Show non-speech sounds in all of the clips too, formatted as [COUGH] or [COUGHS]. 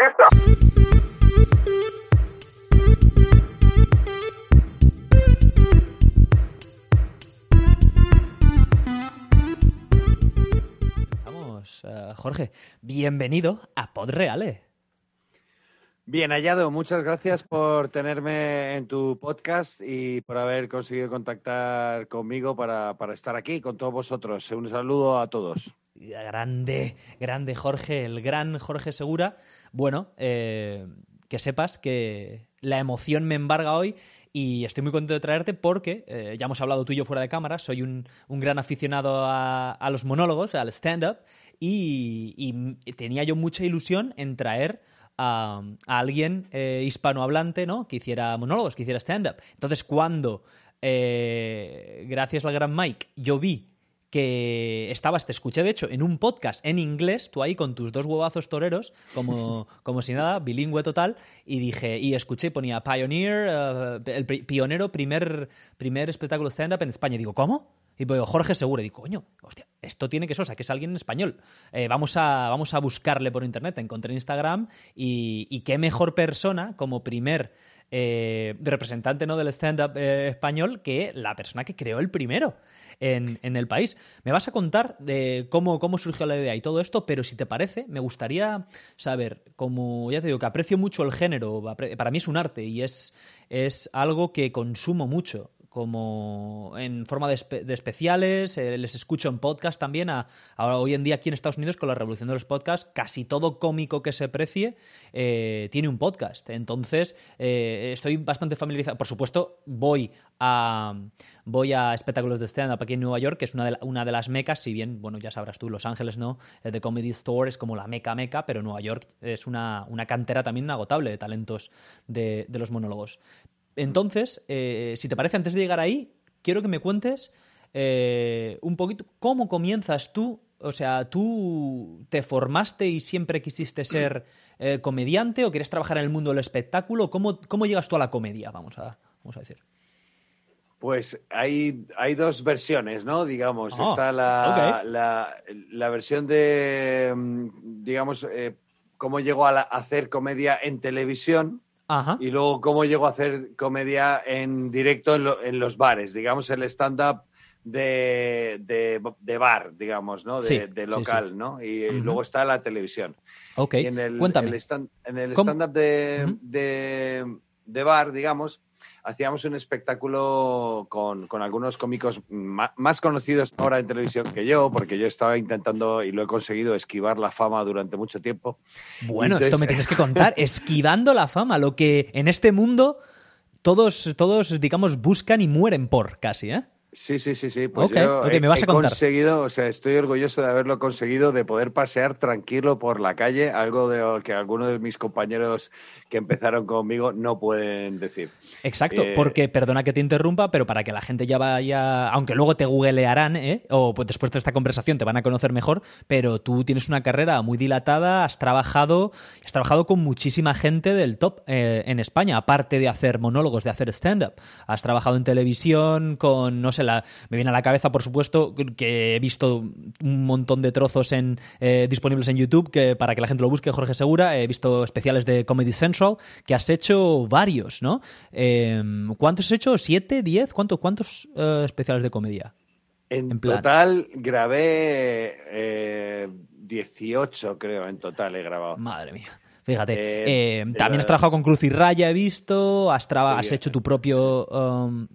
pista. Vamos, eh, Jorge, bienvenido a Podreale. Bien hallado, muchas gracias por tenerme en tu podcast y por haber conseguido contactar conmigo para, para estar aquí con todos vosotros. Un saludo a todos. Grande, grande Jorge, el gran Jorge Segura. Bueno, eh, que sepas que la emoción me embarga hoy y estoy muy contento de traerte porque eh, ya hemos hablado tú y yo fuera de cámara, soy un, gran aficionado a, los monólogos, al stand-up, y, tenía yo mucha ilusión en traer a, alguien eh, hispanohablante ¿no? que hiciera monólogos, que hiciera stand-up. Entonces, cuando, gracias al gran Mike, yo vi que estabas, te escuché de hecho en un podcast en inglés, tú ahí con tus dos huevazos toreros, como, [LAUGHS] como si nada, bilingüe total, y dije, y escuché, ponía Pioneer, uh, el pionero, primer, primer espectáculo stand-up en España. Y digo, ¿cómo? Y digo, Jorge Segura. Y digo, coño, hostia, esto tiene que ser, o sea, que es alguien en español. Eh, vamos, a, vamos a buscarle por internet. Te encontré en Instagram y, y qué mejor persona como primer eh, representante ¿no? del stand-up eh, español que la persona que creó el primero en, el país. Me vas a contar de cómo, cómo surgió la idea y todo esto, pero si te parece, me gustaría saber, como ya te digo, que aprecio mucho el género, para mí es un arte y es, es algo que consumo mucho como en forma de, espe de especiales, eh, les escucho en podcast también. A, ahora, hoy en día aquí en Estados Unidos, con la revolución de los podcasts, casi todo cómico que se precie eh, tiene un podcast. Entonces, eh, estoy bastante familiarizado. Por supuesto, voy a, voy a espectáculos de stand-up aquí en Nueva York, que es una de, una de, las mecas, si bien, bueno, ya sabrás tú, Los Ángeles no, The Comedy Store es como la meca meca, pero Nueva York es una, una cantera también inagotable de talentos de, de los monólogos. Entonces, eh, si te parece, antes de llegar ahí, quiero que me cuentes eh, un poquito cómo comienzas tú. O sea, ¿tú te formaste y siempre quisiste ser eh, comediante o quieres trabajar en el mundo del espectáculo? ¿Cómo, cómo llegas tú a la comedia? Vamos a, vamos a decir. Pues hay, hay dos versiones, ¿no? Digamos, oh, está la, okay. la, la, versión de, mm, digamos, eh, cómo a, la, a hacer comedia en televisión Ajá. Y luego cómo llego a hacer comedia en directo en, lo, en los bares, digamos el stand-up de, de, de, bar, digamos, ¿no? De, sí, de local, sí, sí. ¿no? Y, uh -huh. luego está la televisión. Ok, y en el, cuéntame. El stand, en el stand-up de, uh -huh. de, bar, digamos, hacíamos un espectáculo con, con algunos cómicos más, más, conocidos ahora en televisión que yo, porque yo estaba intentando y lo he conseguido esquivar la fama durante mucho tiempo. Bueno, Entonces... esto me tienes que contar, [LAUGHS] esquivando la fama, lo que en este mundo todos, todos, digamos, buscan y mueren por casi, ¿eh? Sí, sí, sí, sí. Pues okay, yo okay, he, me vas a contar. conseguido, o sea, estoy orgulloso de haberlo conseguido, de poder pasear tranquilo por la calle, algo de que algunos de mis compañeros que empezaron conmigo no pueden decir. Exacto, eh... porque, perdona que te interrumpa, pero para que la gente ya vaya, aunque luego te googlearán, ¿eh? o pues después de esta conversación te van a conocer mejor, pero tú tienes una carrera muy dilatada, has trabajado, has trabajado con muchísima gente del top eh, en España, aparte de hacer monólogos, de hacer stand-up. Has trabajado en televisión con, no sé, la, me viene a la cabeza, por supuesto, que he visto un montón de trozos en, eh, disponibles en YouTube que para que la gente lo busque, Jorge Segura. He visto especiales de Comedy Central, que has hecho varios, ¿no? Eh, ¿Cuántos has hecho? ¿Siete? ¿Diez? ¿Cuántos, cuántos uh, especiales de comedia? En, en total grabé 18, creo, en total he grabado. Madre mía. Fíjate, eh, eh, también has trabajado con Cruz y Raya, he visto, has, has hecho tu propio um,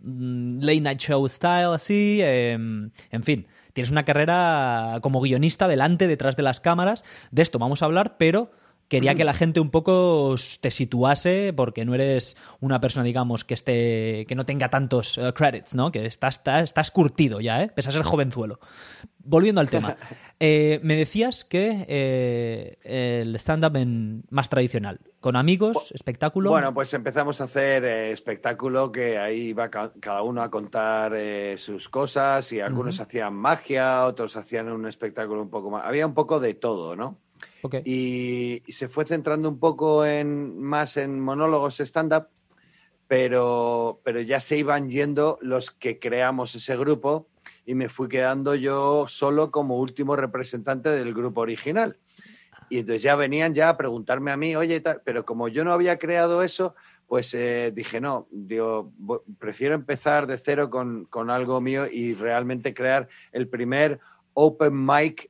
late night show style, así, eh, en fin, tienes una carrera como guionista delante, detrás de las cámaras, de esto vamos a hablar, pero quería que la [CLEARS THROAT] gente un poco te situase porque no eres una persona digamos que esté que no tenga tantos uh, credits no que estás, estás, estás curtido ya eh pese a ser jovenzuelo. Volviendo al tema [LAUGHS] eh, me decías que eh, el stand up más tradicional con amigos espectáculo bueno pues empezamos a hacer eh, espectáculo que ahí va ca cada uno a contar sus cosas y algunos uh -huh. hacían magia otros hacían un espectáculo un poco más había un poco de todo no Okay. Y, y, se fue centrando un poco en, más en monólogos stand-up, pero, pero ya se iban yendo los que creamos ese grupo y me fui quedando yo solo como último representante del grupo original. y entonces ya venían ya a preguntarme a mí, oye, tal, pero como yo no había creado eso, pues eh, dije, no, digo, prefiero empezar de cero con, con, algo mío y realmente crear el primer open mic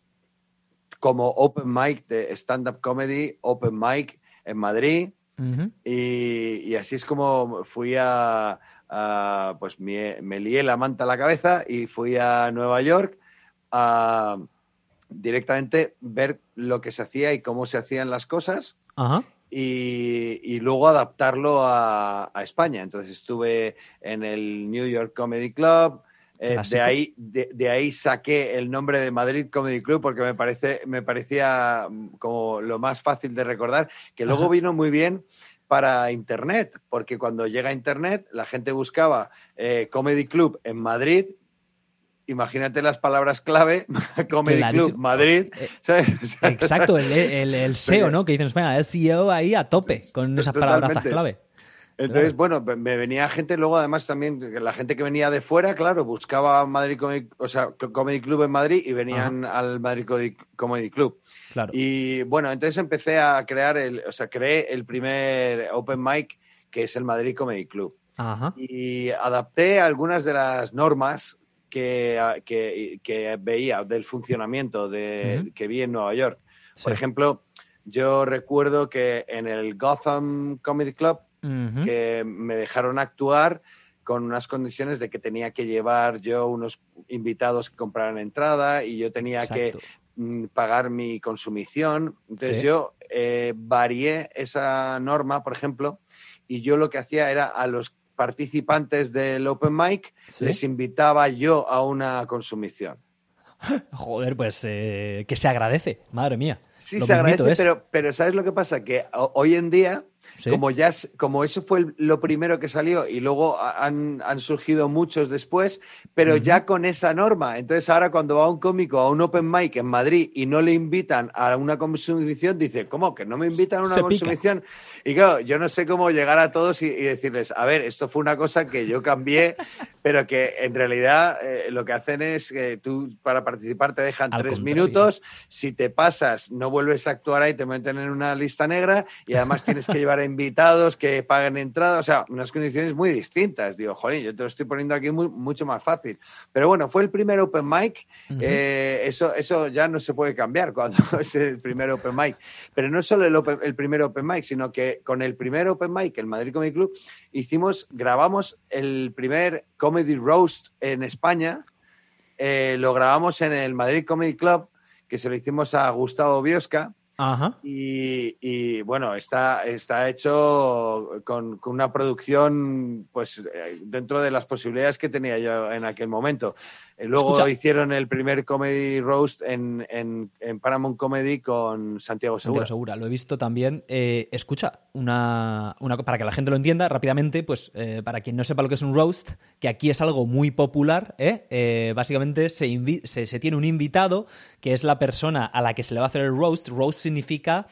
como open mic de stand-up comedy, open mic en Madrid. y, y, así es como fui a, pues me, me, lié la manta a la cabeza y fui a Nueva York a directamente ver lo que se hacía y cómo se hacían las cosas. Y, luego adaptarlo a, España. Entonces estuve en el New York Comedy Club. Eh, de, ahí, de, ahí saqué el nombre de Madrid Comedy Club porque me, parece, me parecía como lo más fácil de recordar, que luego vino muy bien para Internet, porque cuando llega Internet la gente buscaba eh, Comedy Club en Madrid imagínate las palabras clave, [LAUGHS] Comedy Club Madrid. Eh, exacto, el, SEO, [LAUGHS] ¿no? Que dicen, el SEO ahí a tope con esas palabras clave. Entonces, bueno, me venía gente, luego además también, la gente que venía de fuera, claro, buscaba Madrid Comedy, o sea, Comedy Club en Madrid y venían al Madrid Comedy Club. Claro. Y bueno, entonces empecé a crear el, o sea, creé el primer open mic que es el Madrid Comedy Club. Ajá. Y adapté algunas de las normas que, que, veía del funcionamiento de, que vi en Nueva York. Por ejemplo, yo recuerdo que en el Gotham Comedy Club que me dejaron actuar con unas condiciones de que tenía que llevar yo unos invitados que compraran entrada y yo tenía que mm, pagar mi consumición. Entonces yo eh, varié esa norma, por ejemplo, y yo lo que hacía era a los participantes del Open Mic, les invitaba yo a una consumición. [LAUGHS] Joder, pues eh, que se agradece, madre mía. Sí, se agradece, pero, pero ¿sabes lo que pasa? Que hoy en día como, ya, como eso fue lo primero que salió y luego han, surgido muchos después, pero ya con esa norma. Entonces ahora cuando va un cómico a un open mic en Madrid y no le invitan a una consumición, dice, ¿cómo? ¿Que no me invitan a una consumición? Y claro, yo no sé cómo llegar a todos y, decirles, a ver, esto fue una cosa que yo cambié, [LAUGHS] pero que en realidad eh, lo que hacen es que tú para participar te dejan tres minutos, si te pasas no vuelves a actuar ahí, te meten en una lista negra y además tienes que llevar [LAUGHS] invitados que paguen entrada, o sea, unas condiciones muy distintas. Digo, joder, yo te lo estoy poniendo aquí mucho más fácil. Pero bueno, fue el primer open mic, eh, eso, eso ya no se puede cambiar cuando [LAUGHS] es el primer open mic. Pero no solo el, el primer open mic, sino que con el primer open mic, el Madrid Comedy Club, hicimos, grabamos el primer comedy roast en España, eh, lo grabamos en el Madrid Comedy Club, que se lo hicimos a Gustavo Biosca Ajá. Y, bueno, está, está hecho con, una producción pues eh, dentro de las posibilidades que tenía yo en aquel momento. Eh, luego hicieron el primer Comedy Roast en, en, Paramount Comedy con Santiago Segura. Santiago Segura, lo he visto también. Eh, escucha, una, una, para que la gente lo entienda rápidamente, pues eh, para quien no sepa lo que es un roast, que aquí es algo muy popular, básicamente se, se, tiene un invitado que es la persona a la que se le va a hacer el roast. Roast significa...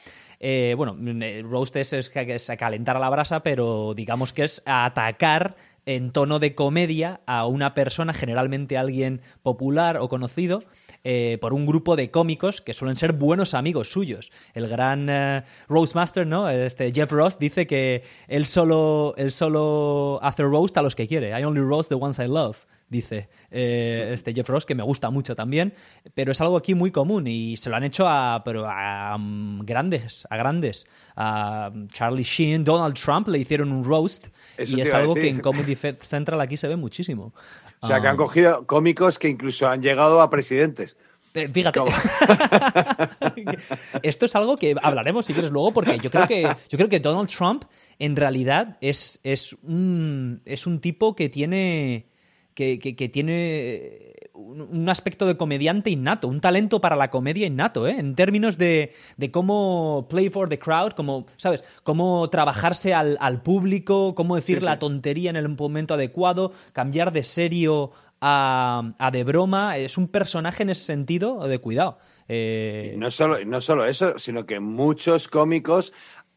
bueno, roast es, es, es, calentar a la brasa, pero digamos que es atacar en tono de comedia a una persona, generalmente alguien popular o conocido, eh, por un grupo de cómicos que suelen ser buenos amigos suyos. El gran eh, Roastmaster, ¿no? Este Jeff Ross dice que él solo, él solo hace roast a los que quiere. I only roast the ones I love dice eh, este Jeff Ross, que me gusta mucho también, pero es algo aquí muy común y se lo han hecho a, pero a um, grandes, a grandes. A um, Charlie Sheen, Donald Trump le hicieron un roast y es algo que en Comedy Central aquí se ve muchísimo. O sea, que han um, cogido cómicos que incluso han llegado a presidentes. Eh, fíjate. [LAUGHS] Esto es algo que hablaremos si quieres luego, porque yo creo que, yo creo que Donald Trump en realidad es, es, un, es un tipo que tiene que, tiene un aspecto de comediante innato, un talento para la comedia innato, ¿eh? en términos de, cómo play for the crowd, como, ¿sabes? Cómo trabajarse al, público, cómo decir la tontería en el momento adecuado, cambiar de serio a, de broma. Es un personaje en ese sentido de cuidado. Eh, no, solo, no solo eso, sino que muchos cómicos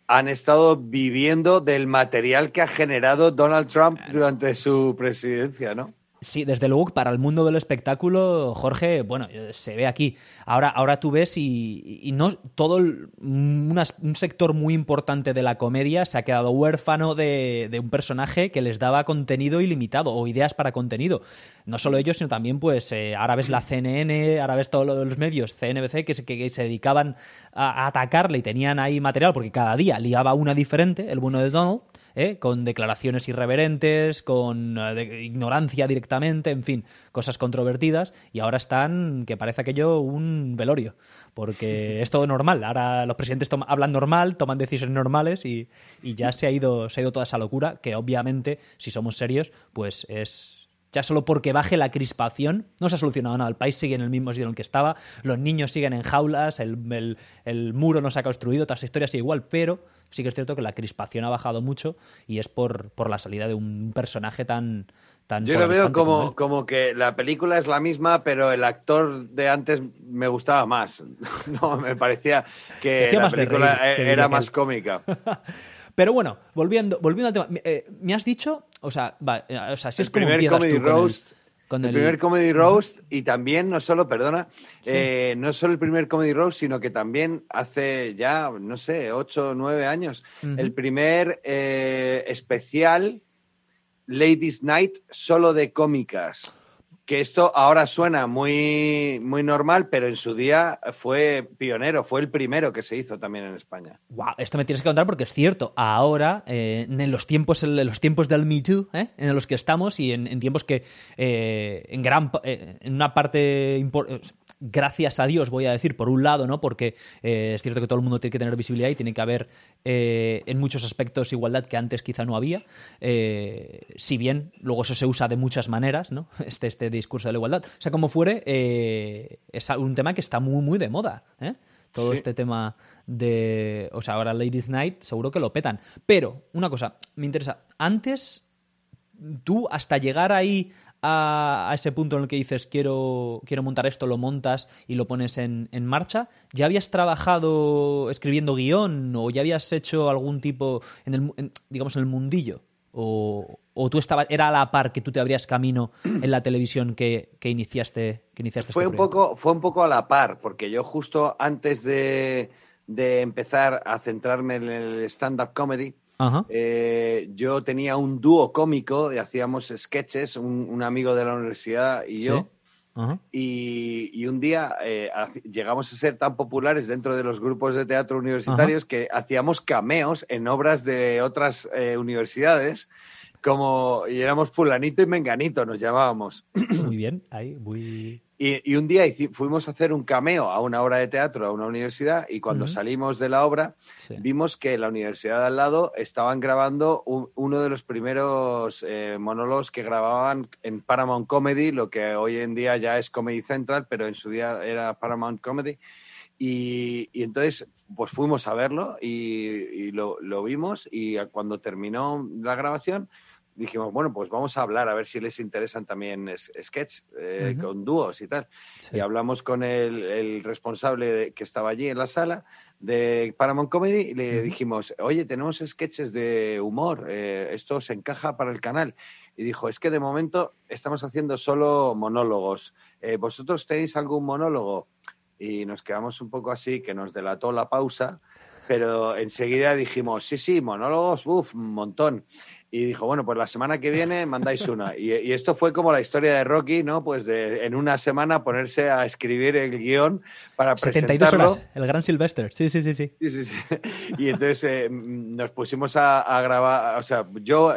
han estado viviendo del material que ha generado Donald Trump durante su presidencia, ¿no? Sí, desde luego para el mundo del espectáculo, Jorge, bueno, se ve aquí. Ahora, ahora tú ves y, no todo un sector muy importante de la comedia se ha quedado huérfano de, un personaje que les daba contenido ilimitado o ideas para contenido. No solo ellos, sino también, pues, eh, ahora ves la CNN, ahora ves todos los medios, CNBC, que se, que se dedicaban a, a atacarle y tenían ahí material porque cada día liaba una diferente, el bueno de Donald. ¿Eh? con declaraciones irreverentes, con eh, ignorancia directamente, en fin, cosas controvertidas, y ahora están, que parece aquello un velorio, porque [LAUGHS] es todo normal. Ahora los presidentes hablan normal, toman decisiones normales y, ya se ha, ido, se ha ido toda esa locura, que obviamente, si somos serios, pues es ya solo porque baje la crispación, no se ha solucionado nada. El país sigue en el mismo sitio en el que estaba, los niños siguen en jaulas, el, el, muro no se ha construido, otras historias igual, pero sí que es cierto que la crispación ha bajado mucho y es por, por la salida de un personaje tan... tan Yo lo veo como, como, que la película es la misma, pero el actor de antes me gustaba más. [LAUGHS] no, me parecía que la película era más cómica. [LAUGHS] Pero bueno, volviendo, volviendo al tema, eh, me has dicho, o sea, eh, o sea si es como primer comedy roast, con el, primer comedy roast y también no solo, perdona, eh, no solo el primer comedy roast, sino que también hace ya, no sé, ocho o nueve años, el primer especial Ladies Night solo de cómicas que esto ahora suena muy, muy normal, pero en su día fue pionero, fue el primero que se hizo también en España. Wow, esto me tienes que contar porque es cierto. Ahora, eh, en los tiempos, en los tiempos del Me Too, ¿eh? en los que estamos y en, tiempos que eh, en gran, en una parte importante gracias a Dios, voy a decir, por un lado, ¿no? Porque eh, es cierto que todo el mundo tiene que tener visibilidad y tiene que haber eh, en muchos aspectos igualdad que antes quizá no había. Eh, si bien luego eso se usa de muchas maneras, ¿no? [LAUGHS] Este, este discurso de la igualdad. O sea, como fuere, es un tema que está muy, muy de moda, Todo este tema de. O sea, ahora Ladies Night seguro que lo petan. Pero, una cosa, me interesa. Antes, tú, hasta llegar ahí a, ese punto en el que dices quiero, quiero montar esto, lo montas y lo pones en, marcha? ¿Ya habías trabajado escribiendo guion o ya habías hecho algún tipo, en el, digamos, en el mundillo? O, tú estabas, era a la par que tú te abrías camino [CLEARS THROAT] en la televisión que, iniciaste, que iniciaste fue este un poco Fue un poco a la par, porque yo justo antes de, de empezar a centrarme en el stand-up comedy, eh, yo tenía un dúo cómico y hacíamos sketches, un, amigo de la universidad y yo. y, un día eh, llegamos a ser tan populares dentro de los grupos de teatro universitarios que hacíamos cameos en obras de otras eh, universidades como y éramos fulanito y menganito nos llamábamos. Muy bien, ahí muy y, un día fuimos a hacer un cameo a una obra de teatro, a una universidad, y cuando salimos de la obra, vimos que la universidad de al lado estaban grabando uno de los primeros eh, monólogos que grababan en Paramount Comedy, lo que hoy en día ya es Comedy Central, pero en su día era Paramount Comedy. Y, entonces, pues fuimos a verlo y, lo, lo, vimos y cuando terminó la grabación, dijimos, bueno, pues vamos a hablar a ver si les interesan también sketch eh, con dúos y tal. Y hablamos con el, responsable que estaba allí en la sala de Paramount Comedy y le dijimos, oye, tenemos sketches de humor, eh, esto se encaja para el canal. Y dijo, es que de momento estamos haciendo solo monólogos. Eh, ¿Vosotros tenéis algún monólogo? Y nos quedamos un poco así, que nos delató la pausa, pero enseguida dijimos, sí, sí, monólogos, uff, un montón y dijo, bueno, pues la semana que viene mandáis una. Y, esto fue como la historia de Rocky, ¿no? Pues de en una semana ponerse a escribir el guion para 72 horas, el gran Sylvester, sí, sí, sí. sí. sí, sí, Y entonces eh, nos pusimos a, grabar, o sea, yo,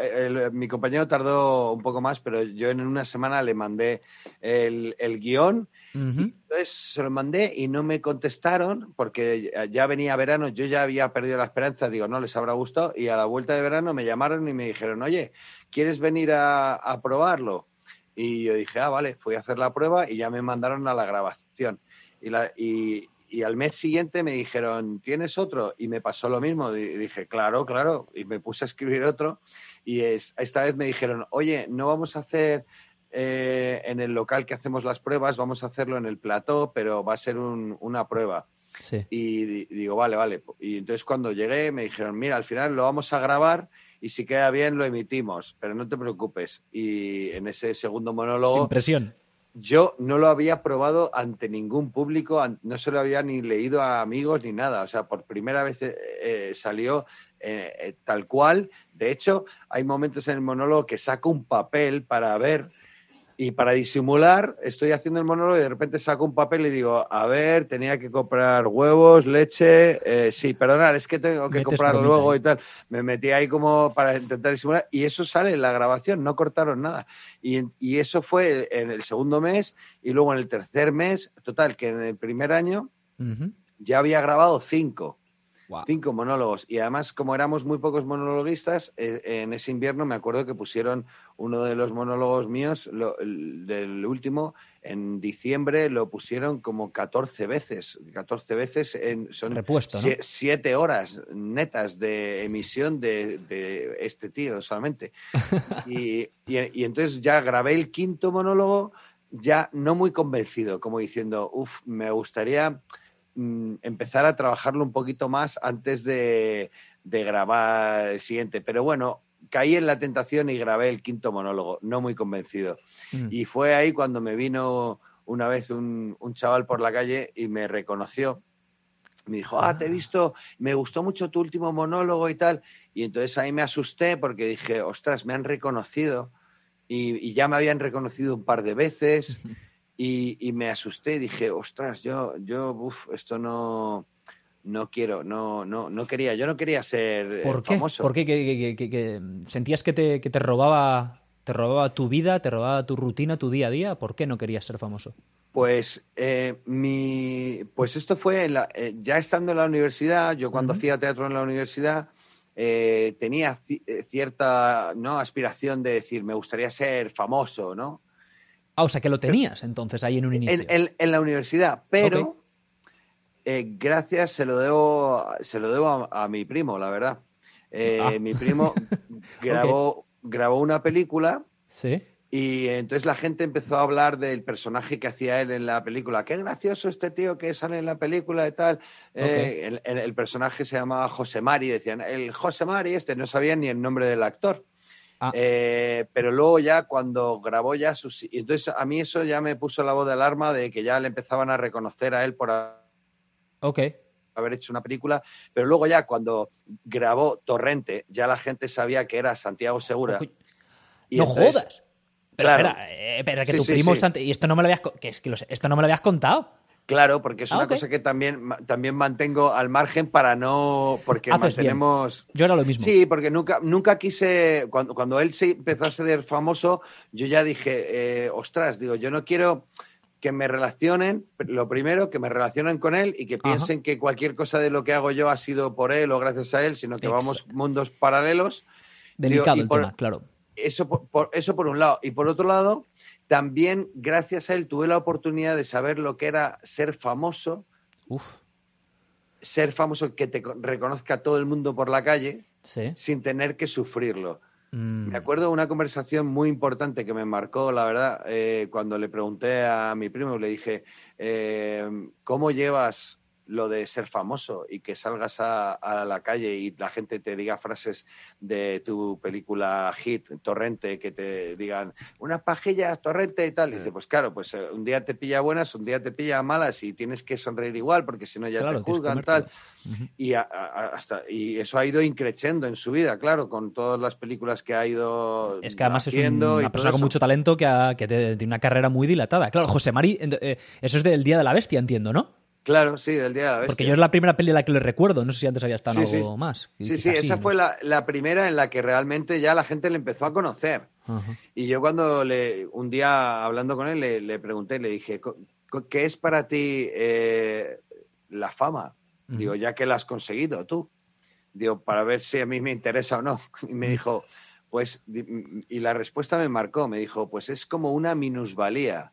mi compañero tardó un poco más, pero yo en una semana le mandé el, el guion entonces se lo mandé y no me contestaron porque ya venía verano, yo ya había perdido la esperanza, digo, no les habrá gustado y a la vuelta de verano me llamaron y me dijeron, oye, ¿quieres venir a, probarlo? Y yo dije, ah, vale, fui a hacer la prueba y ya me mandaron a la grabación. Y, al mes siguiente me dijeron, ¿tienes otro? Y me pasó lo mismo. Dije, claro, claro. Y me puse a escribir otro. Y es, esta vez me dijeron, oye, no vamos a hacer eh, en el local que hacemos las pruebas, vamos a hacerlo en el plató, pero va a ser una prueba. Y digo, vale, vale. Y entonces cuando llegué me dijeron, mira, al final lo vamos a grabar y si queda bien lo emitimos, pero no te preocupes. Y en ese segundo monólogo... Sin presión. Yo no lo había probado ante ningún público, no se lo había ni leído a amigos ni nada. O sea, por primera vez eh, eh, salió eh, tal cual. De hecho, hay momentos en el monólogo que saco un papel para ver y para disimular, estoy haciendo el monólogo y de repente saco un papel y digo, a ver, tenía que comprar huevos, leche, eh, sí, perdonad, es que tengo que comprar luego y tal. Me metí ahí como para intentar disimular y eso sale en la grabación, no cortaron nada. Y, y eso fue en el segundo mes y luego en el tercer mes, total, que en el primer año ya había grabado cinco. Cinco monólogos. Y además, como éramos muy pocos monologuistas, eh, en ese invierno me acuerdo que pusieron uno de los monólogos míos, del último, en diciembre lo pusieron como 14 veces. 14 veces en, son Repuesto, siete horas netas de emisión de, este tío solamente. [LAUGHS] y, y entonces ya grabé el quinto monólogo ya no muy convencido, como diciendo, uff, me gustaría Mm, empezar a trabajarlo un poquito más antes de, grabar el siguiente. Pero bueno, caí en la tentación y grabé el quinto monólogo, no muy convencido. Mm. Y fue ahí cuando me vino una vez un, chaval por la calle y me reconoció. Me dijo, ah, te he ah. visto, me gustó mucho tu último monólogo y tal. Y entonces ahí me asusté porque dije, ostras, me han reconocido. Y, y ya me habían reconocido un par de veces. [LAUGHS] Y, me asusté dije, ostras, yo, yo, esto no, no quiero, no, no, no quería, yo no quería ser eh, ¿Por qué? famoso. ¿Por qué? ¿Que, sentías que te, que te robaba te robaba tu vida, te robaba tu rutina, tu día a día? ¿Por qué no querías ser famoso? Pues, eh, mi, pues esto fue eh, ya estando en la universidad, yo cuando hacía teatro en la universidad tenía cierta ¿no? aspiración de decir, me gustaría ser famoso, ¿no? Ah, o sea, que lo tenías entonces ahí en un inicio. En, la universidad, pero eh, gracias se lo debo, se lo debo a, mi primo, la verdad. Eh, ah. Mi primo [LAUGHS] grabó, grabó una película. Sí. Y entonces la gente empezó a hablar del personaje que hacía él en la película. Qué gracioso este tío que sale en la película y tal. Eh, el, personaje se llamaba José Mari. Decían, el José Mari este, no sabían ni el nombre del actor. Ah. Eh, pero luego ya cuando grabó ya sus... Entonces a mí eso ya me puso la voz de alarma de que ya le empezaban a reconocer a él por haber hecho una película. Pero luego ya cuando grabó Torrente, ya la gente sabía que era Santiago Segura. Y no jodas. Pero espera, eh, espera, que tu primo Y esto no me lo habías, que es que esto no me lo habías contado. Claro, porque es ah, una cosa que también, también mantengo al margen para no. Porque mantenemos. Yo era lo mismo. Sí, porque nunca, nunca quise. Cuando, cuando él se empezó a ser famoso, yo ya dije, eh, ostras, digo, yo no quiero que me relacionen, lo primero, que me relacionen con él y que piensen que cualquier cosa de lo que hago yo ha sido por él o gracias a él, sino que vamos mundos paralelos. Delicado el tema, claro. Eso por, eso por un lado. Y por otro lado, también, gracias a él, tuve la oportunidad de saber lo que era ser famoso. Ser famoso, que te reconozca todo el mundo por la calle, sin tener que sufrirlo. Mm. Me acuerdo de una conversación muy importante que me marcó, la verdad, eh, cuando le pregunté a mi primo, le dije, eh, ¿cómo llevas lo de ser famoso y que salgas a, la calle y la gente te diga frases de tu película hit, Torrente, que te digan unas pajillas, Torrente y tal. Y dice, pues claro, pues eh, un día te pilla buenas, un día te pilla malas y tienes que sonreír igual porque si no ya te juzgan tal. y, hasta, y eso ha ido increciendo en su vida, claro, con todas las películas que ha ido Es que además es una persona con mucho talento que, que tiene una carrera muy dilatada. Claro, José Mari, eh, eso es del Día de la Bestia, entiendo, ¿no? Claro, sí, del Día de la Bestia. Porque yo es la primera peli en la que le recuerdo, no sé si antes había estado algo más. Sí, sí, esa fue la, primera en la que realmente ya la gente le empezó a conocer. Y yo cuando le, un día hablando con él le, pregunté, le dije, ¿qué es para ti eh, la fama? Digo, ya que la has conseguido tú. Digo, para ver si a mí me interesa o no. [LAUGHS] Y me dijo, pues, y la respuesta me marcó, me dijo, pues es como una minusvalía.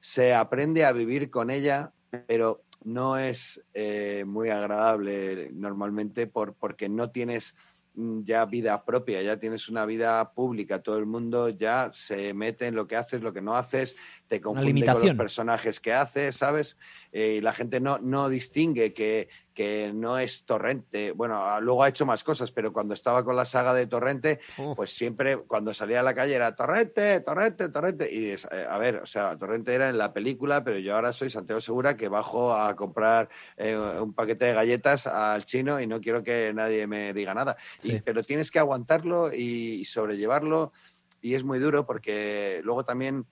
Se aprende a vivir con ella, pero no es eh, muy agradable normalmente por, porque no tienes mm, ya vida propia, ya tienes una vida pública, todo el mundo ya se mete en lo que haces, lo que no haces, te confunde con los personajes que haces, ¿sabes? Eh, y la gente no, no distingue que, que no es Torrente. Bueno, luego ha hecho más cosas, pero cuando estaba con la saga de Torrente, pues siempre cuando salía a la calle era Torrente, Torrente, Torrente. Y eh, a ver, o sea, Torrente era en la película, pero yo ahora soy Santiago Segura que bajo a comprar eh, un paquete de galletas al chino y no quiero que nadie me diga nada. pero tienes que aguantarlo y sobrellevarlo y es muy duro porque luego también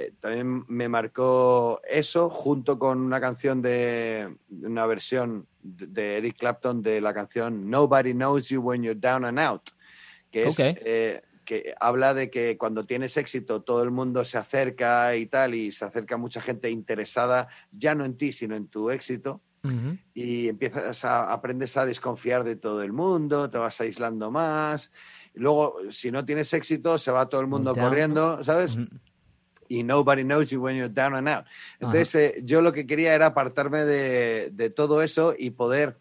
eh, también me marcó eso junto con una canción de una versión de Eric Clapton de la canción Nobody Knows You When You're Down and Out, que es eh, que habla de que cuando tienes éxito todo el mundo se acerca y tal y se acerca mucha gente interesada ya no en ti sino en tu éxito. Y empiezas a, aprendes a desconfiar de todo el mundo, te vas aislando más. Luego, si no tienes éxito, se va todo el mundo corriendo, ¿sabes? Y nobody knows you when you're down and out. Entonces, eh, yo lo que quería era apartarme de, todo eso y poder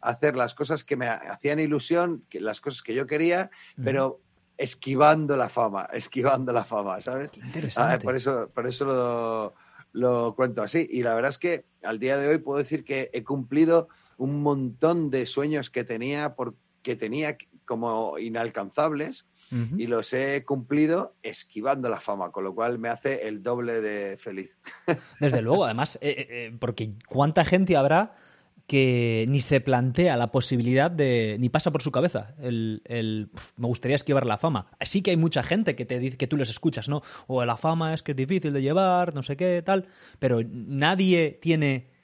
hacer las cosas que me hacían ilusión, que, las cosas que yo quería, pero esquivando la fama, esquivando la fama, ¿sabes? Qué interesante. por eso, por eso lo, lo cuento así. Y la verdad es que al día de hoy puedo decir que he cumplido un montón de sueños que tenía, porque tenía como inalcanzables y los he cumplido esquivando la fama, con lo cual me hace el doble de feliz. [LAUGHS] Desde luego, además, eh, eh, eh, porque ¿cuánta gente habrá que ni se plantea la posibilidad de, ni pasa por su cabeza, el, me gustaría esquivar la fama. Sí que hay mucha gente que te dice que tú les escuchas, ¿no? O la fama es que es difícil de llevar, no sé qué, tal, pero nadie tiene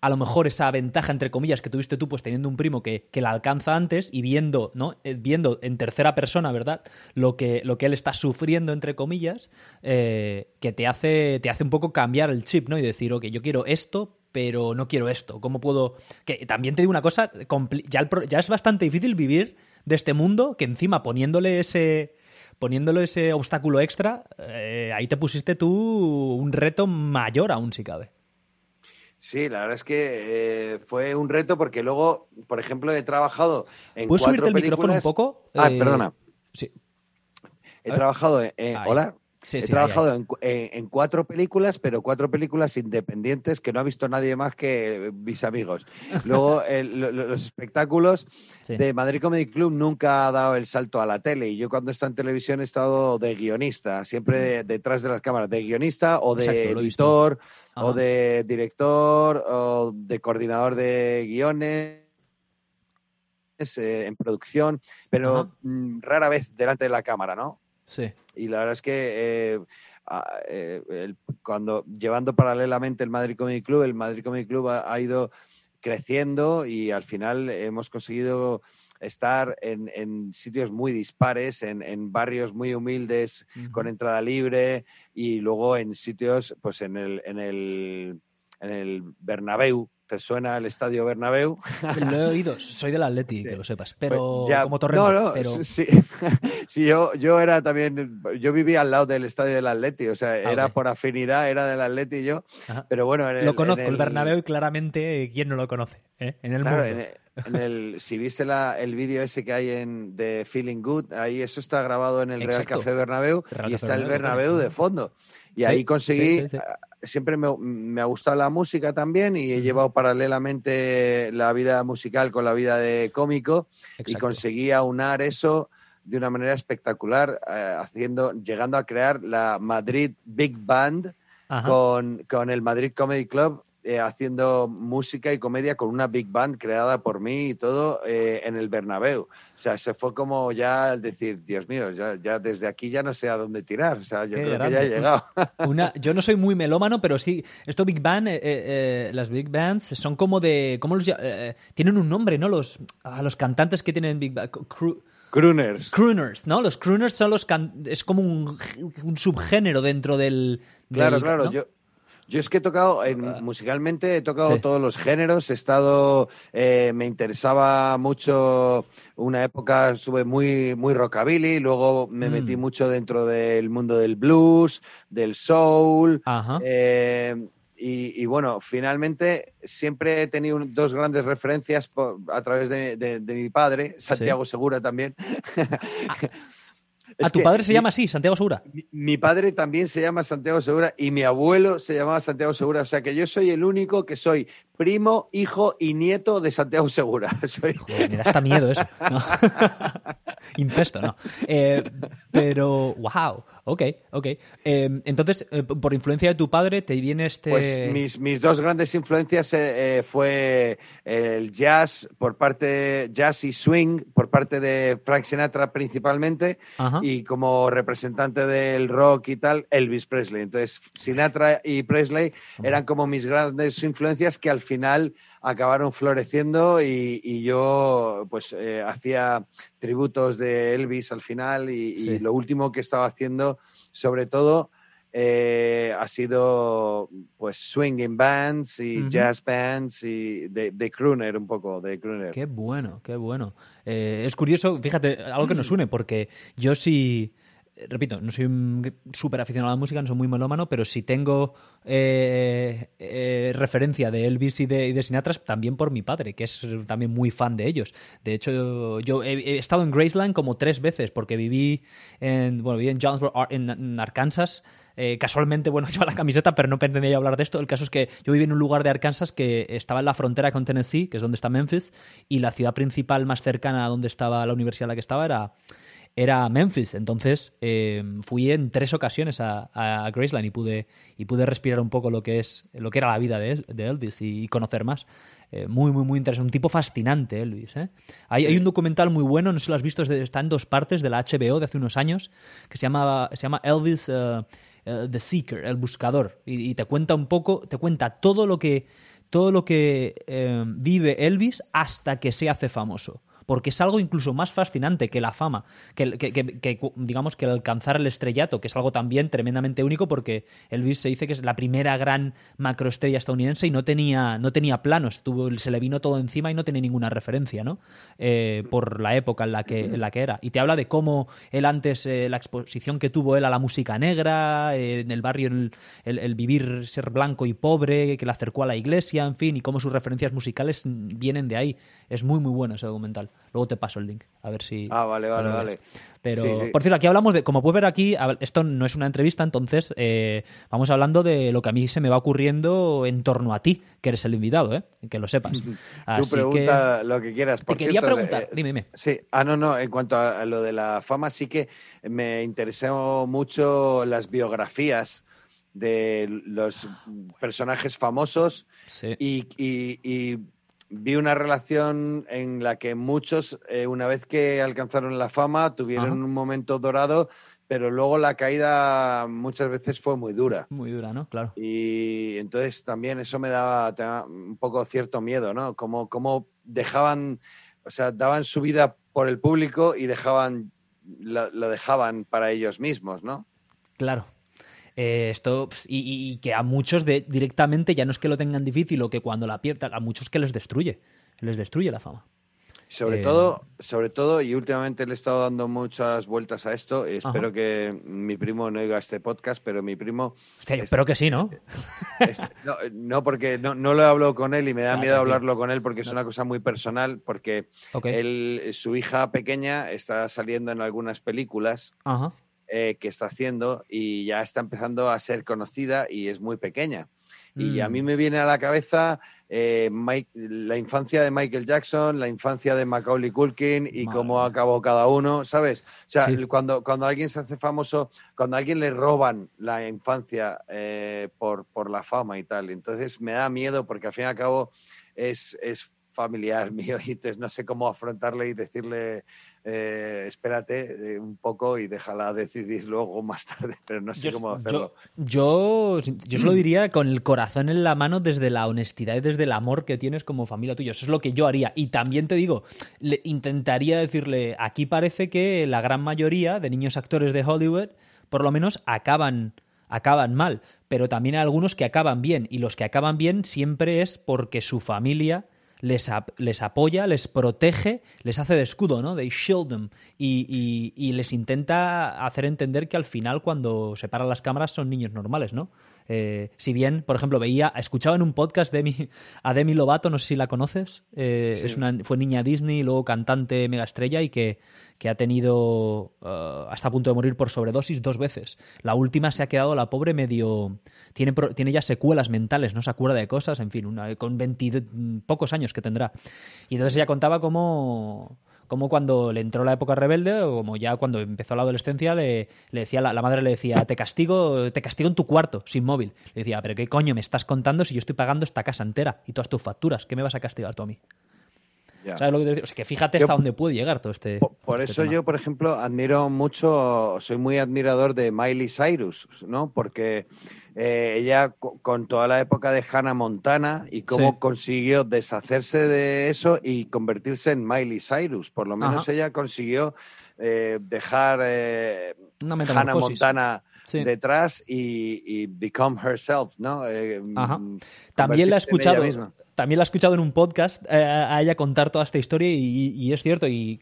a lo mejor esa ventaja, entre comillas, que tuviste tú, pues teniendo un primo que, que la alcanza antes y viendo, ¿no? Eh, viendo en tercera persona, ¿verdad? Lo que, lo que él está sufriendo, entre comillas, eh, que te hace, te hace un poco cambiar el chip, ¿no? Y decir, ok, yo quiero esto, pero no quiero esto. ¿Cómo puedo...? Que también te digo una cosa, ya, ya es bastante difícil vivir de este mundo que encima poniéndole ese poniéndole ese obstáculo extra, eh, ahí te pusiste tú un reto mayor aún si cabe. Sí, la verdad es que eh, fue un reto porque luego, por ejemplo, he trabajado en ¿Puedes subirte el micrófono un poco? Ah, eh, perdona. Sí. He trabajado en... hola. He trabajado En, cuatro películas, pero cuatro películas independientes que no ha visto nadie más que mis amigos. Luego, [LAUGHS] los espectáculos de Madrid Comedy Club nunca ha dado el salto a la tele. Y yo cuando he estado en televisión he estado de guionista, siempre detrás de las cámaras, de guionista o de editor o de director o de coordinador de guiones eh, en producción, pero mm, rara vez delante de la cámara, ¿no? Sí. Y la verdad es que eh, eh, cuando llevando paralelamente el Madrid Comedy Club, el Madrid Comedy Club ha, ido creciendo y al final hemos conseguido estar en, sitios muy dispares, en, barrios muy humildes, con entrada libre, y luego en sitios, pues en el, en el, en el Bernabéu, ¿Te suena el estadio Bernabéu? [LAUGHS] Lo he oído, soy del Atleti, que lo sepas, pero pues como Torrente. No, no, pero... [LAUGHS] sí, sí yo, yo era también, yo vivía al lado del estadio del Atleti, o sea, ah, era por afinidad, era del Atleti y yo, pero bueno... lo conozco, el... Bernabéu, y claramente, ¿quién no lo conoce? ¿eh? En el claro, En el, si viste la, el vídeo ese que hay en de Feeling Good, ahí eso está grabado en el Real Café Bernabéu y está el Bernabéu de fondo. Y ahí conseguí, ah, siempre me, ha gustado la música también y he llevado paralelamente la vida musical con la vida de cómico y conseguí aunar eso de una manera espectacular, eh, haciendo, llegando a crear la Madrid Big Band con, con, el Madrid Comedy Club eh, haciendo música y comedia con una big band creada por mí y todo eh, en el Bernabéu. O sea, se fue como ya al decir, Dios mío, ya, ya, desde aquí ya no sé a dónde tirar. O sea, yo creo que ya he llegado. [LAUGHS] Una, yo no soy muy melómano, pero sí, esto big band, eh, las big bands son como de, ¿cómo los tienen un nombre, ¿no? Los, a los cantantes que tienen big band. Crooners. Crooners, ¿no? Los crooners son los es como un, un subgénero dentro del. Claro, claro. Yo, yo es que he tocado, musicalmente he tocado todos los géneros, he estado, eh, me interesaba mucho, una época estuve muy, muy rockabilly, luego me mm. metí mucho dentro del mundo del blues, del soul, eh, y, bueno, finalmente siempre he tenido dos grandes referencias a través de, mi padre, Santiago Segura también. [LAUGHS] ¿A tu padre se llama así, Santiago Segura? Mi, padre también se llama Santiago Segura y mi abuelo se llamaba Santiago Segura. O sea que yo soy el único que soy primo, hijo y nieto de Santiago Segura. [LAUGHS] Soy... me da hasta miedo eso. [LAUGHS] Incesto, no. Eh, pero, wow, ok, ok. Eh, entonces, eh, por influencia de tu padre, te viene este... Pues mis, mis dos grandes influencias fue el jazz por parte, jazz y swing por parte de Frank Sinatra principalmente y como representante del rock y tal, Elvis Presley. Entonces, Sinatra y Presley eran como mis grandes influencias que al final acabaron floreciendo y, yo pues eh, hacía tributos de Elvis al final y, lo último que estaba haciendo sobre todo eh, ha sido pues swinging bands y jazz bands y de, de, crooner un poco, de crooner. Qué bueno, qué bueno. Eh, es curioso, fíjate, algo que nos une, porque yo sí repito, no soy un súper aficionado a la música, no soy muy melómano, pero si tengo eh, eh, referencia de Elvis y de, Sinatra, también por mi padre, que es también muy fan de ellos. De hecho, yo he, estado en Graceland como tres veces, porque viví en, bueno, viví en Jonesboro, en, Arkansas. Eh, casualmente, bueno, [LAUGHS] lleva la camiseta, pero no pretendía hablar de esto. El caso es que yo viví en un lugar de Arkansas que estaba en la frontera con Tennessee, que es donde está Memphis, y la ciudad principal más cercana a donde estaba la universidad en la que estaba era era Memphis. Entonces eh, fui en tres ocasiones a, a, Graceland y pude, y pude respirar un poco lo que, es, lo que era la vida de, Elvis y, conocer más. Eh, muy, muy, muy interesante. Un tipo fascinante, Elvis. ¿eh? Hay, hay, un documental muy bueno, no sé si lo has visto, está en dos partes de la HBO de hace unos años, que se llama, se llama Elvis The Seeker, el buscador. Y, te cuenta un poco, te cuenta todo lo que, todo lo que vive Elvis hasta que se hace famoso porque es algo incluso más fascinante que la fama, que, digamos que el alcanzar el estrellato, que es algo también tremendamente único porque Elvis se dice que es la primera gran macroestrella estadounidense y no tenía, no tenía planos, tuvo, se le vino todo encima y no tenía ninguna referencia, ¿no? Eh, por la época en la, que, en la que era. Y te habla de cómo él antes, eh, la exposición que tuvo él a la música negra, eh, en el barrio, el, el, vivir, ser blanco y pobre, que le acercó a la iglesia, en fin, y cómo sus referencias musicales vienen de ahí. Es muy, muy bueno ese documental. Luego te paso el link, a ver si... Ah, vale, vale, vale. Pero, por cierto, aquí hablamos de, como puedes ver aquí, esto no es una entrevista, entonces eh, vamos hablando de lo que a mí se me va ocurriendo en torno a ti, que eres el invitado, ¿eh? que lo sepas. [LAUGHS] Tú pregunta lo que quieras. te quería preguntar, dime, dime. Sí, ah, no, no, en cuanto a lo de la fama, sí que me interesó mucho las biografías de los personajes famosos y, y vi una relación en la que muchos, eh, una vez que alcanzaron la fama, tuvieron un momento dorado, pero luego la caída muchas veces fue muy dura. Muy dura, ¿no? Claro. Y entonces también eso me daba, un poco cierto miedo, ¿no? Como, como dejaban, o sea, daban su vida por el público y dejaban, lo dejaban para ellos mismos, ¿no? Claro, eh, esto, y, que a muchos de, directamente ya no es que lo tengan difícil o que cuando la pierdan, a muchos que les destruye, les destruye la fama. Sobre eh, todo, sobre todo, y últimamente le he estado dando muchas vueltas a esto. Y espero que mi primo no oiga este podcast, pero mi primo. espero que sí, ¿no? no, porque no, no, lo hablo con él y me da miedo hablarlo con él porque es una cosa muy personal. Porque él, su hija pequeña está saliendo en algunas películas. Ajá. Eh, que está haciendo y ya está empezando a ser conocida y es muy pequeña. Y a mí mm. me viene a la cabeza eh, la infancia de Michael Jackson, la infancia de Macaulay Culkin y cómo acabó cada uno, ¿sabes? O sea, cuando, cuando alguien se hace famoso, cuando a alguien le roban la infancia eh, por, por la fama y tal, entonces me da miedo porque al fin y al cabo es, es familiar [LAUGHS] mío y entonces no sé cómo afrontarle y decirle eh, espérate eh, un poco y déjala decidir luego [LAUGHS] más tarde, pero no sé cómo hacerlo. Yo, yo, se lo diría con el corazón en la mano desde la honestidad y desde el amor que tienes como familia tuya. Eso es lo que yo haría. Y también te digo, le, intentaría decirle, aquí parece que la gran mayoría de niños actores de Hollywood, por lo menos, acaban acaban mal, pero también hay algunos que acaban bien, y los que acaban bien siempre es porque su familia les, les apoya, les protege, les hace de escudo, ¿no? They shield them. Y, les intenta hacer entender que al final, cuando se paran las cámaras, son niños normales, ¿no? Eh, si bien, por ejemplo, veía, escuchaba en un podcast de a Demi Lovato, no sé si la conoces, eh, es una, fue niña Disney, luego cantante mega estrella y que, que ha tenido uh, hasta a punto de morir por sobredosis dos veces. La última se ha quedado la pobre medio... Tiene, tiene ya secuelas mentales, no se acuerda de cosas, en fin, una, con veinte pocos años que tendrá. Y entonces ella contaba cómo como cuando le entró la época rebelde o como ya cuando empezó la adolescencia le, le decía la, madre le decía te castigo te castigo en tu cuarto sin móvil le decía pero qué coño me estás contando si yo estoy pagando esta casa entera y todas tus facturas qué me vas a castigar tú a mí ¿Sabes lo que te digo? O sea, que fíjate hasta dónde puede llegar todo este. Por, este eso yo, por ejemplo, admiro mucho, soy muy admirador de Miley Cyrus, ¿no? Porque eh, ella con toda la época de Hannah Montana y cómo consiguió deshacerse de eso y convertirse en Miley Cyrus. Por lo menos ella consiguió eh, dejar eh, Hannah Montana detrás y, become herself, ¿no? Mm, también la he escuchado. También la he escuchado en un podcast a ella contar toda esta historia y es cierto y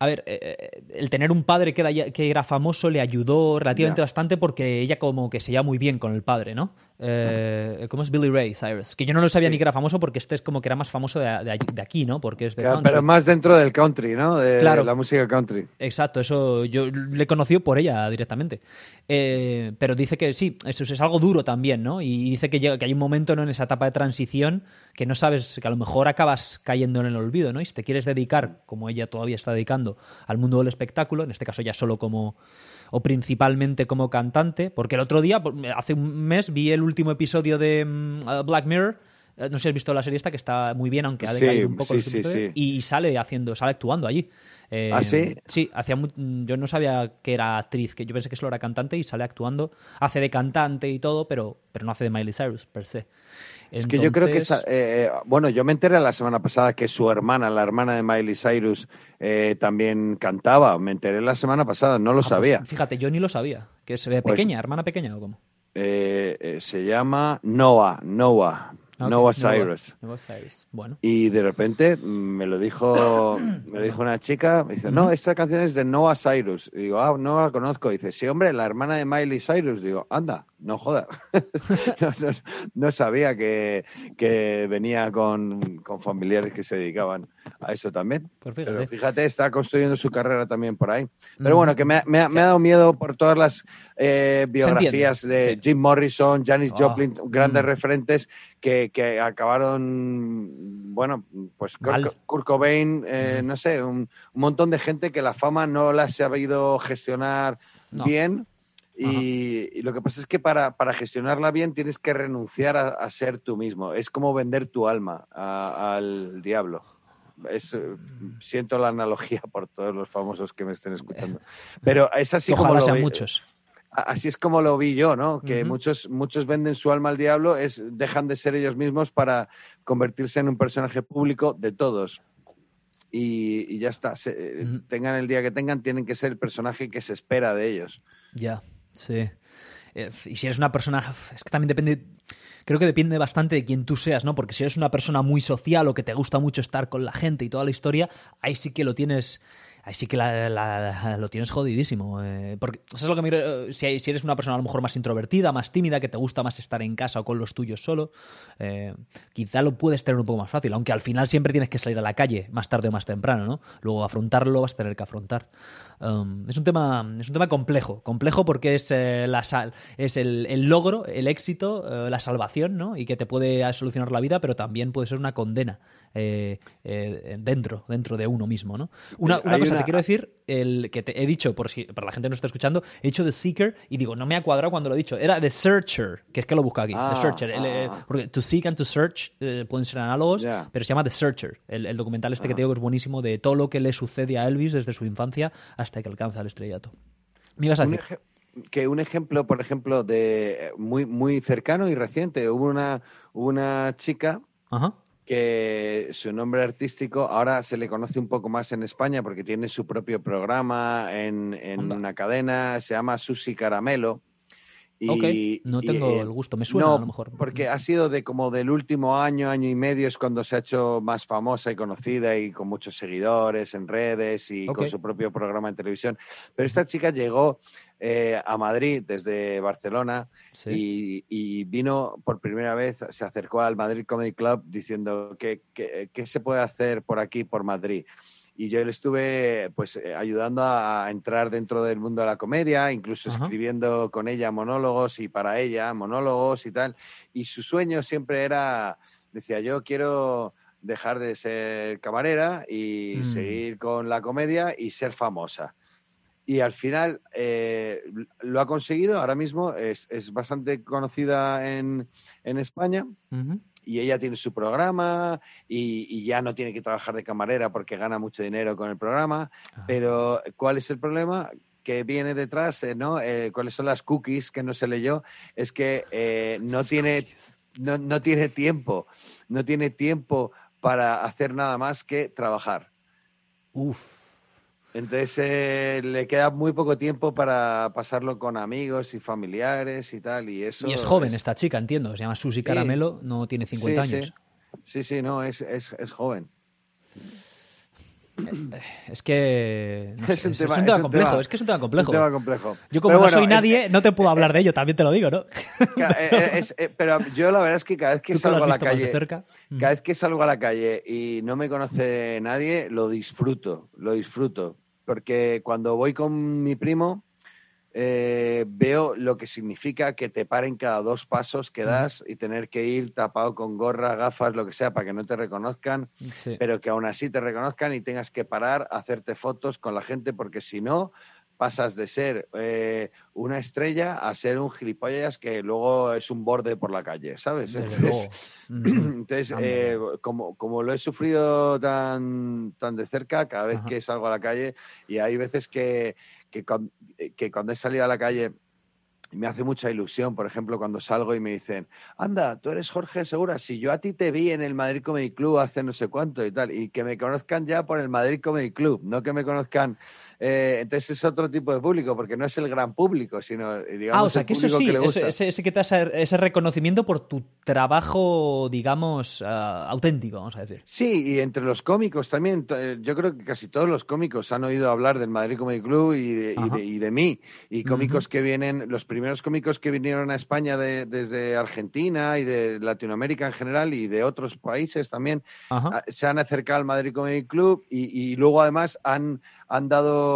a ver, eh, eh, el tener un padre que era, que era famoso le ayudó relativamente bastante porque ella como que se lleva muy bien con el padre, ¿no? Eh, ¿Cómo es Billy Ray Cyrus? Que yo no lo sabía ni que era famoso porque este es como que era más famoso de, aquí, ¿no? Porque es de Pero más dentro del country, ¿no? De claro. la música country. Exacto, eso yo le he conocido por ella directamente. Eh, pero dice que sí, eso es algo duro también, ¿no? Y dice que, llega, que hay un momento ¿no? en esa etapa de transición que no sabes, que a lo mejor acabas cayendo en el olvido, ¿no? Y si te quieres dedicar, como ella todavía está dedicando, al mundo del espectáculo, en este caso ya solo como o principalmente como cantante, porque el otro día, hace un mes, vi el último episodio de mm, Black Mirror. Eh, no sé si has visto la serie esta, que está muy bien, aunque ha decaído un poco y sale haciendo, sale actuando allí. Eh, ¿Ah, sí? Sí, hacía yo no sabía que era actriz, que yo pensé que solo era cantante y sale actuando. Hace de cantante y todo, pero, pero no hace de Miley Cyrus, per se. Es que yo creo que, eh, bueno, yo me enteré la semana pasada que su hermana, la hermana de Miley Cyrus, eh, también cantaba. Me enteré la semana pasada, no lo ah, pues sabía. fíjate, yo ni lo sabía. Que se ve pues pequeña, hermana pequeña o cómo. Eh, se llama Noah, Noah. Noah Cyrus. Noah Cyrus. Bueno. Y de repente me lo dijo, me lo dijo una chica, me dice, no, esta canción es de Noah Cyrus. Y digo, ah, no la conozco. Y dice, sí, hombre, la hermana de Miley Cyrus. Digo, anda, no jodas. [LAUGHS] no, sabía que, que venía con, con, familiares que se dedicaban a eso también. Pues fíjate. Pero fíjate, está construyendo su carrera también por ahí. Pero bueno, que me, me, ha dado miedo por todas las eh, biografías de Jim Morrison, Janis oh. Joplin, grandes mm. referentes que, que, acabaron, bueno, pues Kurt, Cobain, eh, no sé, un, montón de gente que la fama no la ha sabido gestionar bien y, lo que pasa es que para, gestionarla bien tienes que renunciar a, ser tú mismo. Es como vender tu alma al diablo. Es, eh, siento la analogía [LAUGHS] por todos los famosos que me estén escuchando. Pero es así como lo sean muchos. Así es como lo vi yo, ¿no? Que muchos, muchos venden su alma al diablo, es, dejan de ser ellos mismos para convertirse en un personaje público de todos. Y, ya está. Tengan el día que tengan, tienen que ser el personaje que se espera de ellos. Ya. Sí. Eh, y si eres una persona. Es que también depende. Creo que depende bastante de quién tú seas, ¿no? Porque si eres una persona muy social o que te gusta mucho estar con la gente y toda la historia, ahí sí que lo tienes ahí sí que lo tienes jodidísimo. Eh, porque eso es lo que miro, si, eres una persona a lo mejor más introvertida, más tímida, que te gusta más estar en casa o con los tuyos solo, eh, quizá lo puedes tener un poco más fácil, aunque al final siempre tienes que salir a la calle, más tarde o más temprano, ¿no? Luego afrontarlo vas a tener que afrontar. Um, es, un tema, es un tema complejo, complejo porque es, eh, la es el, logro, el éxito, la salvación, ¿no? Y que te puede solucionar la vida, pero también puede ser una condena dentro, dentro de uno mismo, ¿no? Una, una cosa te quiero decir, el que te he dicho, por si para la gente que no está escuchando, he dicho The Seeker y digo, no me ha cuadrado cuando lo he dicho. Era The Searcher, que es que lo busca aquí. the ah, Searcher. Eh, ah. porque To Seek and To Search eh, pueden ser análogos, pero se llama The Searcher. El, documental este que te digo que es buenísimo de todo lo que le sucede a Elvis desde su infancia hasta que alcanza el estrellato. ¿Me ibas a decir? que un ejemplo, por ejemplo, de muy, muy cercano y reciente, hubo una, una chica Ajá que su nombre artístico ahora se le conoce un poco más en España porque tiene su propio programa en, una cadena, se llama Susi Caramelo. Y, no tengo el gusto, me suena a lo mejor. Porque ha sido de como del último año, año y medio, es cuando se ha hecho más famosa y conocida y con muchos seguidores en redes y con su propio programa en televisión. Pero esta chica llegó eh, a Madrid desde Barcelona y, vino por primera vez, se acercó al Madrid Comedy Club diciendo que, qué se puede hacer por aquí, por Madrid y yo le estuve pues eh, ayudando a entrar dentro del mundo de la comedia, incluso escribiendo con ella monólogos y para ella monólogos y tal. Y su sueño siempre era, decía, yo quiero dejar de ser camarera y mm. seguir con la comedia y ser famosa. Y al final eh, lo ha conseguido, ahora mismo es, bastante conocida en, en España y ella tiene su programa y, ya no tiene que trabajar de camarera porque gana mucho dinero con el programa. Pero ¿cuál es el problema? que viene detrás, eh, ¿no? Eh, ¿Cuáles son las cookies que no se leyó? Es que eh, no, tiene, no, no tiene tiempo, no tiene tiempo para hacer nada más que trabajar. Uf. Entonces eh, le queda muy poco tiempo para pasarlo con amigos y familiares y tal. Y, eso y es joven esta chica, entiendo. Se llama Susi Caramelo, no tiene 50 años. Sí. sí, no, es, es, es joven. Eh, es que [LAUGHS] es, un tema, complejo, es que es un tema complejo. Es un tema complejo. Yo como no soy nadie, no te puedo [LAUGHS] hablar de ello, también te lo digo, ¿no? Eh, pero yo la verdad es que cada vez que salgo a la calle, cada vez que salgo a la calle y no me conoce nadie, lo disfruto, lo disfruto, porque cuando voy con mi primo eh, veo lo que significa que te paren cada dos pasos que das y tener que ir tapado con gorra, gafas, lo que sea, para que no te reconozcan, pero que aún así te reconozcan y tengas que parar, hacerte fotos con la gente, porque si no, pasas de ser eh, una estrella a ser un gilipollas que luego es un borde por la calle, ¿sabes? Entonces, [CLEARS THROAT] eh, como, como, lo he sufrido tan, tan de cerca, cada vez que salgo a la calle, y hay veces que que, que cuando he salido a la calle me hace mucha ilusión, por ejemplo, cuando salgo y me dicen, anda, tú eres Jorge Segura, si yo a ti te vi en el Madrid Comedy Club hace no sé cuánto y tal, y que me conozcan ya por el Madrid Comedy Club, no que me conozcan eh, entonces es otro tipo de público, porque no es el gran público, sino, eh, digamos, ah, o sea, que eso sí, Ese, que te da ese, reconocimiento por tu trabajo, digamos, ah, auténtico, vamos a decir. Sí, y entre los cómicos también, eh, yo creo que casi todos los cómicos han oído hablar del Madrid Comedy Club y de, mí, y cómicos que vienen, los primeros cómicos que vinieron a España desde Argentina y de Latinoamérica en general y de otros países también, ah, se han acercado al Madrid Comedy Club y luego además han han dado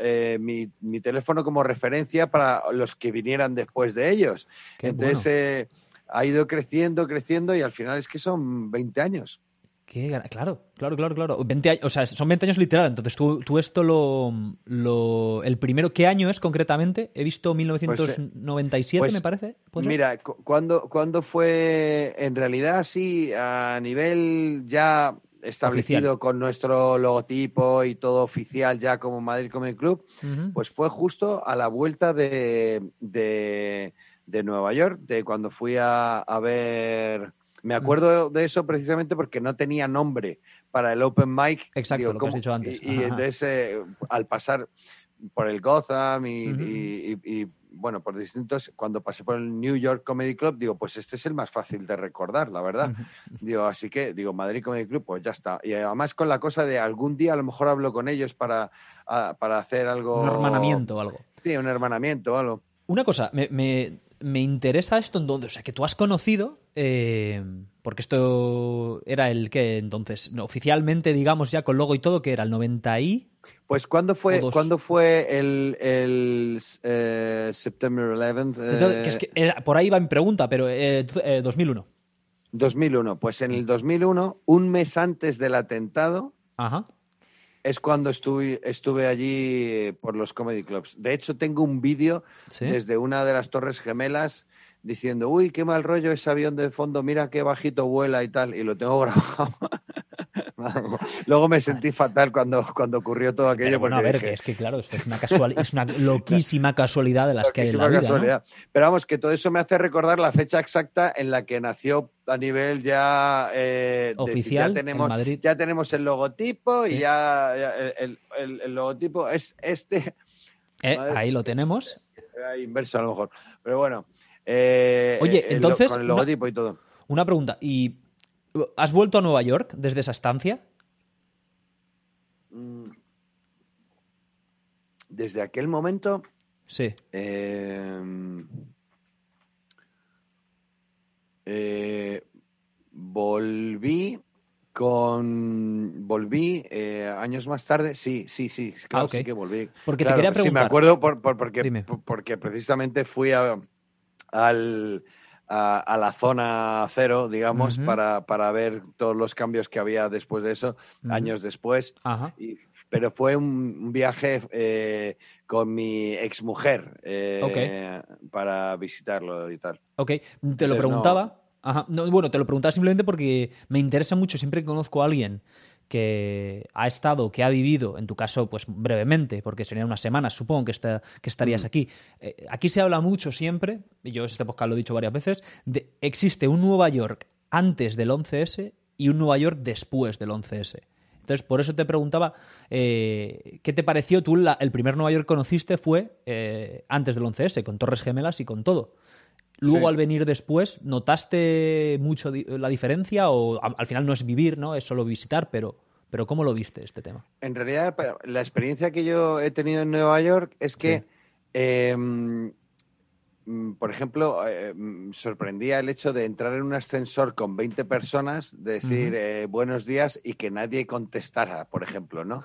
eh, mi, teléfono como referencia para los que vinieran después de ellos. Entonces eh, ha ido creciendo, creciendo y al final es que son 20 años. claro, claro, claro, claro. o sea, son 20 años literal. Entonces, tú, esto lo, El primero, ¿qué año es concretamente? He visto 1997, pues, eh, pues, me parece. Mira, cuando, cuando fue. En realidad, sí, a nivel ya establecido con nuestro logotipo y todo oficial ya como Madrid Comedy Club, pues fue justo a la vuelta de, de, Nueva York, de cuando fui a, ver... Me acuerdo de eso precisamente porque no tenía nombre para el Open Mic. Exacto, lo que has dicho antes. Y, entonces, eh, al pasar por el Gotham y bueno, por distintos, cuando pasé por el New York Comedy Club, digo, pues este es el más fácil de recordar, la verdad. Digo, así que, digo, Madrid Comedy Club, pues ya está. Y además con la cosa de algún día a lo mejor hablo con ellos para, para hacer algo... Un hermanamiento o algo. Sí, un hermanamiento o algo. Una cosa, me, me, interesa esto en donde, o sea, que tú has conocido, eh, porque esto era el que entonces, oficialmente, digamos, ya con logo y todo, que era el 90 y... Pues ¿cuándo fue, ¿cuándo fue el, el eh, September 11 es que eh, por ahí va mi pregunta, pero 2001. Eh, 2001. Pues en el 2001, un mes antes del atentado, es cuando estuve, estuve allí por los comedy clubs. De hecho, tengo un vídeo desde una de las Torres Gemelas diciendo, uy, qué mal rollo ese avión de fondo, mira qué bajito vuela y tal, y lo tengo [LAUGHS] grabado. Luego me sentí fatal cuando, cuando ocurrió todo aquello. bueno, a ver, que es que claro, es una, es una [LAUGHS] loquísima casualidad de las que hay en la vida, Pero vamos, que todo eso me hace recordar la fecha exacta en la que nació a nivel ya eh, oficial ya tenemos, en Madrid. Ya tenemos el logotipo y ya, el, logotipo es este. Eh, ahí lo tenemos. Inverso a lo mejor. Pero bueno. Eh, Oye, el- entonces, Con el una- logotipo y todo. Una pregunta. ¿Y has vuelto a Nueva York desde esa estancia? Mm. Desde aquel momento. Sí. eh, eh, volví con. Volví eh, años más tarde. Sí, sí, sí. Claro, Ah, sí que volví. Porque Claro, te quería Sí, me preguntar. acuerdo por- por- porque, porque precisamente fui a, al, a, a la zona cero, digamos, para, para ver todos los cambios que había después de eso, años después. Y- pero fue un, viaje eh, con mi exmujer eh, para visitarlo y tal. Ok, te lo Entonces, no. preguntaba. Ajá. No, bueno, te lo preguntaba simplemente porque me interesa mucho. Siempre que conozco a alguien que ha estado, que ha vivido, en tu caso, pues brevemente, porque serían unas semanas, supongo que, está, que estarías Mm. aquí. Eh, aquí se habla mucho siempre, y yo este podcast lo he dicho varias veces, de existe un Nueva York antes del 11S y un Nueva York después del 11S. Entonces, por eso te preguntaba, eh, ¿qué te pareció? Tú la- el primer Nueva York que conociste fue eh, antes del 11S, con Torres Gemelas y con todo. Luego, Sí. al venir después, ¿notaste mucho la diferencia? O al final no es vivir, ¿no? Es solo visitar, pero, pero ¿cómo lo viste este tema? En realidad, la experiencia que yo he tenido en Nueva York es que, eh, mm, por ejemplo, eh, mm, sorprendía el hecho de entrar en un ascensor con 20 personas, decir eh, buenos días y que nadie contestara, por ejemplo, ¿no?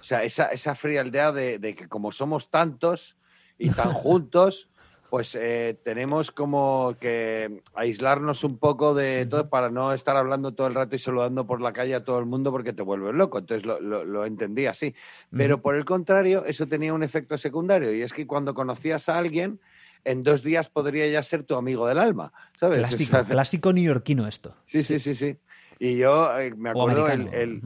O sea, esa, esa frialdad de, de que como somos tantos y tan [LAUGHS] juntos, pues eh, tenemos como que aislarnos un poco de todo para no estar hablando todo el rato y saludando por la calle a todo el mundo porque te vuelves loco. Entonces lo, lo- lo entendí así. Pero por el contrario, eso tenía un efecto secundario y es que cuando conocías a alguien, en dos días podría ya ser tu amigo del alma, ¿sabes? Clásico, O sea, clásico neoyorquino esto. sí, sí, sí, sí. Y yo eh, me acuerdo el, el-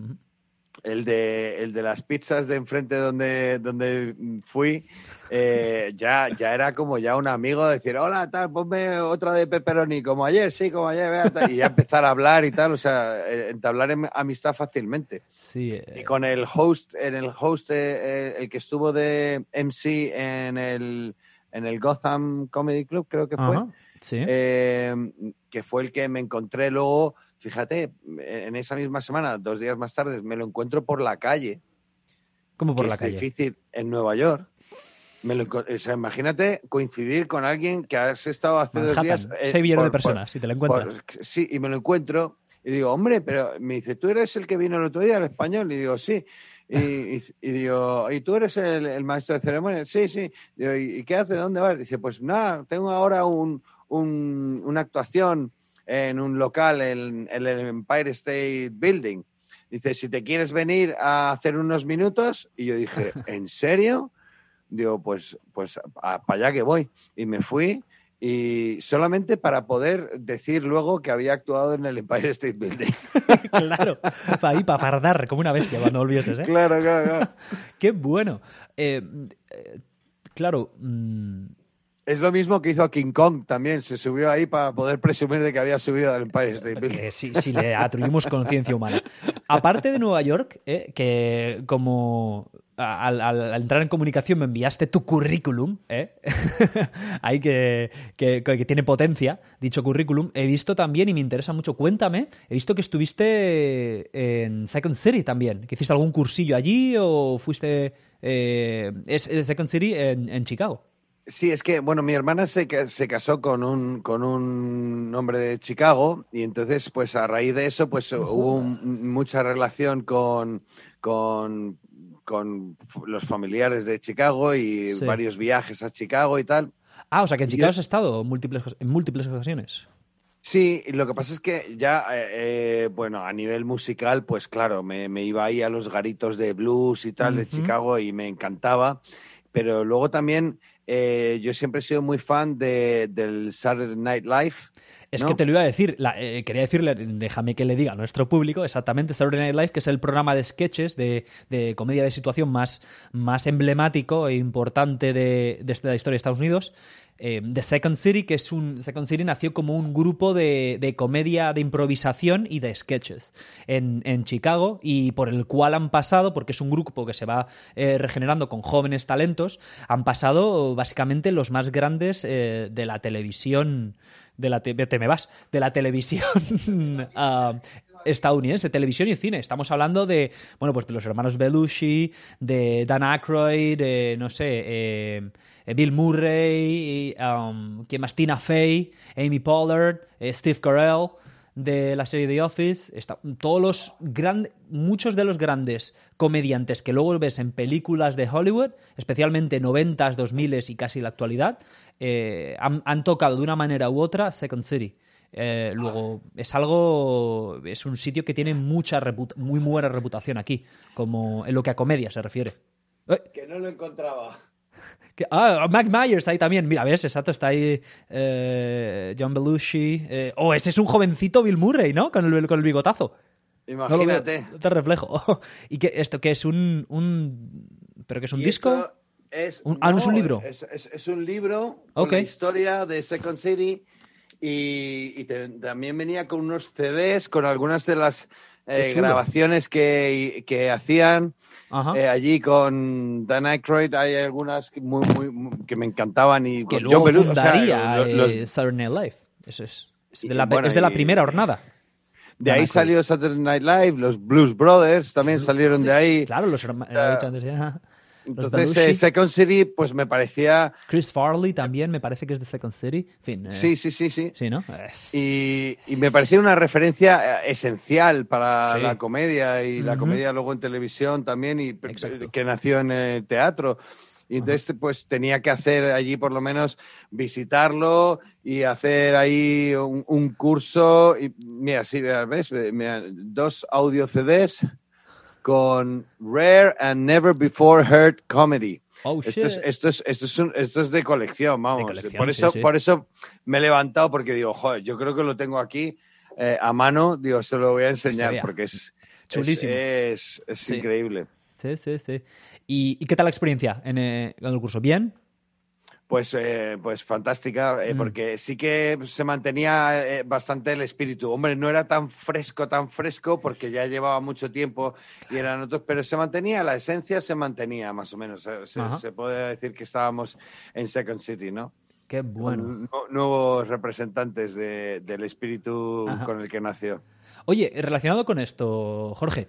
el de, el de las pizzas de enfrente donde, donde fui, eh, ya, ya era como ya un amigo decir, hola, tal, ponme otra de pepperoni, como ayer, sí, como ayer, vea, tal", y ya empezar a hablar y tal, o sea, eh, entablar em- amistad fácilmente. Sí, eh, Y con el host, en el host, eh, eh, el que estuvo de MC en el, en el Gotham Comedy Club, creo que fue, sí. eh, que fue el que me encontré luego, fíjate, en esa misma semana, dos días más tarde, me lo encuentro por la calle. ¿Cómo por que la es calle? difícil en Nueva York. Me lo enco- o sea, imagínate coincidir con alguien que has estado hace dos Manhattan, días. eh, seis millones de por- por- personas, si te la encuentras. por- sí, y me lo encuentro y digo, hombre, pero me dice, ¿tú eres el que vino el otro día, el español? Y digo, sí. Y, y- y digo, ¿y tú eres el, el maestro de ceremonias? Sí, sí. Digo, ¿y qué haces? ¿Dónde vas? Dice, pues nada, tengo ahora un, un- una actuación en un local en, en el Empire State Building. Dice, si te quieres venir a hacer unos minutos. Y yo dije, [LAUGHS] ¿en serio? Digo, pues, pues para allá que voy. Y me fui y solamente para poder decir luego que había actuado en el Empire State Building. [LAUGHS] claro, para ahí, para fardar como una bestia cuando volvieses, ¿eh? claro, claro, claro. [LAUGHS] Qué bueno. Eh, eh, claro, mm, Es lo mismo que hizo King Kong también. Se subió ahí para poder presumir de que había subido al Empire State Building. eh, si, si le atribuimos conciencia humana. Aparte de Nueva York, eh, que como al, entrar en comunicación me enviaste tu currículum, ¿eh? [LAUGHS] ahí que, que- tiene potencia, dicho currículum, he visto también, y me interesa mucho, cuéntame, he visto que estuviste en Second City también, que hiciste algún cursillo allí o fuiste... eh, Second City en Chicago. Sí, es que, bueno, mi hermana se, se casó con un, con un hombre de Chicago y entonces, pues a raíz de eso, pues hubo un- mucha relación con, con, con los familiares de Chicago y Sí. varios viajes a Chicago y tal. Ah, o sea que en Yo- Chicago has estado múltiples, en múltiples ocasiones. Sí, lo que pasa es que ya, eh, eh, bueno, a nivel musical, pues claro, me, me iba ahí a los garitos de blues y tal de. Chicago y me encantaba. Pero luego también eh, yo siempre he sido muy fan de, del Saturday Night Live. Es ¿no? que te lo iba a decir, la- eh, quería decirle, déjame que le diga a nuestro público exactamente Saturday Night Live, que es el programa de sketches de, de comedia de situación más, más emblemático e importante de, de la historia de Estados Unidos. Eh, The Second City, que es un. Second City nació como un grupo de, de comedia de improvisación y de sketches en, en Chicago y por el cual han pasado, porque es un grupo que se va eh, regenerando con jóvenes talentos, han pasado básicamente los más grandes eh, de la televisión, de la te, me vas, de la televisión uh, [LAUGHS] estadounidense, televisión y cine. Estamos hablando de, bueno, pues de los hermanos Belushi, de Dan Aykroyd, de, no sé, eh, Bill Murray, um, ¿quién más? Tina Fey, Amy Pollard, eh, Steve Carell de la serie The Office, todos los grandes, muchos de los grandes comediantes que luego ves en películas de Hollywood, especialmente 90s, 2000s y casi la actualidad, eh, han, tocado de una manera u otra Second City. Eh, luego, es algo. Es un sitio que tiene mucha muy buena reputación aquí, como en lo que a comedia se refiere. Que no lo encontraba. [LAUGHS] ah, Mac Myers ahí también. Mira, ves, exacto, está ahí eh, John Belushi. Eh, oh, ese es un jovencito Bill Murray, ¿no? Con el, con el bigotazo. Imagínate. No te reflejo. [LAUGHS] ¿Y que esto qué es? ¿Un, un... ¿Pero que es un disco? Es, ah, no, es un libro. Es, es, un libro con la historia de Second City y, también venía con unos CDs con algunas de las eh, grabaciones que, que hacían eh, allí con Dan Aykroyd. Hay algunas que, muy, muy, que me encantaban y que luego John fundaría eh, Saturday Night Live. Eso es. es de la, es de la primera jornada. De ahí salió Saturday Night Live, los Blues Brothers también salieron de ahí. Claro, los hermanos. Entonces, eh, Second City, pues me parecía. Chris Farley también me parece que es de Second City. fin, eh, Sí, sí, sí, sí. Sí, ¿no? Y, me parecía una referencia eh, esencial para la comedia y la comedia luego en televisión también, y que nació en el teatro. Y entonces, pues tenía que hacer allí por lo menos visitarlo y hacer ahí un, curso. Y mira, sí, ¿ves? Mira, dos audio CDs con Rare and Never Before Heard Comedy. Oh, esto, es, esto, es, esto, es de colección, vamos. por, eso, por eso me he levantado porque digo, joder, yo creo que lo tengo aquí eh, a mano, digo, se lo voy a enseñar porque es chulísimo. Es, increíble. Sí, sí, sí. ¿Y, qué tal la experiencia en, eh, en el curso? ¿Bien? Pues, eh, pues fantástica, eh, mm. porque sí que se mantenía eh, bastante el espíritu. Hombre, no era tan fresco, tan fresco, porque ya llevaba mucho tiempo y eran otros, pero se mantenía, la esencia se mantenía más o menos. Se, puede decir que estábamos en Second City, ¿no? Qué bueno. nuevos representantes del espíritu con el que nació. Oye, relacionado con esto, Jorge, eh,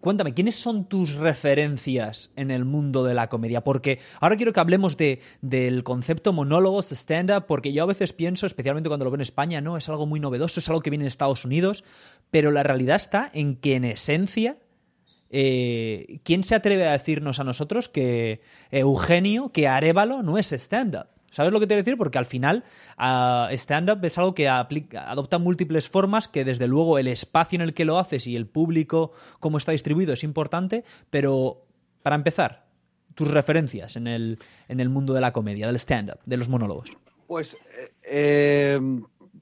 cuéntame, ¿quiénes son tus referencias en el mundo de la comedia? Porque ahora quiero que hablemos de, del concepto monólogos, stand-up, porque yo a veces pienso, especialmente cuando lo veo en España, no, es algo muy novedoso, es algo que viene de Estados Unidos, pero la realidad está en que en esencia, eh, ¿quién se atreve a decirnos a nosotros que Eugenio, que Arevalo no es stand-up? ¿Sabes lo que te quiero decir? Porque al final uh, stand-up es algo que adopta múltiples formas, que desde luego el espacio en el que lo haces y el público, cómo está distribuido, es importante, pero para empezar, tus referencias en el, en el mundo de la comedia, del stand-up, de los monólogos. Pues eh,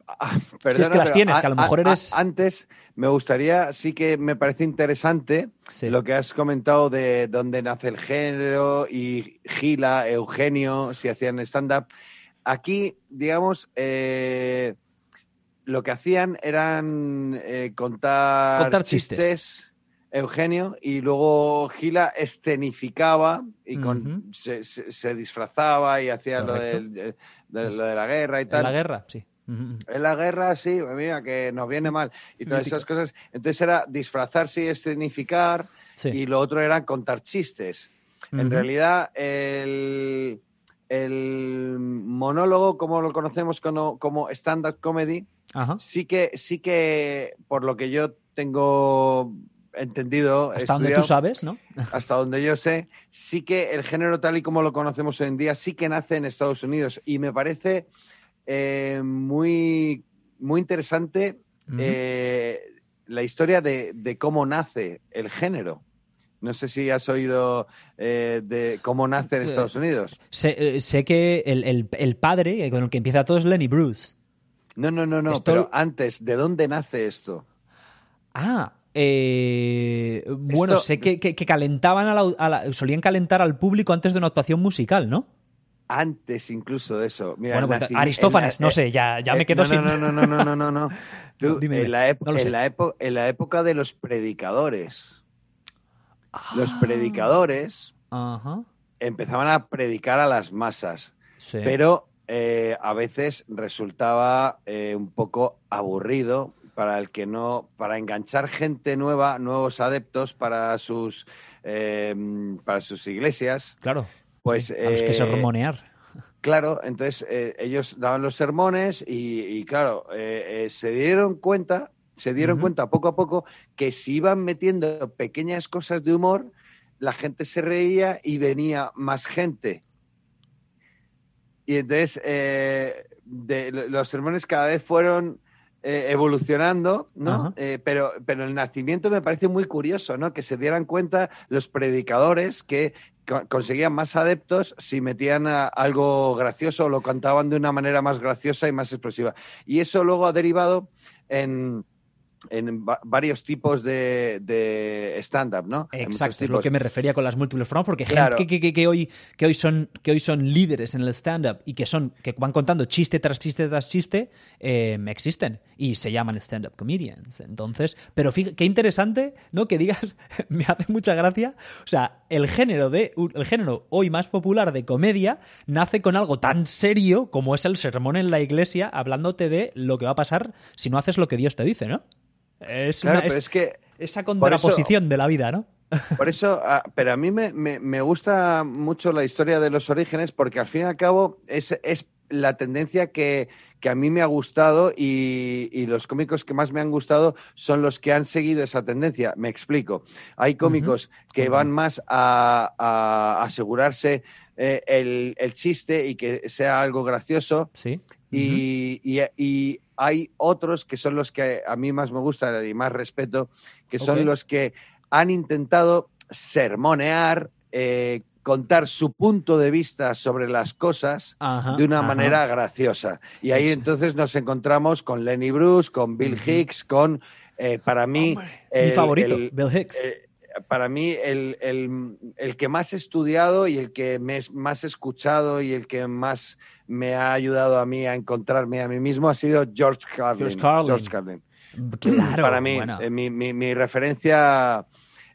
[LAUGHS] si es que las tienes, que a lo mejor eres. antes, me gustaría, sí que me parece interesante lo que has comentado de dónde nace el género y Gila, Eugenio, si hacían stand-up. Aquí, digamos, eh, lo que hacían eran eh, contar, chistes. Eugenio, y luego Gila escenificaba y con, se, disfrazaba y hacía lo, de, lo de la guerra y tal. La guerra, sí. En la guerra, sí, mira, que nos viene mal. Y todas esas cosas. Entonces era disfrazarse y escenificar. Y lo otro era contar chistes. En realidad, el, el, monólogo, como lo conocemos como, como stand-up comedy, sí que, sí que, por lo que yo tengo entendido. Hasta donde tú sabes, ¿no? hasta donde yo sé, sí que el género tal y como lo conocemos hoy en día, sí que nace en Estados Unidos. Y me parece eh, muy, muy interesante eh, la historia de, cómo nace el género. No sé si has oído eh, de cómo nace en Estados Unidos. Sé, que el, padre con el que empieza todo es Lenny Bruce. No, no, no, no. Pero antes, ¿de dónde nace esto? Ah, bueno, sé que, calentaban a solían calentar al público antes de una actuación musical, ¿no? Antes incluso de eso. bueno, pues Aristófanes, no sé, ya, ya me eh, quedo no, sin. No, no, no, no, no, no, [LAUGHS] no. en, la en, la época de los predicadores. Los ah. predicadores empezaban a predicar a las masas. Sí. Pero eh, a veces resultaba eh, un poco aburrido para el que no, para enganchar gente nueva, nuevos adeptos para sus, eh, para sus iglesias. claro. Pues A los que eh, sermonear. Claro, entonces eh, ellos daban los sermones y, y claro, eh, eh, se dieron cuenta, se dieron cuenta poco a poco que si iban metiendo pequeñas cosas de humor, la gente se reía y venía más gente. Y entonces eh, de- los sermones cada vez fueron eh, evolucionando, ¿no? Eh, pero, pero el nacimiento me parece muy curioso, ¿no? Que se dieran cuenta los predicadores que conseguían más adeptos si metían algo gracioso o lo cantaban de una manera más graciosa y más explosiva. Y eso luego ha derivado en, en va- varios tipos de, de stand-up, ¿no? Exacto, es lo que me refería con las múltiples formas, porque Claro. gente que, que- que hoy, que, hoy son, que hoy son líderes en el stand-up y que, son, que van contando chiste tras chiste tras chiste, eh, existen y se llaman stand-up comedians. Entonces, pero fíjate, qué interesante, ¿no? Que digas, [LAUGHS] me hace mucha gracia. O sea, el género, de, el género hoy más popular de comedia nace con algo tan serio como es el sermón en la iglesia, hablándote de lo que va a pasar si no haces lo que Dios te dice, ¿no? Es, Claro, una- pero es- es que esa eso- contraposición de la vida, ¿no? [LAUGHS] Por eso, ah, pero a mí me, me- me gusta mucho la historia de los orígenes porque al fin y al cabo es, es la tendencia que, que a mí me ha gustado y, y los cómicos que más me han gustado son los que han seguido esa tendencia. Me explico. Hay cómicos que van más a, a asegurarse eh, el, el chiste y que sea algo gracioso Sí. y, y- y hay otros que son los que a mí más me gustan y más respeto, que son los que han intentado sermonear, eh, contar su punto de vista sobre las cosas Ajá, de una ajá. manera graciosa. Y ahí entonces nos encontramos con Lenny Bruce, con Bill. Hicks, con, eh, para mí... Mi el- favorito, el- Bill Hicks. eh, para mí, el, el- el que más he estudiado y el que me, más he escuchado y el que más me ha ayudado a mí a encontrarme a mí mismo ha sido George Carlin. George Carlin. George Carlin. claro. para mí, bueno. eh, mi, mi- mi referencia,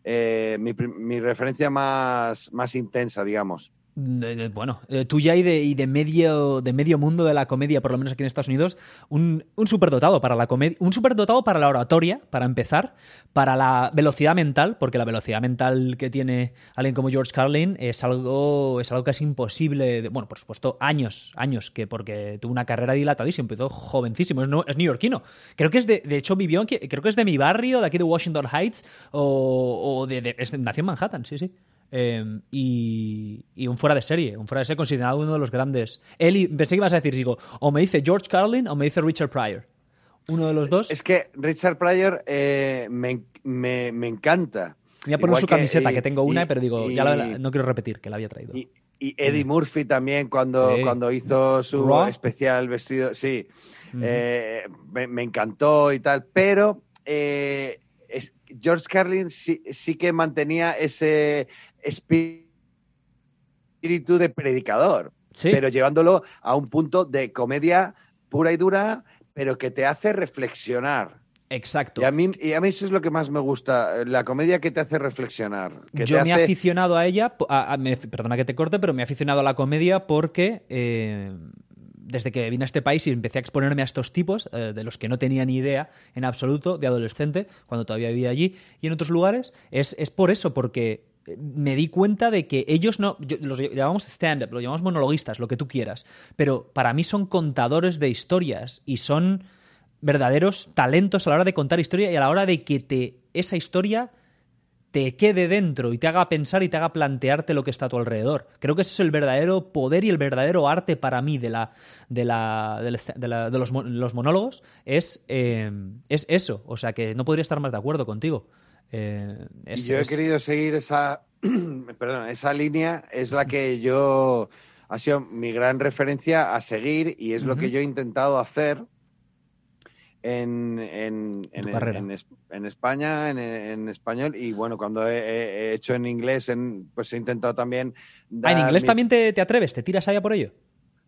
eh, mi, mi referencia más, más intensa, digamos. Bueno, eh, tuya y de, de medio de medio mundo de la comedia, por lo menos aquí en Estados Unidos, un, un superdotado para la comedia, un superdotado para la oratoria, para empezar, para la velocidad mental, porque la velocidad mental que tiene alguien como George Carlin es algo, es algo es imposible, bueno, por supuesto, años, años, que porque tuvo una carrera dilatadísima, empezó jovencísimo, es, no, neoyorquino. Creo que es de, de hecho vivió, creo que es de mi barrio, de aquí de Washington Heights, o, o de- nació en Manhattan, sí, sí. Eh, y, y un fuera de serie, un fuera de serie considerado uno de los grandes. Él y- pensé que ibas a decir, digo, o me dice George Carlin o me dice Richard Pryor. Uno de los dos. Es que Richard Pryor eh, me, me- me encanta. Voy a poner Igual su camiseta, y- que, tengo una, pero digo, ya la- no quiero repetir, que la había traído. Y, Eddie Murphy también cuando, Sí. cuando hizo su Raw. especial vestido, sí, eh, me, me encantó y tal, pero eh, es- George Carlin sí, sí que mantenía ese espíritu de predicador, Sí. pero llevándolo a un punto de comedia pura y dura, pero que te hace reflexionar. Exacto. Y a, mí, y a mí eso es lo que más me gusta, la comedia que te hace reflexionar. Que Yo me he hace- aficionado a ella, po- a- a- me- perdona que te corte, pero me he aficionado a la comedia porque eh, desde que vine a este país y empecé a exponerme a estos tipos, eh, de los que no tenía ni idea en absoluto, de adolescente, cuando todavía vivía allí y en otros lugares, es, es por eso, porque eh, me di cuenta de que ellos no, los llamamos stand-up, los llamamos monologuistas, lo que tú quieras, pero para mí son contadores de historias y son verdaderos talentos a la hora de contar historia y a la hora de que te esa historia te quede dentro y te haga pensar y te haga plantearte lo que está a tu alrededor. Creo que ese es el verdadero poder y el verdadero arte para mí de la de la, de, los monólogos es, eh, es eso. O sea que no podría estar más de acuerdo contigo. Eh, Y yo he es- querido seguir esa, [CLEARS THROAT] perdón, esa línea, es la que yo ha sido mi gran referencia a seguir y es lo que yo he intentado hacer en, en, En en España, en, en español y bueno, cuando he, he- he hecho en inglés, pues he intentado también... Ah, ¿En dar inglés mi- también te, te atreves? ¿Te tiras allá por ello?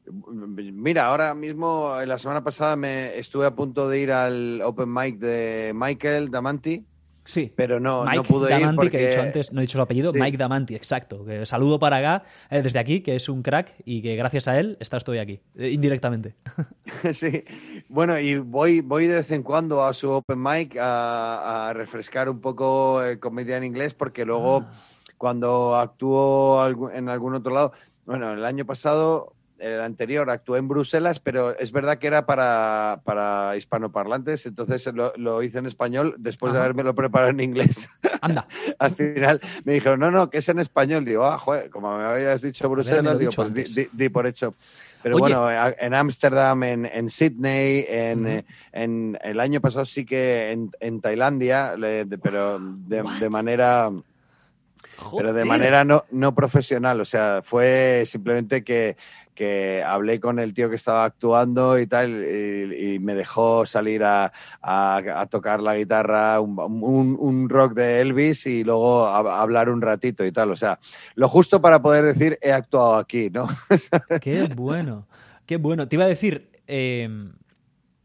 Mira, ahora mismo, la semana pasada me estuve a punto de ir al open mic de Michael Damanti Sí, pero no, Mike no pudo Damanti, ir porque... que he dicho antes, no he dicho su apellido, Sí. Mike Damanti, exacto. Que saludo para acá eh, desde aquí, que es un crack y que gracias a él estás tú aquí, eh, indirectamente. [LAUGHS] [LAUGHS] Sí, bueno, y voy, voy de vez en cuando a su open mic a, a refrescar un poco eh, comedia en inglés, porque luego Ah. cuando actúo en algún otro lado, bueno, el año pasado, el anterior, actué en Bruselas, pero es verdad que era para, para hispanoparlantes, entonces lo, lo hice en español después de haberme lo preparado en inglés. [LAUGHS] Anda, [LAUGHS] Al final me dijeron, no, no, que es en español. Digo, ah, joder, como me habías dicho Bruselas, digo, dicho pues di, antes. di- di por hecho. Pero Oye. bueno, en Ámsterdam, en, en Sydney, en, en el año pasado sí que en, en Tailandia, le- de- pero de, de manera pero de manera no, no profesional. O sea, fue simplemente que, que hablé con el tío que estaba actuando y tal, y, y me dejó salir a, a- a tocar la guitarra, un, un- un rock de Elvis y luego a, a hablar un ratito y tal. O sea, lo justo para poder decir he actuado aquí, ¿no? [LAUGHS] Qué bueno, qué bueno. Te iba a decir, eh,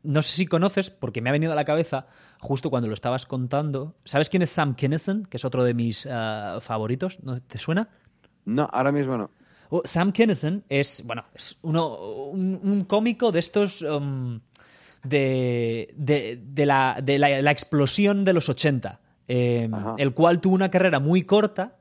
no sé si conoces, porque me ha venido a la cabeza justo cuando lo estabas contando. ¿Sabes quién es Sam Kinison? Que es otro de mis ah, favoritos. ¿No te suena? No, ahora mismo no. Oh, Sam Kinison es, bueno, es uno, un, un cómico de estos um, de, de, de la, de la, la explosión de los 80, eh, Ajá. el cual tuvo una carrera muy corta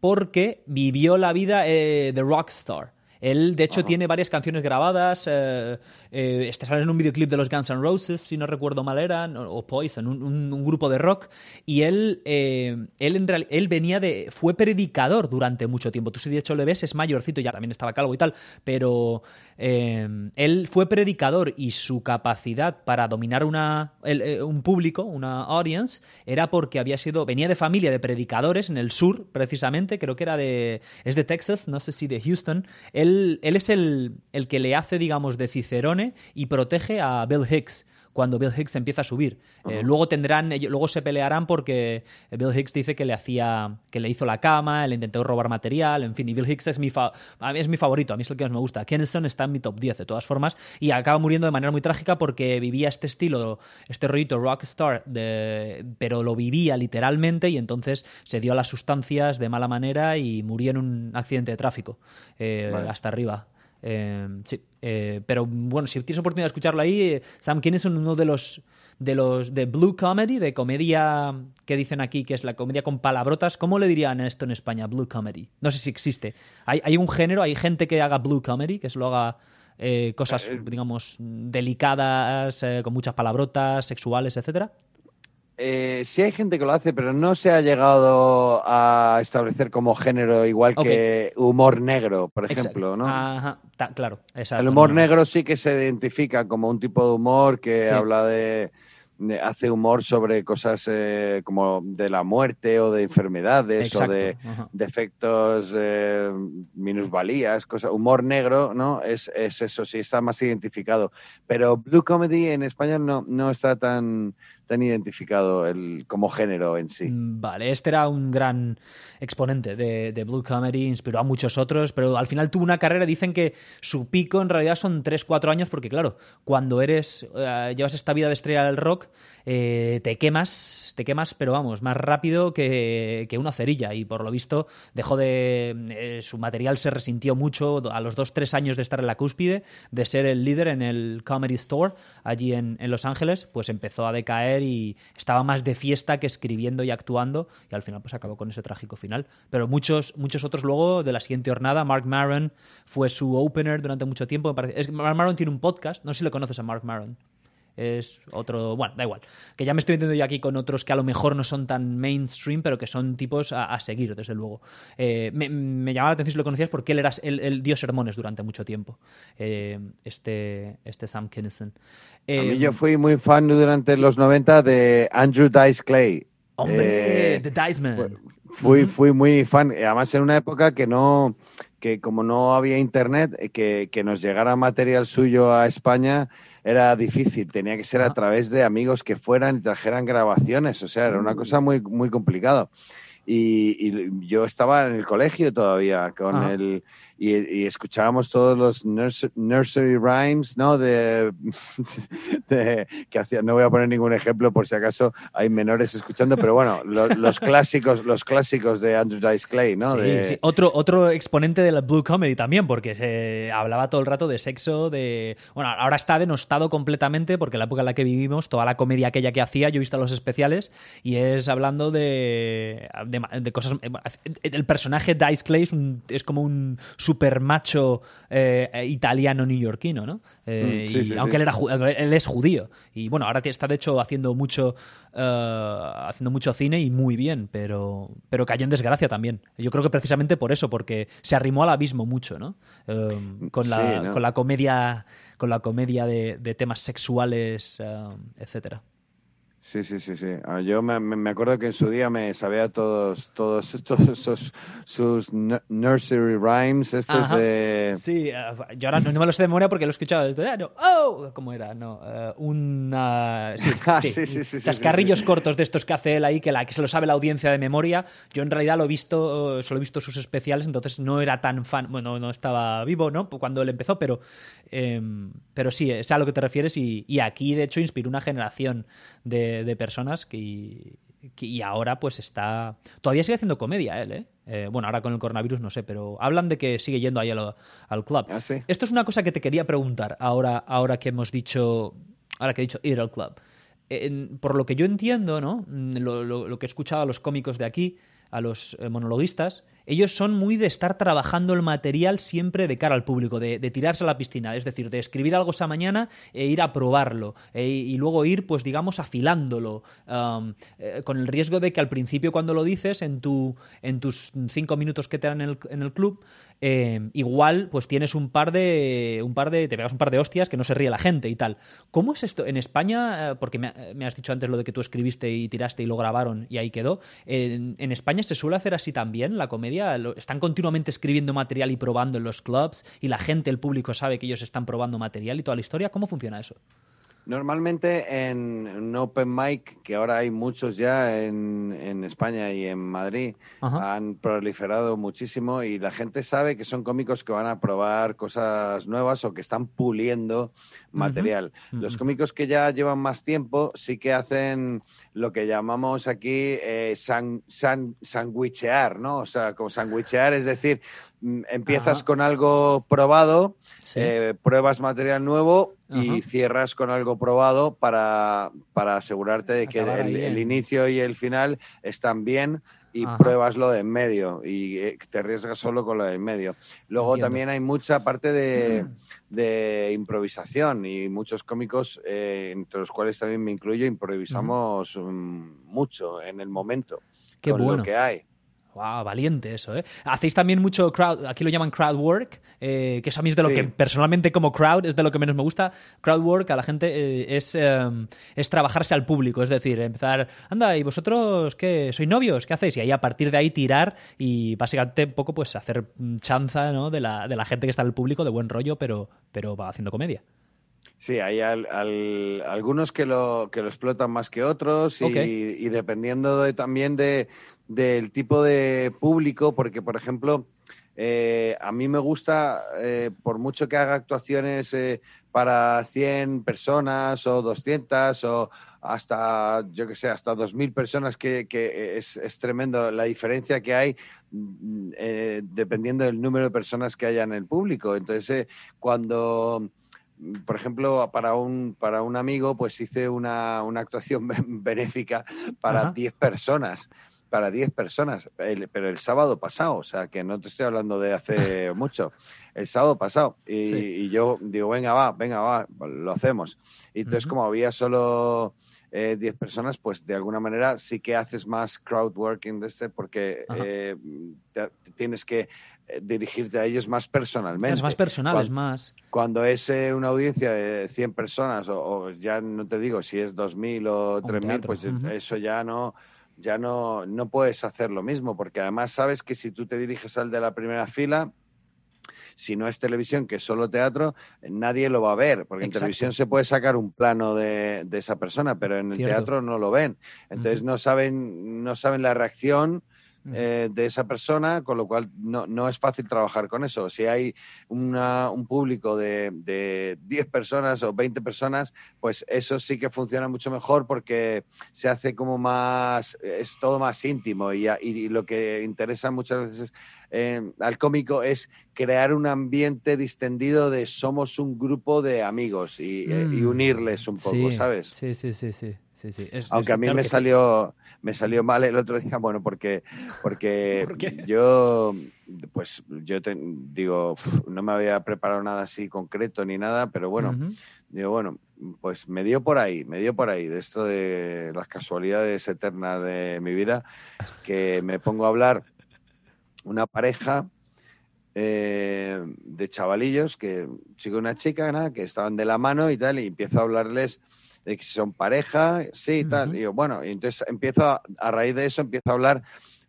porque vivió la vida eh, de rockstar. Él, de hecho, Ajá. tiene varias canciones grabadas. Eh, eh, este sale en un videoclip de los Guns N' Roses, si no recuerdo mal eran, o, o Poison, un, un- un grupo de rock. Y él, eh, él, en real- él venía de. fue predicador durante mucho tiempo. Tú, si de hecho le ves, es mayorcito, ya también estaba calvo y tal. Pero eh, él fue predicador y su capacidad para dominar una, el- un público, una audience, era porque había sido. venía de familia de predicadores en el sur, precisamente. Creo que era de. es de Texas, no sé si de Houston. Él, él es el, el que le hace, digamos, de Cicerone y protege a Bill Hicks cuando Bill Hicks empieza a subir. Eh, luego tendrán, luego se pelearán porque Bill Hicks dice que le hacía, que le hizo la cama, le intentó robar material, en fin. Y Bill Hicks es mi, fa- a mí es mi favorito, a mí es el que más me gusta. Kennison está en mi top 10 de todas formas y acaba muriendo de manera muy trágica porque vivía este estilo, este rollito rockstar, de, pero lo vivía literalmente y entonces se dio a las sustancias de mala manera y murió en un accidente de tráfico eh, Vale. hasta arriba. Eh, sí, eh, pero bueno, si tienes oportunidad de escucharlo ahí, eh, Sam Kinison, uno de los de los de blue comedy, de comedia que dicen aquí que es la comedia con palabrotas, ¿cómo le dirían esto en España? Blue comedy. No sé si existe. Hay, hay un género, hay gente que haga blue comedy, que solo haga eh, cosas, digamos, delicadas, con muchas palabrotas, sexuales, etcétera. Eh, sí hay gente que lo hace, pero no se ha llegado a establecer como género igual que humor negro, por Exacto. ejemplo, ¿no? Ajá, ta- claro. exacto, El humor negro sí que se identifica como un tipo de humor que Sí. habla de, de- hace humor sobre cosas eh, como de la muerte o de enfermedades Exacto, o de ajá. defectos, eh, minusvalías, cosas. Humor negro, ¿no? Es, es eso, sí está más identificado. Pero blue comedy en español no, no está tan, tan identificado el, como género en sí. Mm, Vale, este era un gran exponente de, de Blue Comedy, inspiró a muchos otros, pero al final tuvo una carrera, dicen que su pico en realidad son 3-4 años, porque claro, cuando eres, eh, llevas esta vida de estrella del rock, eh, te quemas, te quemas, pero vamos, más rápido que, que una cerilla, y por lo visto dejó de, eh, su material se resintió mucho a los 2-3 años de estar en la cúspide, de ser el líder en el Comedy Store, allí en, en Los Ángeles, pues empezó a decaer y estaba más de fiesta que escribiendo y actuando y al final pues acabó con ese trágico final. Pero muchos, muchos otros luego de la siguiente jornada, Mark Maron fue su opener durante mucho tiempo. me Mark Maron tiene un podcast, no sé si le conoces a Mark Maron. Es otro, bueno, da igual. Que ya me estoy metiendo yo aquí con otros que a lo mejor no son tan mainstream, pero que son tipos a, a seguir, desde luego. Eh, me, me llamaba la atención si lo conocías porque él, era, él, él dio sermones durante mucho tiempo. Eh, este, este Sam Kinison. A Eh, mí yo fui muy fan durante los 90 de Andrew Dice Clay. Hombre, The Dice Man. Fu- Fui, fui muy fan, además en una época que no, que como no había internet, que, que nos llegara material suyo a España era difícil, tenía que ser a través de amigos que fueran y trajeran grabaciones, o sea, era una cosa muy, muy complicado. Y, y yo estaba en el colegio todavía con el y, escuchábamos todos los nursery rhymes, ¿no? [LAUGHS] De, que hacía, no voy a poner ningún ejemplo por si acaso hay menores escuchando, pero bueno, los, clásicos, los clásicos de Andrew Dice Clay, ¿no? Sí, Otro, otro exponente de la Blue Comedy también, porque se hablaba todo el rato de sexo, de... Bueno, ahora está denostado completamente porque la época en la que vivimos, toda la comedia aquella que hacía, yo he visto los especiales y es hablando de, de, cosas... El personaje Dice Clay es, es como un super macho eh, italiano neoyorquino, ¿no? Eh, mm, aunque Él, era, él es judío. Y bueno, ahora está de hecho haciendo mucho, eh, haciendo mucho cine y muy bien, pero, pero cayó en desgracia también. Yo creo que precisamente por eso, porque se arrimó al abismo mucho, ¿no? con, la, con la comedia, con la comedia de, de temas sexuales, etcétera. Sí, sí, sí, sí. Ah, yo me, me, acuerdo que en su día me sabía todos, todos [LAUGHS] estos esos, sus nursery rhymes, estos de... Sí, eh, yo ahora no, me los sé de memoria porque lo he escuchado desde... Ah, no, oh, ¿cómo era? No, uh, una... Sí, [LAUGHS] ah, sí, sí, sí, Chascarrillos cortos de estos que hace él ahí, que, la, que se lo sabe la audiencia de memoria. Yo en realidad lo he visto, solo he visto sus especiales, entonces no era tan fan, bueno, no estaba vivo, ¿no? Cuando él empezó, pero, eh, pero sí, es a lo que te refieres y, y aquí, de hecho, inspiró una generación de, personas que, y ahora pues está... Todavía sigue haciendo comedia él, ¿eh? ¿eh? Bueno, ahora con el coronavirus no sé, pero hablan de que sigue yendo ahí al, club. Ah, Esto es una cosa que te quería preguntar ahora, ahora que hemos dicho, ahora que he dicho ir al club. por lo que yo entiendo, ¿no? Lo, lo, que he escuchado a los cómicos de aquí, a los eh, monologuistas, ellos son muy de estar trabajando el material siempre de cara al público, de, tirarse a la piscina, es decir, de escribir algo esa mañana e ir a probarlo e, y luego ir, pues digamos, afilándolo, eh, con el riesgo de que al principio cuando lo dices, en, tu, en tus cinco minutos que te dan en el, en el club, eh, igual pues tienes un par de un par de te pegas un par de hostias que no se ríe la gente y tal ¿cómo es esto? en España porque me, has dicho antes lo de que tú escribiste y tiraste y lo grabaron y ahí quedó en España se suele hacer así también la comedia están continuamente escribiendo material y probando en los clubs y la gente, el público sabe que ellos están probando material y toda la historia. ¿Cómo funciona eso? Normalmente en un open mic, que ahora hay muchos ya en, España y en Madrid, han proliferado muchísimo y la gente sabe que son cómicos que van a probar cosas nuevas o que están puliendo material. Los cómicos que ya llevan más tiempo sí que hacen lo que llamamos aquí eh, sandwichear, ¿no? O sea, como sandwichear, es decir, mm, empiezas con algo probado, eh, pruebas material nuevo y cierras con algo probado para, para asegurarte de que el, inicio y el final están bien y pruebas lo de en medio y eh, te arriesgas solo con lo de en medio. Luego también hay mucha parte de, [CLEARS THROAT] de improvisación y muchos cómicos, eh, entre los cuales también me incluyo, improvisamos mm, mucho en el momento Qué con bueno. lo que hay. Wow, valiente eso, ¿eh? Hacéis también mucho crowd, aquí lo llaman crowd work, eh, que eso a mí es de lo que personalmente como crowd es de lo que menos me gusta. Crowd work a la gente eh, es, em, es trabajarse al público, es decir, empezar, anda, ¿y vosotros qué? ¿Sois novios? ¿Qué hacéis? Y ahí a partir de ahí tirar y básicamente un poco pues hacer chanza ¿no? de, la, de la gente que está en el público, de buen rollo, pero, pero va haciendo comedia. Sí, hay algunos que lo, que lo explotan más que otros y, y dependiendo de, también de, del tipo de público, porque, por ejemplo, eh, a mí me gusta, eh, por mucho que haga actuaciones eh, para 100 personas o 200 o hasta, yo que sé, hasta 2.000 personas, que, es, es, tremendo la diferencia que hay mm, dependiendo del número de personas que haya en el público. Entonces, cuando por ejemplo, para un, para un amigo, pues hice una, una actuación [LAUGHS] benéfica para 10 personas para 10 personas, pero el sábado pasado, o sea, que no te estoy hablando de hace [LAUGHS] mucho, el sábado pasado. Y, yo digo, venga, va, venga, va, lo hacemos. Y entonces, como había solo 10 eh, personas, pues de alguna manera sí que haces más crowd working de este, porque eh, tienes que eh, dirigirte a ellos más personalmente. Es más personal, es más. Cuando es una audiencia de 100 personas, o, ya no te digo si es 2.000 o 3.000, pues eso ya no ya no, no puedes hacer lo mismo, porque además sabes que si tú te diriges al de la primera fila, si no es televisión, que es solo teatro, nadie lo va a ver, porque en televisión se puede sacar un plano de, esa persona, pero en el teatro no lo ven. Entonces no, saben, no saben la reacción eh, de esa persona, con lo cual no, no, es fácil trabajar con eso. Si hay una, un público de, de 10 personas o 20 personas, pues eso sí que funciona mucho mejor porque se hace como más, es todo más íntimo y, y lo que interesa muchas veces eh, al cómico es crear un ambiente distendido de somos un grupo de amigos y, eh, y mm. unirles un poco, ¿sabes? Sí, sí, sí, sí. Sí, sí. Aunque a mí me salió, me salió mal el otro día, [LAUGHS] bueno, porque, porque [LAUGHS] yo, pues yo te, digo, no me había preparado nada así concreto ni nada, pero bueno, digo, bueno, pues me dio por ahí, me dio por ahí, de esto de las casualidades eternas de mi vida, que me pongo a hablar una pareja eh, de chavalillos, que chico y una chica, nada, que estaban de la mano y tal, y empiezo a hablarles de que son pareja, sí, tal. Y bueno, y entonces empiezo, a, raíz de eso, empiezo a hablar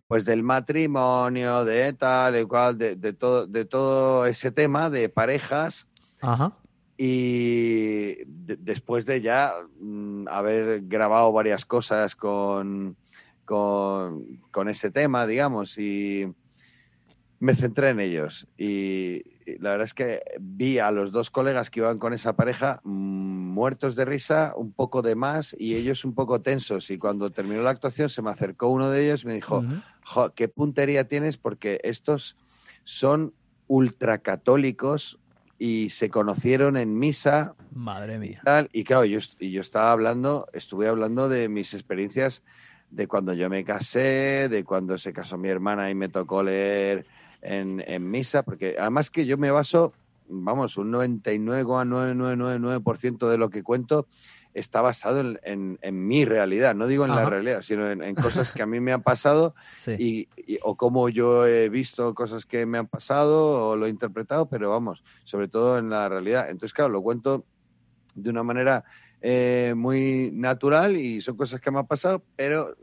pues del matrimonio, de tal, de cual, de, todo, de todo ese tema de parejas. Ajá. Y después de ya mm, haber grabado varias cosas con, con, con, ese tema, digamos, y me centré en ellos. Y, la verdad es que vi a los dos colegas que iban con esa pareja mm, muertos de risa, un poco de más y ellos un poco tensos. Y cuando terminó la actuación se me acercó uno de ellos y me dijo, ¿qué puntería tienes? Porque estos son ultracatólicos y se conocieron en misa. Madre mía. Y, claro, yo, y yo estaba hablando, estuve hablando de mis experiencias de cuando yo me casé, de cuando se casó mi hermana y me tocó leer en, en misa, porque además que yo me baso, vamos, un 99,9999% de lo que cuento está basado en, en, mi realidad, no digo en la realidad, sino en, cosas que a mí me han pasado [LAUGHS] y, o cómo yo he visto cosas que me han pasado o lo he interpretado, pero vamos, sobre todo en la realidad. Entonces, claro, lo cuento de una manera eh, muy natural y son cosas que me han pasado, pero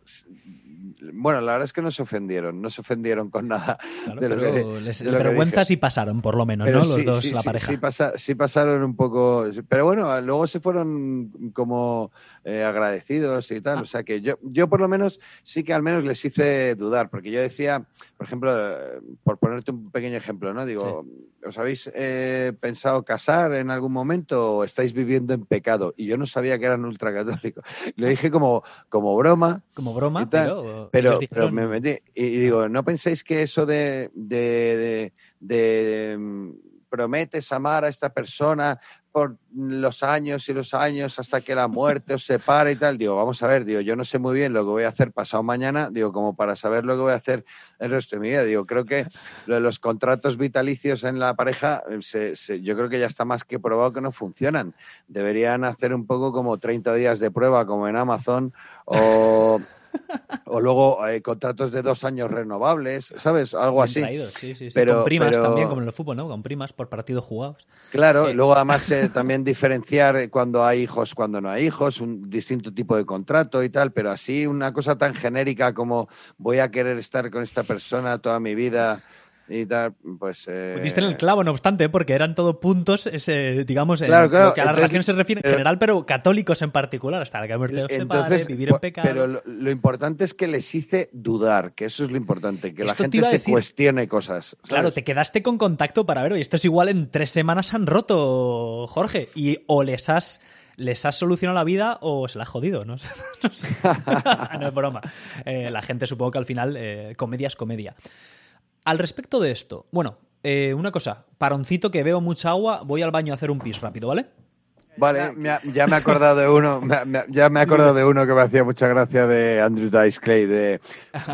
bueno, la verdad es que no se ofendieron, no se ofendieron con nada. de pero les, vergüenza sí pasaron, por lo menos, ¿no? Los dos, la pareja. Sí, pasaron un poco. Pero bueno, luego se fueron como eh, agradecidos y tal. Ah. O sea que yo, yo por lo menos sí que al menos les hice dudar, porque yo decía, por ejemplo, eh, por ponerte un pequeño ejemplo, ¿no? Digo, ¿os habéis eh, pensado casar en algún momento o estáis viviendo en pecado? Y yo no sabía que eran ultracatólicos. [LAUGHS] Lo dije como, como broma. Como broma, pero, pero, me metí. Y, digo, ¿no pensáis que eso de, de, de, mm, prometes amar a esta persona por los años y los años hasta que la muerte os separe y tal. Digo, vamos a ver, digo, yo no sé muy bien lo que voy a hacer pasado mañana, digo, como para saber lo que voy a hacer el resto de mi vida. Digo, creo que los contratos vitalicios en la pareja, yo creo que ya está más que probado que no funcionan. Deberían hacer un poco como 30 días de prueba, como en Amazon, o [LAUGHS] o luego hay contratos de dos años renovables, ¿sabes? Algo así. sí, sí, Pero, con primas también, como en el fútbol, ¿no? Con primas por partidos jugados. Claro, eh, luego además [LAUGHS] eh, también diferenciar cuando hay hijos, cuando no hay hijos, un distinto tipo de contrato y tal, pero así una cosa tan genérica como voy a querer estar con esta persona toda mi vida y tal, pues... Eh... en el clavo, no obstante, porque eran todo puntos, ese, digamos, en lo que a la relación se refiere en general, pero católicos en particular, hasta la que entonces, vivir en pecado... Pero lo, importante es que les hice dudar, que eso es lo importante, que la gente se cuestione cosas. Claro, te quedaste con contacto para ver, oye, esto es igual en tres semanas han roto, Jorge, y o les has les has solucionado la vida o se la has jodido, ¿no? [LAUGHS] [LAUGHS] no, es broma. Eh, la gente supongo que al final eh, comedia es comedia. Al respecto de esto, bueno, eh, una cosa, paroncito que bebo mucha agua, voy al baño a hacer un pis rápido, ¿vale? Vale, ya me he acordado de uno, ya me he acordado de uno que me hacía mucha gracia de Andrew Dice Clay, de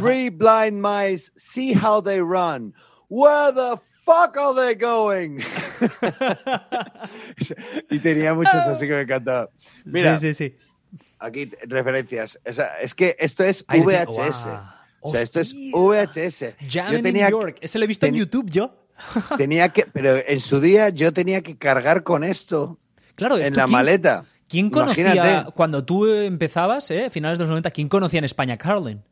Three blind mice, see how they run. Where the fuck are they going? [LAUGHS] y tenía muchos así que me encantaba. Mira, sí, sí, sí. Aquí referencias. es que esto es VHS. O sea, esto es VHS. yo tenía New York. Ese lo he visto en YouTube yo. [LAUGHS] tenía que, pero en su día yo tenía que cargar con esto claro, en la maleta. ¿Quién conocía, cuando tú empezabas, eh, finales de los 90, quién conocía en España Carlin?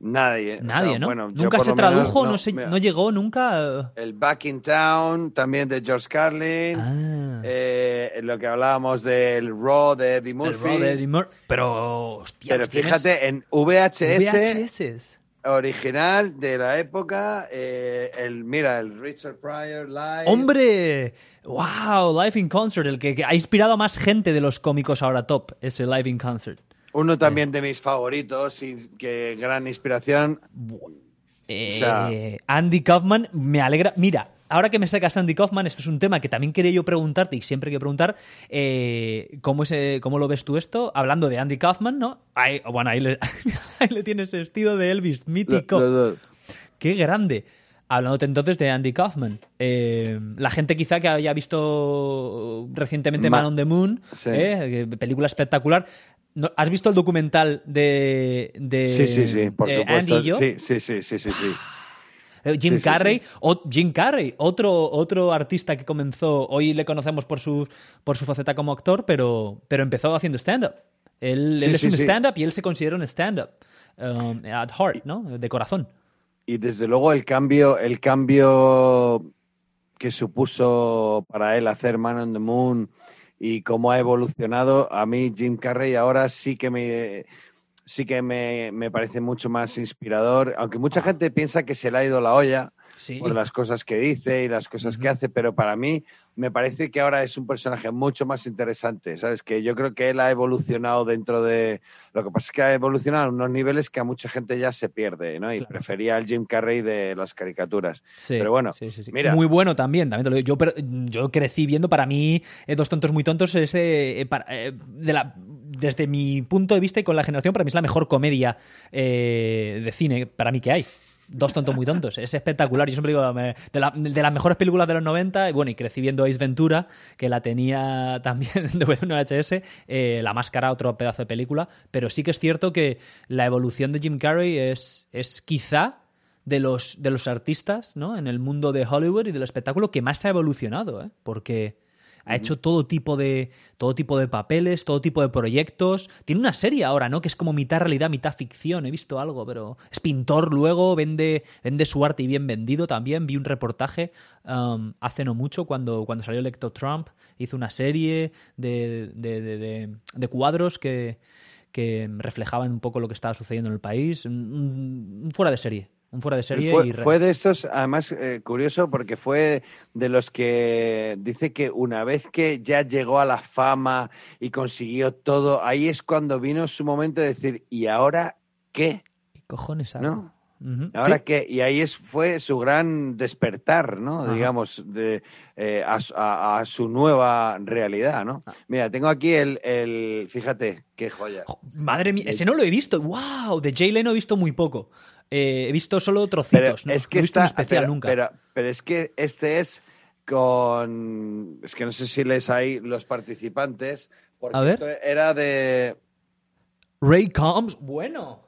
Nadie. Nadie, ¿no? nunca se tradujo, no, no, llegó nunca. El Back in Town, también de George Carlin. Ah. Eh, lo que hablábamos del Raw de Eddie Murphy. El Raw de Eddie Murphy. Pero, hostia, Pero fíjate, en VHS. VHS. original de la época. eh, el, mira, el Richard Pryor Live. ¡Hombre! ¡Wow! Live in Concert, el que, que ha inspirado a más gente de los cómicos ahora top, ese Live in Concert. Uno también de mis favoritos y que gran inspiración. Eh, O sea- Andy Kaufman, me alegra. Mira, ahora que me sacas Andy Kaufman, esto es un tema que también quería yo preguntarte y siempre quiero preguntar. eh, ¿cómo, es, eh, ¿Cómo lo ves tú esto? Hablando de Andy Kaufman, ¿no? Ahí, bueno, ahí le, [LAUGHS] ahí le tienes vestido de Elvis, mítico. ¡Qué grande! Hablándote entonces de Andy Kaufman. Eh, la gente quizá que haya visto recientemente Ma- Man on the Moon, Sí. película espectacular. ¿No- ¿Has visto el documental de, de Sí, sí, sí, por eh, supuesto. Andy y yo? Sí, sí, sí, sí, sí, sí. Eh, Jim Sí, Carrey, sí. o- Jim Carrey, otro, otro artista que comenzó, hoy le conocemos por su, por su faceta como actor, pero, pero empezó haciendo stand-up. Él, es un stand-up y él se considera un stand-up. um, at heart, ¿no? De corazón. Y desde luego el cambio, el cambio que supuso para él hacer Man on the Moon y cómo ha evolucionado, a mí Jim Carrey ahora sí que me sí que me, me parece mucho más inspirador, aunque mucha gente piensa que se le ha ido la olla Sí. por las cosas que dice y las cosas que hace, pero para mí me parece que ahora es un personaje mucho más interesante, ¿sabes? Que yo creo que él ha evolucionado dentro de... Lo que pasa es que ha evolucionado a unos niveles que a mucha gente ya se pierde, ¿no? Y Claro. prefería al Jim Carrey de las caricaturas. Sí, Pero bueno, sí, sí, sí. mira. Muy bueno también, también te lo digo. Yo, pero- yo crecí viendo, para mí, eh, Dos tontos muy tontos es de, eh, para- eh, de la, desde mi punto de vista y con la generación, para mí es la mejor comedia eh, de cine para mí que hay. Dos tontos muy tontos. Es espectacular. Yo siempre digo, de, la- de las mejores películas de los 90, y bueno, y crecí viendo Ace Ventura, que la tenía [LAUGHS] también de VHS, eh, La Máscara, otro pedazo de película. Pero sí que es cierto que la evolución de Jim Carrey es, es quizá de los, de los artistas ¿no? en el mundo de Hollywood y del espectáculo que más ha evolucionado, ¿eh? porque ha hecho todo tipo de todo tipo de papeles, todo tipo de proyectos. Tiene una serie ahora, ¿no? Que es como mitad realidad, mitad ficción. He visto algo, pero es pintor luego, vende, vende su arte y bien vendido también. Vi un reportaje um, hace no mucho cuando, cuando salió electo Trump. Hizo una serie de, de, de- de- de cuadros que, que reflejaban un poco lo que estaba sucediendo en el país. Fuera de serie. Un fuera de serie Fue, y fue de estos, además, eh, curioso, porque fue de los que dice que una vez que ya llegó a la fama y consiguió todo, ahí es cuando vino su momento de decir, ¿y ahora qué? ¿Qué cojones hago? ¿No? Ujú. ¿Ahora Sí. qué? Y ahí es, fue su gran despertar, ¿no? Ajá. Digamos, de, eh, a, su- a- a su nueva realidad, ¿no? Ah. Mira, tengo aquí el, el fíjate, qué joya. Jo, Madre mía, ese no lo he visto. ¡Wow! De Jay Leno he visto muy poco. Eh, he visto solo trocitos. ¿no? es que no he visto está, un especial pero, nunca. Pero, pero es que este es con, es que no sé si les hay los participantes, porque A ver. esto era de, Ray Combs, bueno.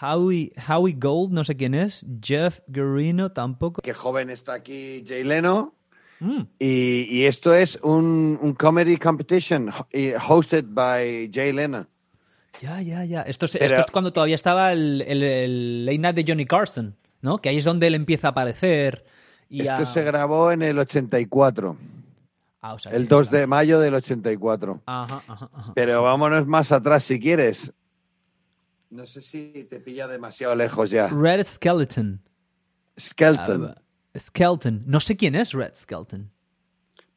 Howie, Howie Gold, no sé quién es. Jeff Guarino, tampoco. qué joven está aquí Jay Leno. Mm, Y, y esto es un, un comedy competition hosted by Jay Leno. Ya, ya, ya. Esto es, Pero- esto es cuando todavía estaba el, el, el late night de Johnny Carson, ¿no? Que ahí es donde él empieza a aparecer. Y Esto a- se grabó en el 84, Ah, o sea, el que- 2 de mayo del 84. Ajá, ajá, ajá. Pero vámonos más atrás si quieres. No sé si te pilla demasiado lejos ya. Red Skeleton. Skelton. Ah, Skeleton. No sé quién es Red Skeleton.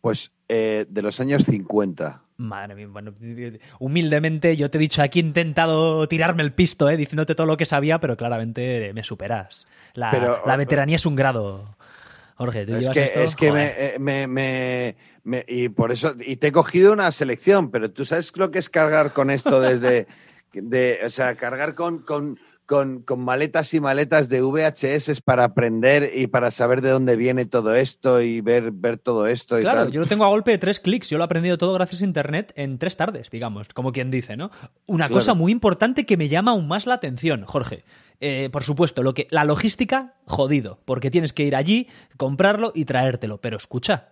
Pues eh, de los años 50. Madre mía, bueno, humildemente yo te he dicho, aquí he intentado tirarme el pisto, ¿eh? diciéndote todo lo que sabía, pero claramente me superas. La, Pero- la veteranía es un grado. Jorge, ¿tú Es llevas que, esto? es que me, eh, me, me- me- Y por eso. Y te he cogido una selección, pero tú sabes lo que es cargar con esto desde. [LAUGHS] de, o sea, cargar con. con con, con maletas y maletas de VHS para aprender y para saber de dónde viene todo esto y ver, ver todo esto y Claro, tal. yo lo tengo a golpe de tres clics. Yo lo he aprendido todo gracias a Internet en tres tardes, digamos, como quien dice, ¿no? Una Claro. cosa muy importante que me llama aún más la atención, Jorge. Eh, por supuesto, lo que, la logística, jodido, porque tienes que ir allí, comprarlo y traértelo. Pero escucha,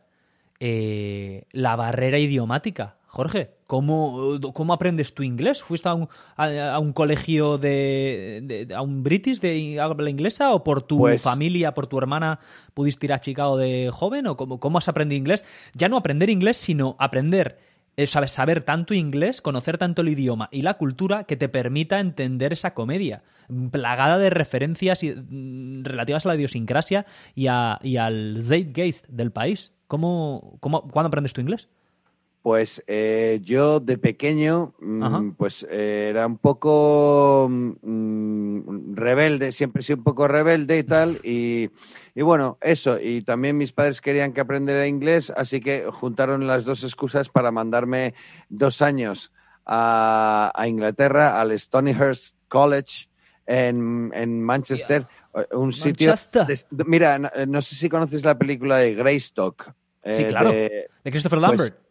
eh, la barrera idiomática, Jorge, ¿cómo, cómo aprendes tu inglés? ¿Fuiste a un, a, a un colegio de, de- a un british de habla inglesa o por tu Pues- familia, por tu hermana pudiste ir a Chicago de joven o cómo, cómo has aprendido inglés? Ya no aprender inglés, sino aprender eh, sabes, saber tanto inglés, conocer tanto el idioma y la cultura que te permita entender esa comedia, plagada de referencias mm, relativas a la idiosincrasia y, a, y al zeitgeist del país. ¿Cómo, cómo, ¿Cuándo aprendes tu inglés? Pues eh, yo de pequeño, mm, pues eh, era un poco mm, rebelde, siempre he sido un poco rebelde y tal, y, bueno, eso, y también mis padres querían que aprendiera inglés, así que juntaron las dos excusas para mandarme dos años a, Inglaterra, al Stonyhurst College en, Manchester, eh, un sitio... mira, no, sé si conoces la película de Greystock. sí, claro, de, Christopher pues Lambert.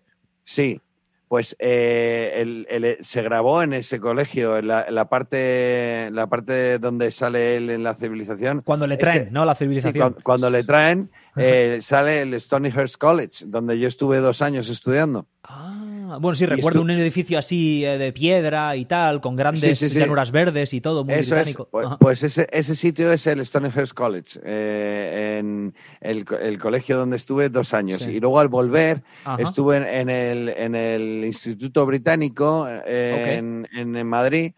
Sí, pues eh, se grabó en ese colegio, en la, parte, la parte donde sale él en la civilización. Cuando le traen, ¿no? La civilización. cuando, le traen, eh, sale el Stonyhurst College, donde yo estuve dos años estudiando. Ah. Bueno, sí, recuerdo un edificio así eh, de piedra y tal, con grandes llanuras verdes y todo, muy británico. Pues, pues, ese, ese, sitio es el Stonehurst College, eh, en el, colegio donde estuve dos años. Y luego al volver estuve en, el, en el Instituto Británico eh, en, en Madrid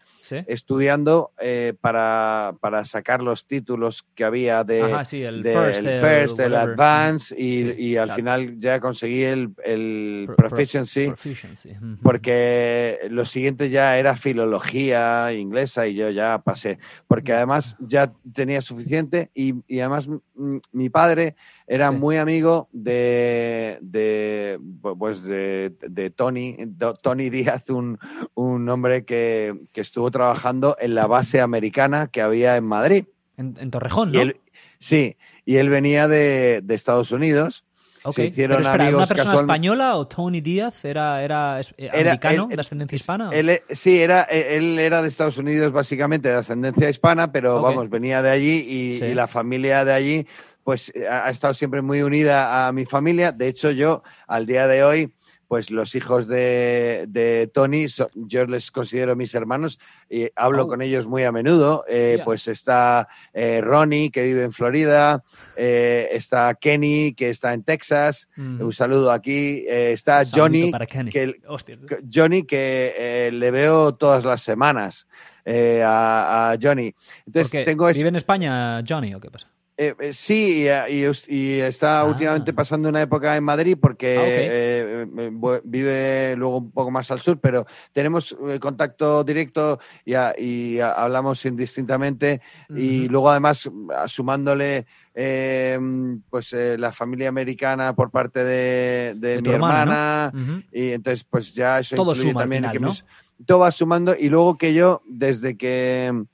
estudiando eh, para, sacar los títulos que había de, el first, el, advance y, al final ya conseguí el, el proficiency, porque lo siguiente ya era filología inglesa y yo ya pasé, porque además ya. tenía suficiente y, y además mi padre era muy amigo de, de pues de, de, Tony, Tony Díaz, un, un hombre que, que, estuvo trabajando en la base americana que había en Madrid. En, Torrejón, ¿no? sí, y él venía de, de Estados Unidos. Se hicieron Pero amigos ¿una persona española o Tony Díaz era, era, eh, americano, de ascendencia hispana? Él, sí, era, e, él era de Estados Unidos básicamente de ascendencia hispana, pero vamos, venía de allí y, y, la familia de allí pues eh, ha estado siempre muy unida a mi familia. De hecho, yo al día de hoy, pues los hijos de, Tony, yo les considero mis hermanos y hablo oh. con ellos muy a menudo. Eh, pues está eh, Ronnie, que vive en Florida, está Kenny, que está en Texas. Un saludo aquí. está Johnny, que, Johnny, que le veo todas las semanas. A, Johnny. Entonces, tengo ¿Vive en España Johnny o qué pasa? Eh, eh, sí, y, está ah. últimamente pasando una época en Madrid porque ah, eh, vive luego un poco más al sur, pero tenemos contacto directo y, hablamos indistintamente y luego además sumándole pues la familia americana por parte de, mi hermana, y entonces pues ya eso todo suma también todo va sumando y luego que yo desde que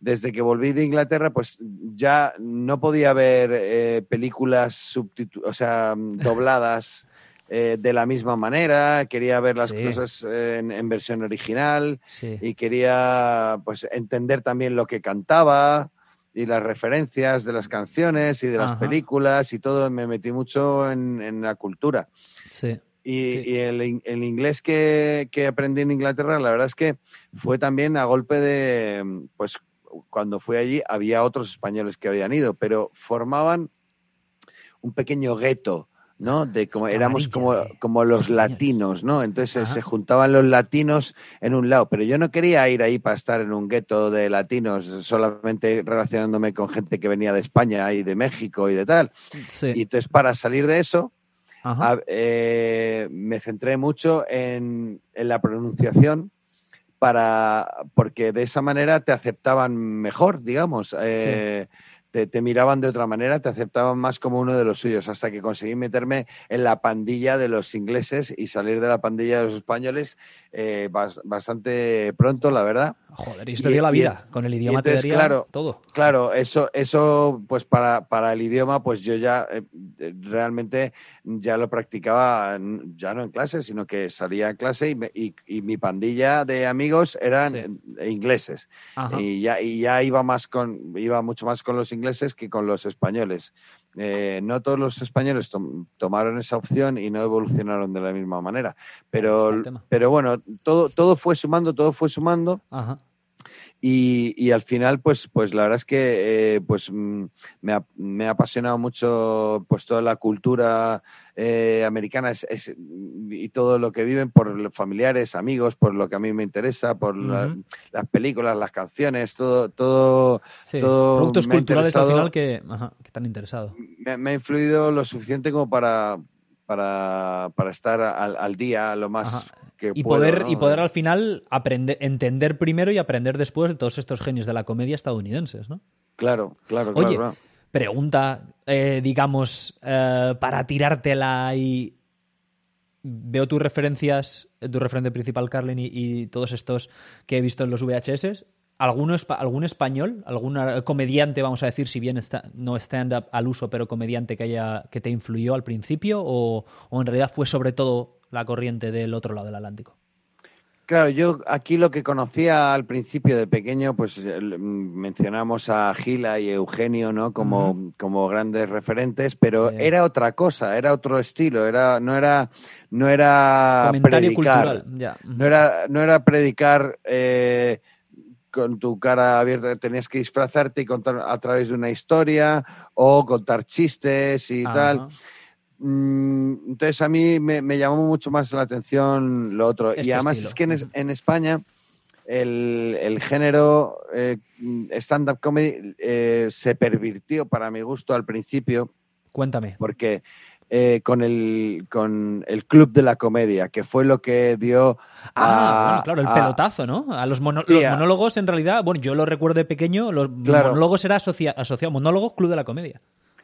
desde que volví de Inglaterra, pues ya no podía ver eh, películas o sea, [LAUGHS] dobladas eh, de la misma manera, quería ver las cosas en, versión original y quería pues entender también lo que cantaba y las referencias de las canciones y de las películas y todo, me metí mucho en, la cultura. Sí. Y, el, inglés que, que, aprendí en Inglaterra, la verdad es que fue también a golpe de, pues cuando fui allí había otros españoles que habían ido, pero formaban un pequeño gueto, ¿no? De como éramos como, como los latinos, ¿no? Entonces se juntaban los latinos en un lado, pero yo no quería ir ahí para estar en un gueto de latinos, solamente relacionándome con gente que venía de España y de México y de tal. Y entonces para salir de eso, eh, me centré mucho en, en la pronunciación para porque de esa manera te aceptaban mejor, digamos. Eh, te, miraban de otra manera, te aceptaban más como uno de los suyos, hasta que conseguí meterme en la pandilla de los ingleses y salir de la pandilla de los españoles eh, bastante pronto, la verdad. Joder, y esto dio la vida, con el idioma te daría claro, todo. Claro, eso, eso pues para, para el idioma, pues yo ya eh, realmente ya lo practicaba, ya no en clase, sino que salía en clase y, y, mi pandilla de amigos eran ingleses. Y ya, y ya iba más con, iba mucho más con los ingleses que con los españoles. Eh, no todos los españoles tomaron esa opción y no evolucionaron de la misma manera. Pero, pero bueno, todo, todo fue sumando, todo fue sumando. Y, al final, pues, pues la verdad es que eh, pues, mm, me, ha, me, ha, apasionado mucho pues, toda la cultura eh, americana es, y todo lo que viven por los familiares, amigos, por lo que a mí me interesa, por las películas, las canciones, todo. todo, productos culturales al final que, que están interesados. Me, ha influido lo suficiente como para, para, para estar al, al, día lo más y poder y poder al final aprender entender primero y aprender después de todos estos genios de la comedia estadounidenses no claro claro Oye, claro, pregunta eh, digamos eh, para tirártela y veo tus referencias tu referente principal Carlin y, todos estos que he visto en los VHS ¿Alguno, ¿Algún español, algún comediante, vamos a decir, si bien está, no stand-up al uso, pero comediante que, haya, que te influyó al principio? O, ¿O en realidad fue sobre todo la corriente del otro lado del Atlántico. Claro, yo aquí lo que conocía al principio de pequeño, pues mencionamos a Gila y Eugenio, ¿no? Como, como grandes referentes, pero era otra cosa, era otro estilo, era, no era, no era Comentario cultural, ya. No era, no era predicar eh, con tu cara abierta, tenías que disfrazarte y contar a través de una historia o contar chistes y tal. Mm, entonces a mí me, llamó mucho más la atención lo otro. y este además es que en, España el, género eh, stand-up comedy eh, se pervirtió para mi gusto al principio. Cuéntame. Porque eh, con, el, con el Club de la Comedia, que fue lo que dio. Ah, claro, el pelotazo, ¿no? A los, monólogos, en realidad, bueno, yo lo recuerdo de pequeño, los monólogos era asociado, monólogos Club de la Comedia.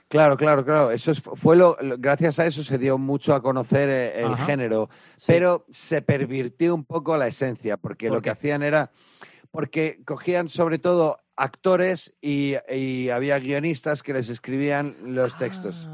Claro, claro, claro. Eso fue lo, gracias a eso se dio mucho a conocer eh, el género, pero se pervirtió un poco la esencia, porque lo que hacían era, porque cogían sobre todo actores y, había guionistas que les escribían los textos.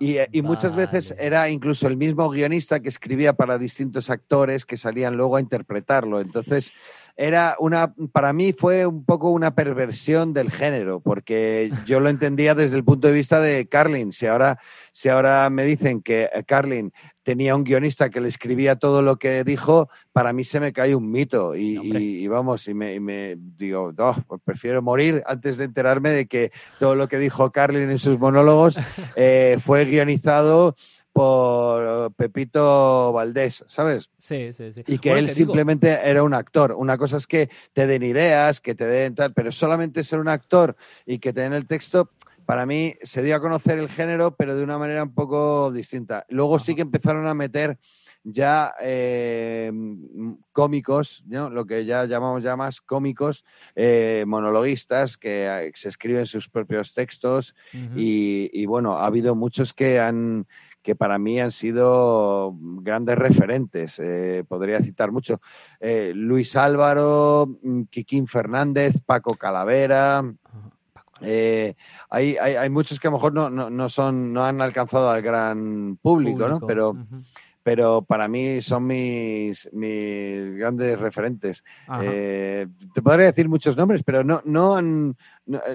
Ah, y, muchas veces era incluso el mismo guionista que escribía para distintos actores que salían luego a interpretarlo. Entonces, era una, para mí fue un poco una perversión del género, porque [LAUGHS] yo lo entendía desde el punto de vista de Carlin. Si ahora, si ahora me dicen que eh, Carlin tenía un guionista que le escribía todo lo que dijo, para mí se me cae un mito. Y, vamos, y me, digo, pues prefiero morir antes de enterarme de que todo lo que dijo Carlin en sus monólogos [LAUGHS] eh, fue guionizado por Pepito Valdés, ¿sabes? Sí, sí, sí. Y que él simplemente era un actor. Una cosa es que te den ideas, que te den tal, pero solamente ser un actor y que te den el texto, para mí se dio a conocer el género, pero de una manera un poco distinta. Luego sí que empezaron a meter ya eh, cómicos, ¿no? lo que ya llamamos ya más cómicos, eh, monologuistas que eh, se escriben sus propios textos y, bueno, ha habido muchos que han que para mí han sido grandes referentes. Eh, podría citar mucho. Eh, Luis Álvaro, mm, Quiquín Fernández, Paco Calavera. Eh, hay, hay, muchos que a lo mejor no, no, son, no han alcanzado al gran público, ¿no? Pero, pero para mí son mis, mis grandes referentes. te podría decir muchos nombres, pero no, no, han,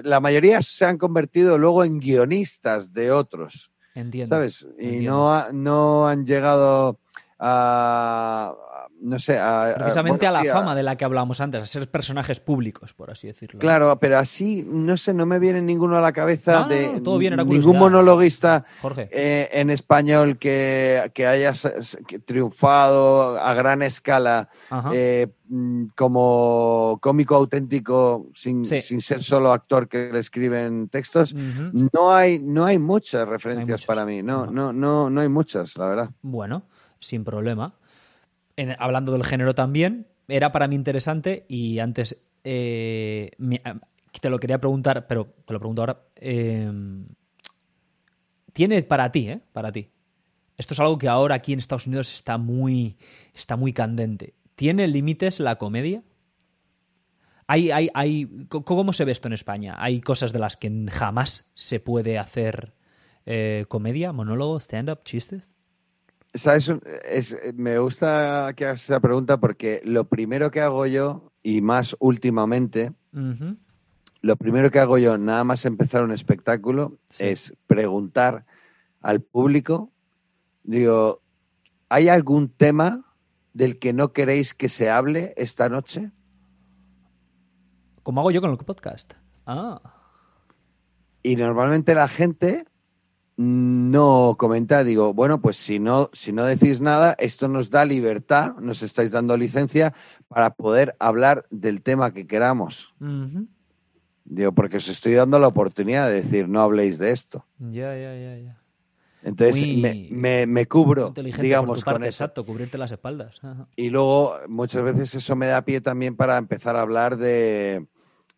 la mayoría se han convertido luego en guionistas de otros. Entiendo. ¿Sabes? Y No, no han llegado a, no sé, a, precisamente a, la fama de la que hablábamos antes, a ser personajes públicos, por así decirlo. Claro, pero así, no sé, no me viene ninguno a la cabeza de ningún monologuista eh, en español que, haya triunfado a gran escala eh, mm, como cómico auténtico sin, ser solo actor que le escriben textos. No hay, no hay muchas referencias para mí, no, no, no, no hay muchas, la verdad. Bueno, sin problema hablando del género también, era para mí interesante y antes eh, te lo quería preguntar, pero te lo pregunto ahora. Em, tiene para ti, ¿eh? Para ti. Esto es algo que ahora aquí en Estados Unidos está muy, está muy candente. ¿Tiene límites la comedia? Hay, hay, hay, ¿Cómo se ve esto en España? ¿Hay cosas de las que jamás se puede hacer eh, comedia, monólogo, stand-up, chistes? ¿Sabes? Es, me gusta que hagas esa pregunta porque lo primero que hago yo, y más últimamente, lo primero que hago yo, nada más empezar un espectáculo, es preguntar al público, digo, ¿hay algún tema del que no queréis que se hable esta noche? Como hago yo con el podcast. Ah. Y normalmente la gente no comenta, digo, bueno, pues si no, si no decís nada, esto nos da libertad, nos estáis dando licencia para poder hablar del tema que queramos. Digo, porque os estoy dando la oportunidad de decir, no habléis de esto. Ya, ya, ya, ya. Entonces me, me, cubro, digamos, con eso. Exacto, cubrirte las espaldas. Y luego muchas veces eso me da pie también para empezar a hablar de,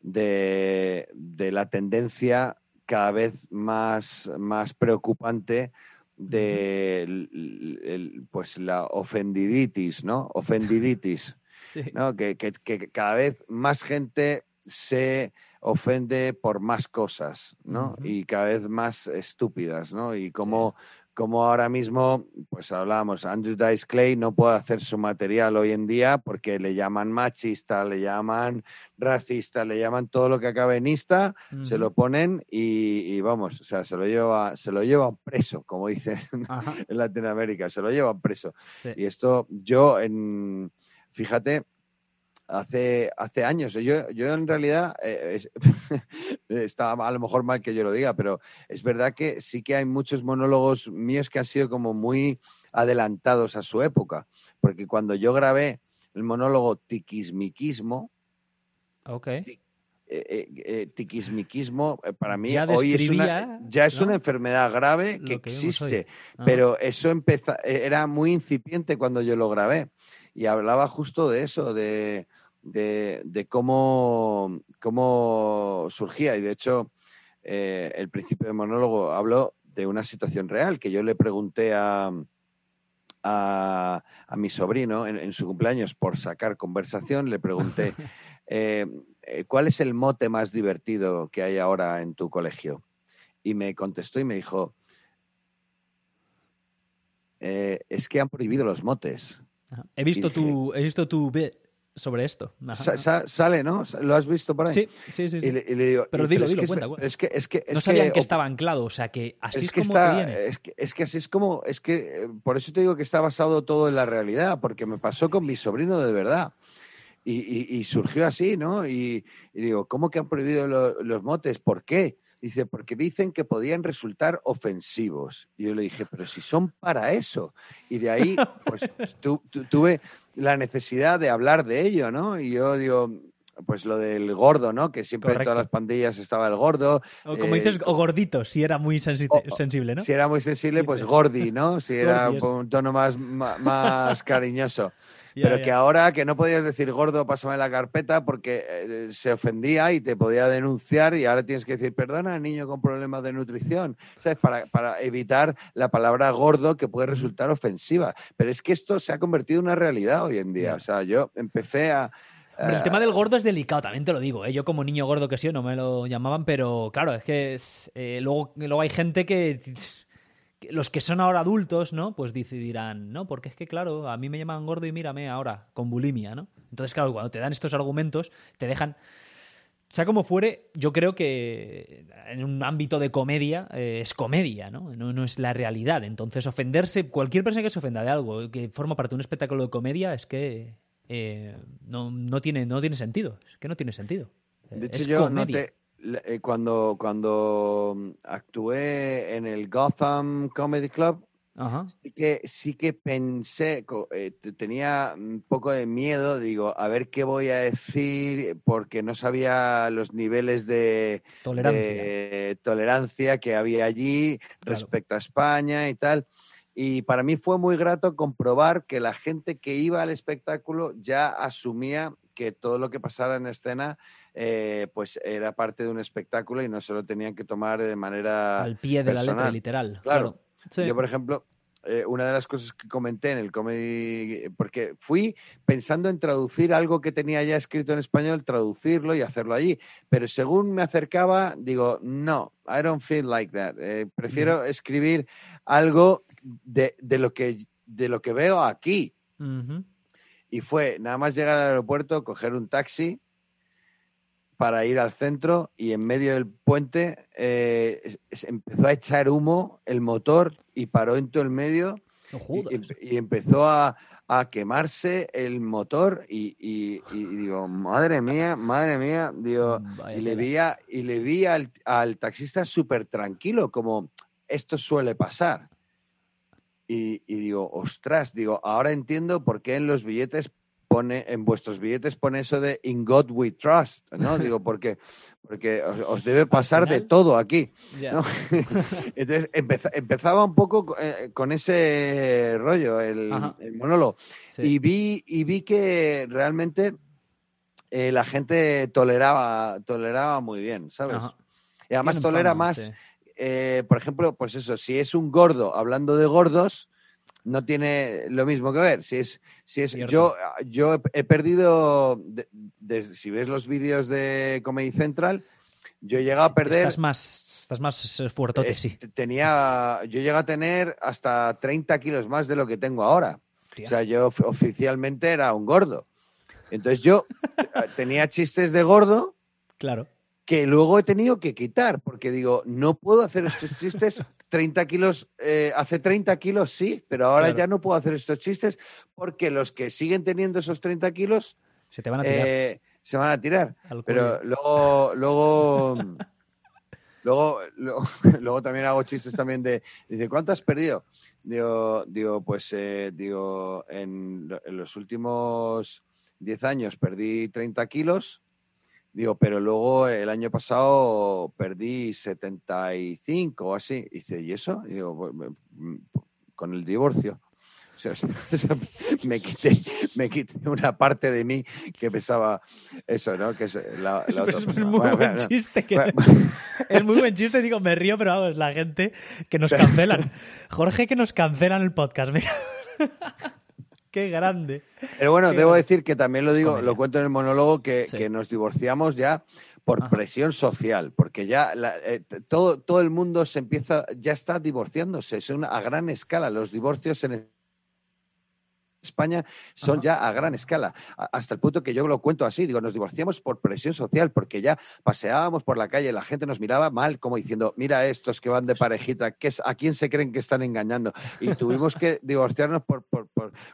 de, de la tendencia cada vez más, más preocupante de pues la ofendiditis, ¿no? Ofendiditis. [LAUGHS] ¿no? Que, cada vez más gente se ofende por más cosas, ¿no? Y cada vez más estúpidas, ¿no? Y como como ahora mismo, pues hablábamos, Andrew Dice Clay no puede hacer su material hoy en día porque le llaman machista, le llaman racista, le llaman todo lo que acabe en ista, se lo ponen y, vamos, o sea, se lo lleva, se lo llevan preso, como dicen [LAUGHS] en Latinoamérica, se lo llevan preso. Y esto yo en, fíjate, hace, hace años. Yo, yo en realidad, eh, [LAUGHS] está a lo mejor mal que yo lo diga, pero es verdad que sí que hay muchos monólogos míos que han sido como muy adelantados a su época, porque cuando yo grabé el monólogo Tiquismiquismo, okay. Eh, eh, tiquismiquismo para mí hoy es una, ya es una enfermedad grave que, existe, ah. pero eso empezó, era muy incipiente cuando yo lo grabé y hablaba justo de eso, de, de, cómo, cómo, surgía. Y de hecho, eh, el principio del monólogo habló de una situación real que yo le pregunté a, a, mi sobrino en, su cumpleaños por sacar conversación, le pregunté, [LAUGHS] eh, eh, ¿cuál es el mote más divertido que hay ahora en tu colegio? Y me contestó y me dijo, es que han prohibido los motes. He visto, tu, he visto tu sobre esto. sale, ¿no? ¿Lo has visto por ahí? Sí, sí, sí. Y, le, digo, pero dilo, dilo, cuenta, Es que, es que, no sabían que, estaba anclado, o sea que así es, como está, viene. Es que, es que así es como, es que eh, por eso te digo que está basado todo en la realidad, porque me pasó con mi sobrino de verdad. Y, y, surgió así, ¿no? Y, digo, ¿cómo que han prohibido los motes? ¿Por qué? Dice, porque dicen que podían resultar ofensivos. Y yo le dije, pero si son para eso. Y de ahí, pues [LAUGHS] tuve la necesidad de hablar de ello, ¿no? Y yo digo, pues lo del gordo, ¿no? Que siempre en todas las pandillas estaba el gordo. O como dices, eh, o gordito, si era muy sensible, ¿no? Si era muy sensible, pues gordi, ¿no? Si era un tono más, más cariñoso. [LAUGHS] Pero que ahora que no podías decir gordo, pásame la carpeta porque eh, se ofendía y te podía denunciar y ahora tienes que decir, perdona, niño con problemas de nutrición, ¿sabes? Para, para evitar la palabra gordo que puede resultar ofensiva. Pero es que esto se ha convertido en una realidad hoy en día. O sea, yo empecé a... el tema del gordo es delicado, también te lo digo. ¿eh? Yo como niño gordo que sí, no me lo llamaban, pero claro, es que eh, luego, luego hay gente [LAUGHS] que los que son ahora adultos, ¿no? Pues decidirán, ¿no? Porque es que, claro, a mí me llaman gordo y mírame ahora, con bulimia, ¿no? Entonces, claro, cuando te dan estos argumentos, te dejan... Sea como fuere, yo creo que en un ámbito de comedia eh, es comedia, ¿no? ¿no? es la realidad. Entonces, ofenderse, cualquier persona que se ofenda de algo que forma parte de un espectáculo de comedia es que eh, no, tiene, no tiene sentido. Es que no tiene sentido. De hecho, yo eh, cuando, cuando mm, actué en el Gotham Comedy Club, Sí, que, sí que pensé, eh, tenía un poco de miedo, digo, a ver qué voy a decir, porque no sabía los niveles de tolerancia, que había allí respecto a España y tal. Y para mí fue muy grato comprobar que la gente que iba al espectáculo ya asumía que todo lo que pasara en escena eh, pues era parte de un espectáculo y no se lo tenían que tomar de manera al pie de la letra literal. Claro. Yo, por ejemplo, eh, una de las cosas que comenté en el comedy, porque fui pensando en traducir algo que tenía ya escrito en español, traducirlo y hacerlo allí, pero según me acercaba, digo, no, I don't feel like that. Eh, prefiero escribir algo de, lo que, de lo que veo aquí. Y fue nada más llegar al aeropuerto, coger un taxi para ir al centro y en medio del puente eh, empezó a echar humo el motor y paró en todo el medio y, empezó a, quemarse el motor y, digo, madre mía, madre mía, digo, y le vi, y le vi al, al taxista súper tranquilo, como esto suele pasar. Y, digo, ostras, digo, ahora entiendo por qué en los billetes pone, en vuestros billetes pone eso de In God We Trust, ¿no? [LAUGHS] Digo, porque, porque os, debe pasar de todo aquí. [LAUGHS] Entonces empezaba un poco eh, con ese rollo, el, monólogo. Y, vi, y vi que realmente eh, la gente toleraba, toleraba muy bien, ¿sabes? Y además tolera más. Eh, por ejemplo, pues eso, si es un gordo hablando de gordos, no tiene lo mismo que ver. Si es, si es, yo, yo he, perdido, si ves los vídeos de Comedy Central, yo he llegado a perder. Estás más, estás más fuerte, sí. Tenía, yo llegué a tener hasta 30 kilos más de lo que tengo ahora. O sea, yo oficialmente era un gordo. Entonces yo tenía chistes de gordo. Claro que luego he tenido que quitar, porque digo, no puedo hacer estos chistes 30 kilos, eh, hace 30 kilos sí, pero ahora ya no puedo hacer estos chistes porque los que siguen teniendo esos 30 kilos se te van a tirar. Eh, se van a tirar. Pero luego, luego, [LAUGHS] luego, [LAUGHS] luego, también hago chistes también de, dice, ¿cuánto has perdido? Digo, digo pues, eh, digo, en, en los últimos 10 años perdí 30 kilos Digo, pero luego el año pasado perdí 75 o así. Y dice, ¿y eso? digo, mm, con el divorcio. [LAUGHS] [LAUGHS] O sea, me quité, [LAUGHS] me quité una parte de mí que pesaba eso, ¿no? Que es la, otra es, muy buen chiste. es muy buen chiste, digo, me río, pero vamos, la gente que nos cancelan. Jorge, que nos cancelan el podcast, mira. Qué grande. Pero bueno, debo decir que también lo digo, lo cuento en el monólogo, que, nos divorciamos ya por presión social, porque ya eh, todo, todo el mundo se empieza, ya está divorciándose, es una, a gran escala. Los divorcios en España son ya a gran escala, hasta el punto que yo lo cuento así, digo, nos divorciamos por presión social, porque ya paseábamos por la calle, la gente nos miraba mal, como diciendo, mira estos que van de parejita, es, ¿a quién se creen que están engañando? Y [LAUGHS] tuvimos que divorciarnos por,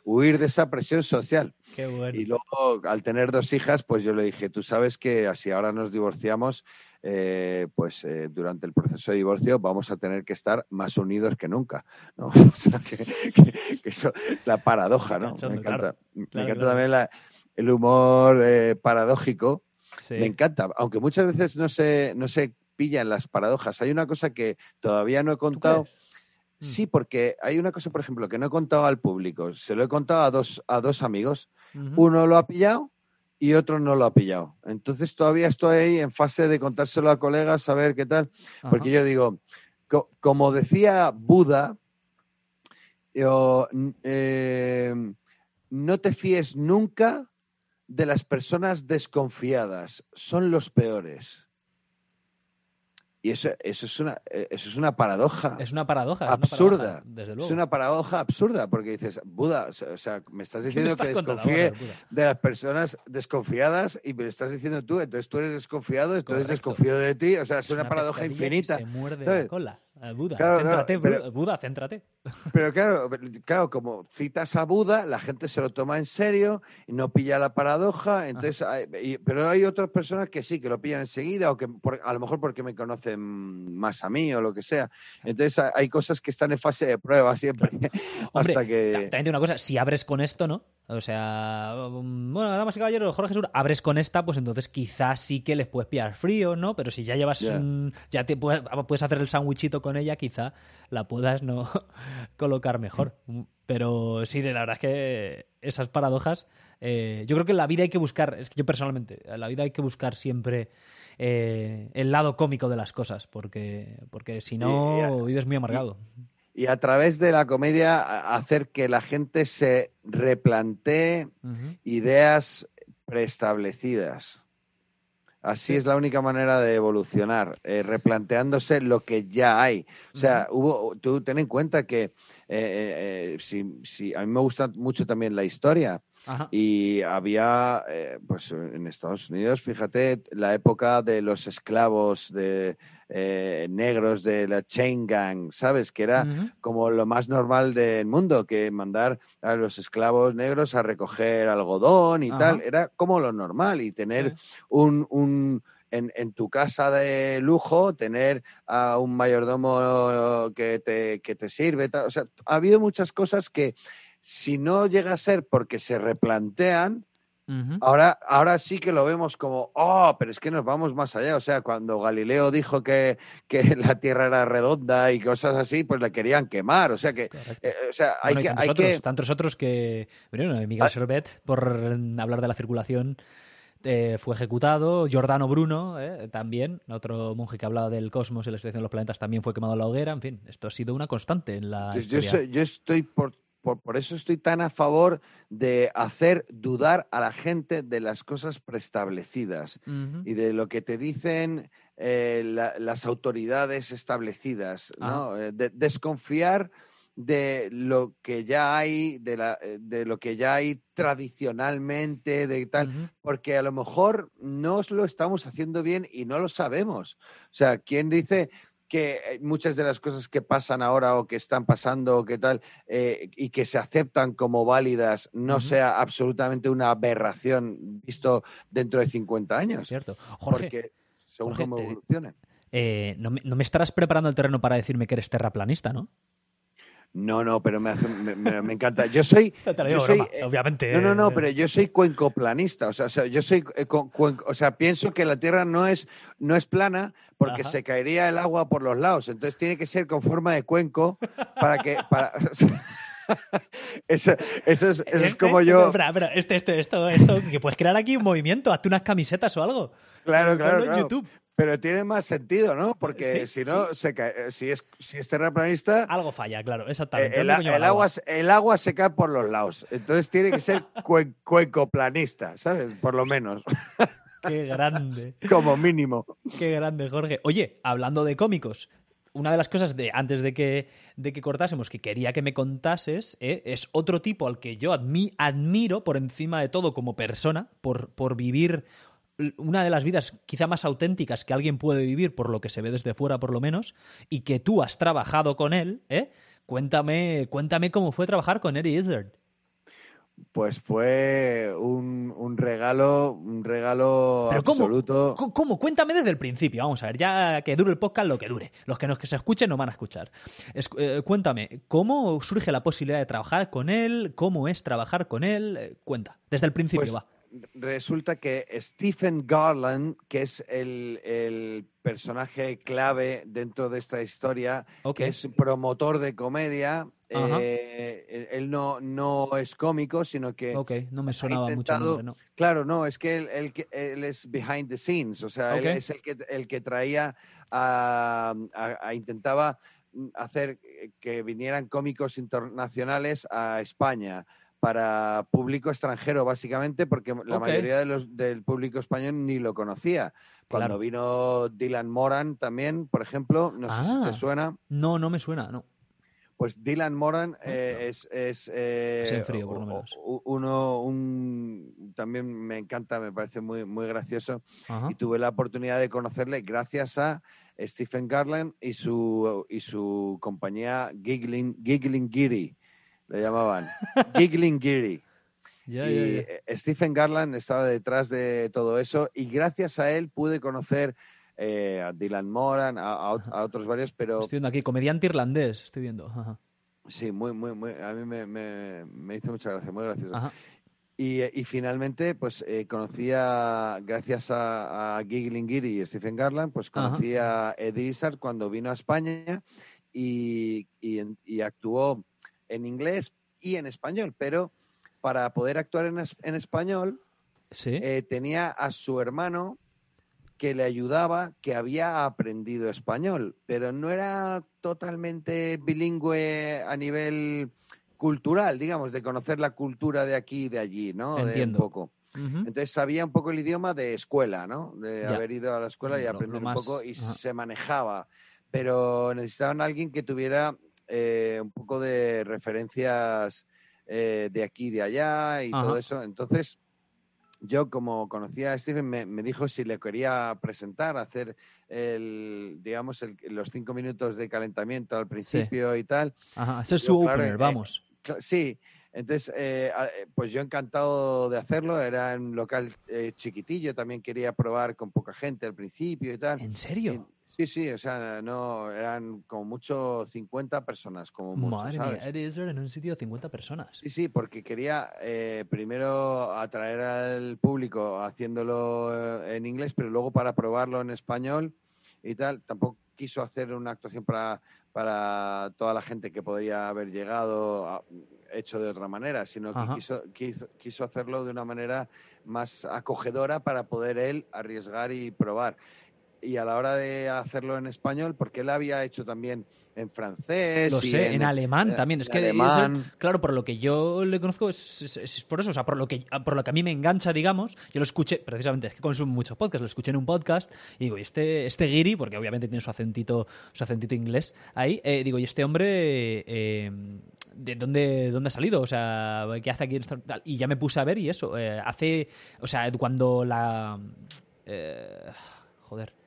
huir de esa presión social. Y luego, al tener dos hijas, pues yo le dije, tú sabes que así ahora nos divorciamos, eh, pues eh, durante el proceso de divorcio vamos a tener que estar más unidos que nunca. ¿no? [LAUGHS] que, eso, la paradoja, ¿no? Me encanta, me encanta también el humor eh, paradójico. Me encanta, aunque muchas veces no se, no se pillan las paradojas. Hay una cosa que todavía no he contado. Mm. Sí, porque hay una cosa, por ejemplo, que no he contado al público. Se lo he contado a dos, a dos amigos. Uno lo ha pillado y otro no lo ha pillado. Entonces todavía estoy ahí en fase de contárselo a colegas, a ver qué tal, porque yo digo, como decía Buda, eh, no te fíes nunca de las personas desconfiadas, son los peores. Y eso, eso, es una, eh, eso es una paradoja. Es una paradoja. Absurda. Es una paradoja, desde luego. Es una paradoja absurda, porque dices, Buda, o sea, me estás diciendo que desconfíe de las personas desconfiadas y me estás diciendo tú, entonces tú eres desconfiado, entonces desconfío de ti. O sea, es, una, paradoja infinita. se muerde la cola. Buda, céntrate, Buda, céntrate. Pero claro, claro, como citas a Buda, la gente se lo toma en serio y no pilla la paradoja. Entonces, pero hay otras personas que sí, que lo pillan enseguida o que a lo mejor porque me conocen más a mí o lo que sea. Entonces, hay cosas que están en fase de prueba siempre. [LAUGHS] hasta que. También una cosa, si abres con esto, ¿no? O sea, um, bueno, damas y caballeros, Jorge Sur, abres con esta, pues entonces quizás sí que les puedes pillar frío, ¿no? Pero si ya llevas, ya te puedes, puedes hacer el sándwichito con ella, quizá la puedas no [LAUGHS] colocar mejor. Pero sí, la verdad es que esas paradojas, eh, yo creo que en la vida hay que buscar, es que yo personalmente, en la vida hay que buscar siempre eh, el lado cómico de las cosas, porque, porque si no, vives muy amargado y a través de la comedia hacer que la gente se replantee ideas preestablecidas. Así es la única manera de evolucionar, eh, replanteándose lo que ya hay. O sea, hubo, tú ten en cuenta que eh, eh, si, si, a mí me gusta mucho también la historia. Y había, eh, pues en Estados Unidos, fíjate, la época de los esclavos de, eh, negros de la chain gang, ¿sabes? Que era como lo más normal del mundo, que mandar a los esclavos negros a recoger algodón y tal, era como lo normal y tener un, un en, tu casa de lujo, tener a un mayordomo que te, que te sirve. O sea, ha habido muchas cosas que si no llega a ser porque se replantean, ahora, ahora sí que lo vemos como, oh, pero es que nos vamos más allá. O sea, cuando Galileo dijo que, que [LAUGHS] la Tierra era redonda y cosas así, pues la querían quemar. O sea que, eh, o sea, hay, que, hay otros, Tantos otros que, bueno, Miguel ah. por hablar de la circulación, eh, fue ejecutado. Giordano Bruno, eh, también, otro monje que hablaba del cosmos y la situación de los planetas, también fue quemado en la hoguera. En fin, esto ha sido una constante en la. Yo, yo, estoy por, por, eso estoy tan a favor de hacer dudar a la gente de las cosas preestablecidas y de lo que te dicen eh, las autoridades establecidas, ¿no? desconfiar de lo que ya hay, de, la, eh, de lo que ya hay tradicionalmente, de tal, porque a lo mejor no lo estamos haciendo bien y no lo sabemos. O sea, ¿quién dice que eh, muchas de las cosas que pasan ahora o que están pasando o qué tal eh, y que se aceptan como válidas no sea absolutamente una aberración visto dentro de 50 años? cierto. porque según cómo evolucione. no, me, no me estarás preparando el terreno para decirme que eres terraplanista, ¿no? No, no, pero me, me, encanta. Yo soy. [LAUGHS] Eh, obviamente. No, no, no, pero yo soy cuencoplanista. O sea, yo soy. Eh, o sea, pienso que la Tierra no es, no es plana porque se caería el agua por los lados. Entonces tiene que ser con forma de cuenco para que. Para, [LAUGHS] eso, eso, es, eso es como yo. Pero, pero este, este, esto, esto, que puedes crear aquí un movimiento, hazte unas camisetas o algo. Claro, claro. claro. YouTube. Pero tiene más sentido, ¿no? Porque si no, se cae, si, es, si es terraplanista... Algo falla, claro, exactamente. El, agua, el agua se cae por los lados. Entonces tiene que ser [LAUGHS] cuecoplanista, ¿sabes? Por lo menos. [LAUGHS] Qué grande. [LAUGHS] Como mínimo. Qué grande, Jorge. Oye, hablando de cómicos, una de las cosas de antes de que, de que cortásemos que quería que me contases ¿eh? es otro tipo al que yo admiro por encima de todo como persona, por, por vivir una de las vidas quizá más auténticas que alguien puede vivir, por lo que se ve desde fuera por lo menos, y que tú has trabajado con él, ¿eh? Cuéntame, cuéntame cómo fue trabajar con Eddie Izzard. Pues fue un, regalo, un regalo absoluto. ¿cómo, Cuéntame desde el principio. Vamos a ver, ya que dure el podcast lo que dure. Los que, nos, que se escuchen no van a escuchar. Eh, cuéntame, ¿cómo surge la posibilidad de trabajar con él? ¿Cómo es trabajar con él? Eh, cuenta, desde el principio, pues va resulta que Stephen Garland, que es el, personaje clave dentro de esta historia, que es promotor de comedia, eh, él no, no es cómico, sino que... Ok, no me sonaba mucho. Claro, no, es que él, él, es behind the scenes, o sea, él es el que, el que traía a, a intentaba hacer que vinieran cómicos internacionales a España para público extranjero, básicamente, porque la mayoría de los, del público español ni lo conocía. Cuando vino Dylan Moran también, por ejemplo, no sé si te ah. suena. No, no me suena, no. Pues Dylan Moran eh, es, es, eh, frío, por lo menos. uno un, también me encanta, me parece muy, muy gracioso. Y tuve la oportunidad de conocerle gracias a Stephen Garland y su, y su compañía Giggling, Giggling Giri le llamaban. Giggling Geary. [LAUGHS] y Stephen Garland estaba detrás de todo eso y gracias a él pude conocer eh, a Dylan Moran, a, otros varios, pero... Estoy viendo aquí, comediante irlandés, estoy viendo. Sí, muy, muy, muy, a mí me, me, hizo mucha gracia, muy gracioso. Y, y, finalmente, pues eh, conocí a, gracias a, a Giggling Geary y Stephen Garland, pues conocí a Eddie Izzard cuando vino a España y, y actuó en inglés y en español, pero para poder actuar en, español eh, tenía a su hermano que le ayudaba, que había aprendido español, pero no era totalmente bilingüe a nivel cultural, digamos, de conocer la cultura de aquí y de allí, ¿no? Entiendo. un poco. Entonces sabía un poco el idioma de escuela, ¿no? De haber ido a la escuela y aprender un poco y se manejaba. Pero necesitaban a alguien que tuviera eh, un poco de referencias eh, de aquí y de allá y todo eso. Entonces, yo como conocía a Stephen, me, dijo si le quería presentar, hacer el, digamos, los cinco minutos de calentamiento al principio y tal. Ajá, hacer su opener, vamos. sí, entonces, eh, eh, pues yo encantado de hacerlo. Era en un local eh, chiquitillo, también quería probar con poca gente al principio y tal. ¿En serio? Sí, sí, o sea, no, eran como mucho 50 personas, como mucho, Madre mía, en un sitio de 50 personas. Sí, sí, porque quería primero atraer al público haciéndolo en inglés, pero luego para probarlo en español y tal. Tampoco quiso hacer una actuación para, para toda la gente que podría haber llegado hecho de otra manera, sino que quiso, quiso, quiso, hacerlo de una manera más acogedora para poder él arriesgar y probar y a la hora de hacerlo en español, porque él había hecho también en francés. Lo sé, en, alemán eh, también. Es que, claro, por lo que yo le conozco es, por eso, o sea, por lo, que, por lo que a mí me engancha, digamos. Yo lo escuché, precisamente, es que consumo muchos podcasts, lo escuché en un podcast y digo, y este, este Giri, porque obviamente tiene su acentito, su acentito inglés ahí, eh, digo, y este hombre, eh, ¿de dónde, dónde ha salido? O sea, ¿qué hace aquí? Y ya me puse a ver y eso, hace, o sea, cuando la... joder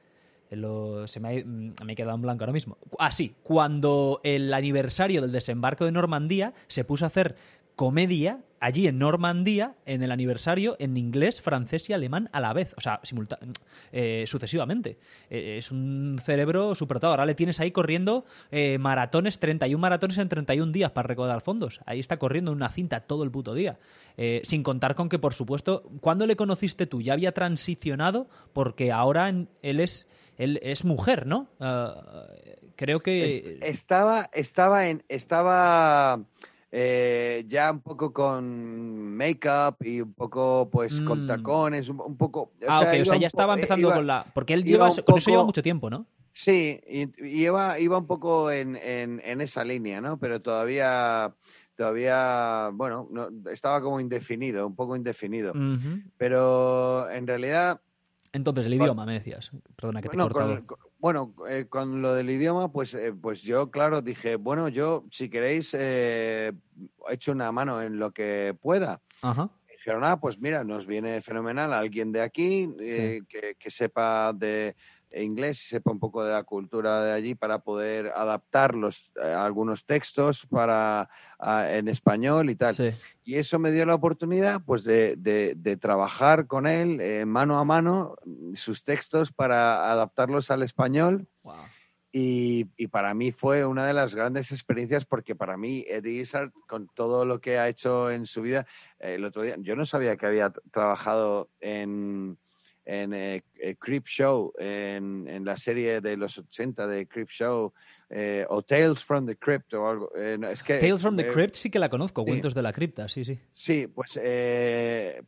se me ha, mm, me he quedado en blanco ahora mismo. Ah, sí, cuando el aniversario del desembarco de Normandía se puso a hacer comedia allí en Normandía en el aniversario en inglés, francés y alemán a la vez, o sea, eh, sucesivamente. Eh, es un cerebro superado. Ahora le tienes ahí corriendo eh, maratones, 31 maratones en 31 días para recaudar fondos. Ahí está corriendo una cinta todo el puto día. sin contar con que, por supuesto, cuando le conociste tú? Ya había transicionado porque ahora él es él es mujer, ¿no? Ah, creo que estaba estaba en estaba eh, ya un poco con make-up y un poco pues con mm. tacones, un, poco. ah, ok, o sea, ya estaba empezando con la. Porque él lleva, con eso lleva mucho tiempo, ¿no? Sí, y, iba, iba un poco en, esa línea, ¿no? Pero todavía todavía, bueno, estaba como indefinido, un poco indefinido. Pero en realidad entonces, el idioma, me decías. Perdona que te bueno, he con, bueno, eh, con lo del idioma, pues, eh, pues yo, claro, dije, bueno, yo, si queréis, eh, hecho una mano en lo que pueda. Ajá. Dijeron, ah, pues mira, nos viene fenomenal alguien de aquí eh, que, que, sepa de inglés y sepa un poco de la cultura de allí para poder adaptar los, eh, algunos textos para, en español y tal. Y eso me dio la oportunidad pues, de, de, trabajar con él eh, mano a mano sus textos para adaptarlos al español. Y, y, para mí fue una de las grandes experiencias porque para mí Eddie Izzard, con todo lo que ha hecho en su vida, el otro día, yo no sabía que había trabajado en, en eh, eh, Creep Show, en, en, la serie de los 80 de Creep Show, eh, o Tales from the Crypt o algo. es que, Tales from the Crypt sí que la conozco, Cuentos de la Cripta, sí, sí. Sí, pues,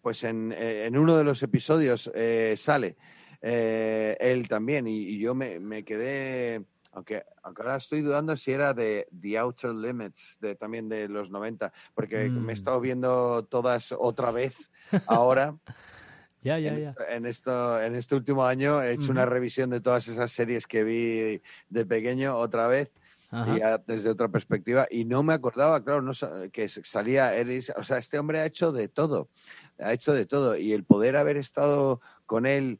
pues en, en, uno de los episodios sale él también y, yo me, me quedé... Aunque, ahora estoy dudando si era de The Outer Limits, de, también de los 90, porque me he mm. estado viendo todas otra vez ahora. [LAUGHS] Ya, ya, ya. En, esto, en este último año he hecho una revisión de todas esas series que vi de pequeño otra vez. desde otra perspectiva y no me acordaba, claro, no, que salía Eris, o sea, este hombre ha hecho de todo, ha hecho de todo y el poder haber estado con él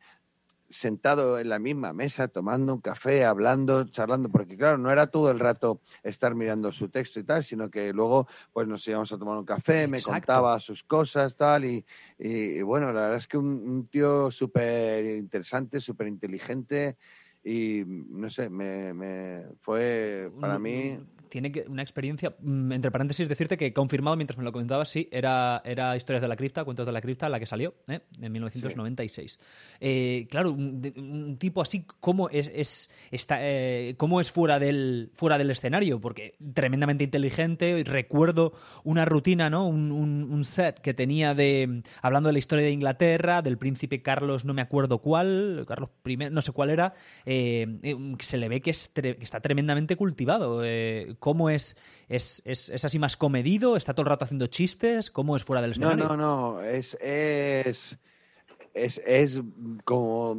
sentado en la misma mesa, tomando un café, hablando, charlando, porque claro, no era todo el rato estar mirando su texto y tal, sino que luego pues nos íbamos a tomar un café, me contaba sus cosas, tal, y, y, bueno, la verdad es que un, tío súper interesante, súper inteligente, y no sé, me, me fue para mí tiene que, una experiencia, mm, entre paréntesis, decirte que confirmado mientras me lo comentabas, sí, era, era Historias de la Cripta, Cuentos de la Cripta, la que salió ¿eh? en 1996. Eh, claro, un, tipo así, ¿cómo es, es, está, eh, cómo es fuera, del, fuera del escenario? Porque tremendamente inteligente, recuerdo una rutina, ¿no? Un, un, set que tenía de, hablando de la historia de Inglaterra, del príncipe Carlos, no me acuerdo cuál, Carlos I, no sé cuál era, se le ve que, es que está tremendamente cultivado ¿Cómo es, es, es, así más comedido? ¿Está todo el rato haciendo chistes? ¿Cómo es fuera del escenario? No, no, no. Es, es, es, es como,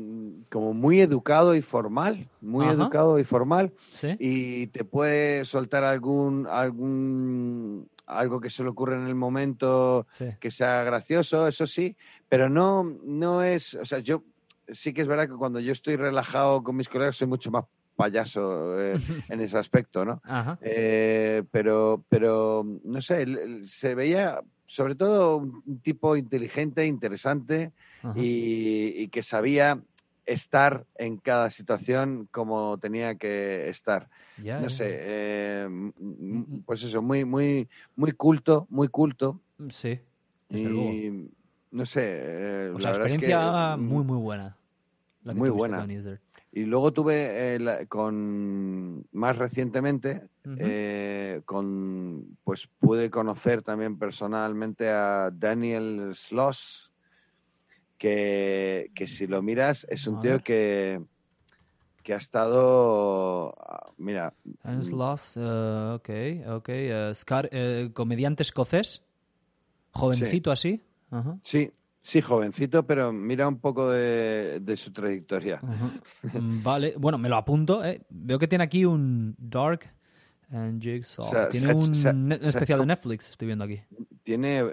como muy educado y formal, muy Ajá. educado y formal, Sí. y te puede soltar algún, algún algo que se le ocurre en el momento Sí. que sea gracioso, eso sí, pero no, no es, o sea, yo sí que es verdad que cuando yo estoy relajado con mis colegas soy mucho más payaso eh, [LAUGHS] en ese aspecto, ¿no? Ajá. Eh, pero, pero, no sé, se veía sobre todo un tipo inteligente, interesante y, y que sabía estar en cada situación como tenía que estar. Ya, No sé, eh, m- m- Mm. pues eso, muy, muy, muy culto, muy culto. Sí. desde luego. Y no sé, eh, O la sea, verdad es que, experiencia mm, muy, muy buena. la muy buena. Y luego tuve eh, la- con más recientemente, eh, con pues pude conocer también personalmente a Daniel Sloss, que, que si lo miras es un A tío ver. que, que ha estado, ah, mira, Hans mm, Loss, eh, ok, ok. Scar- comediante escocés. Jovencito así. Sí, sí, jovencito, pero mira un poco de, de su trayectoria. [LAUGHS] Mm, Vale, bueno, me lo apunto. eh. Veo que tiene aquí un Dark and Jigsaw. O sea, tiene se un se se especial de Netflix, estoy viendo aquí. Tiene,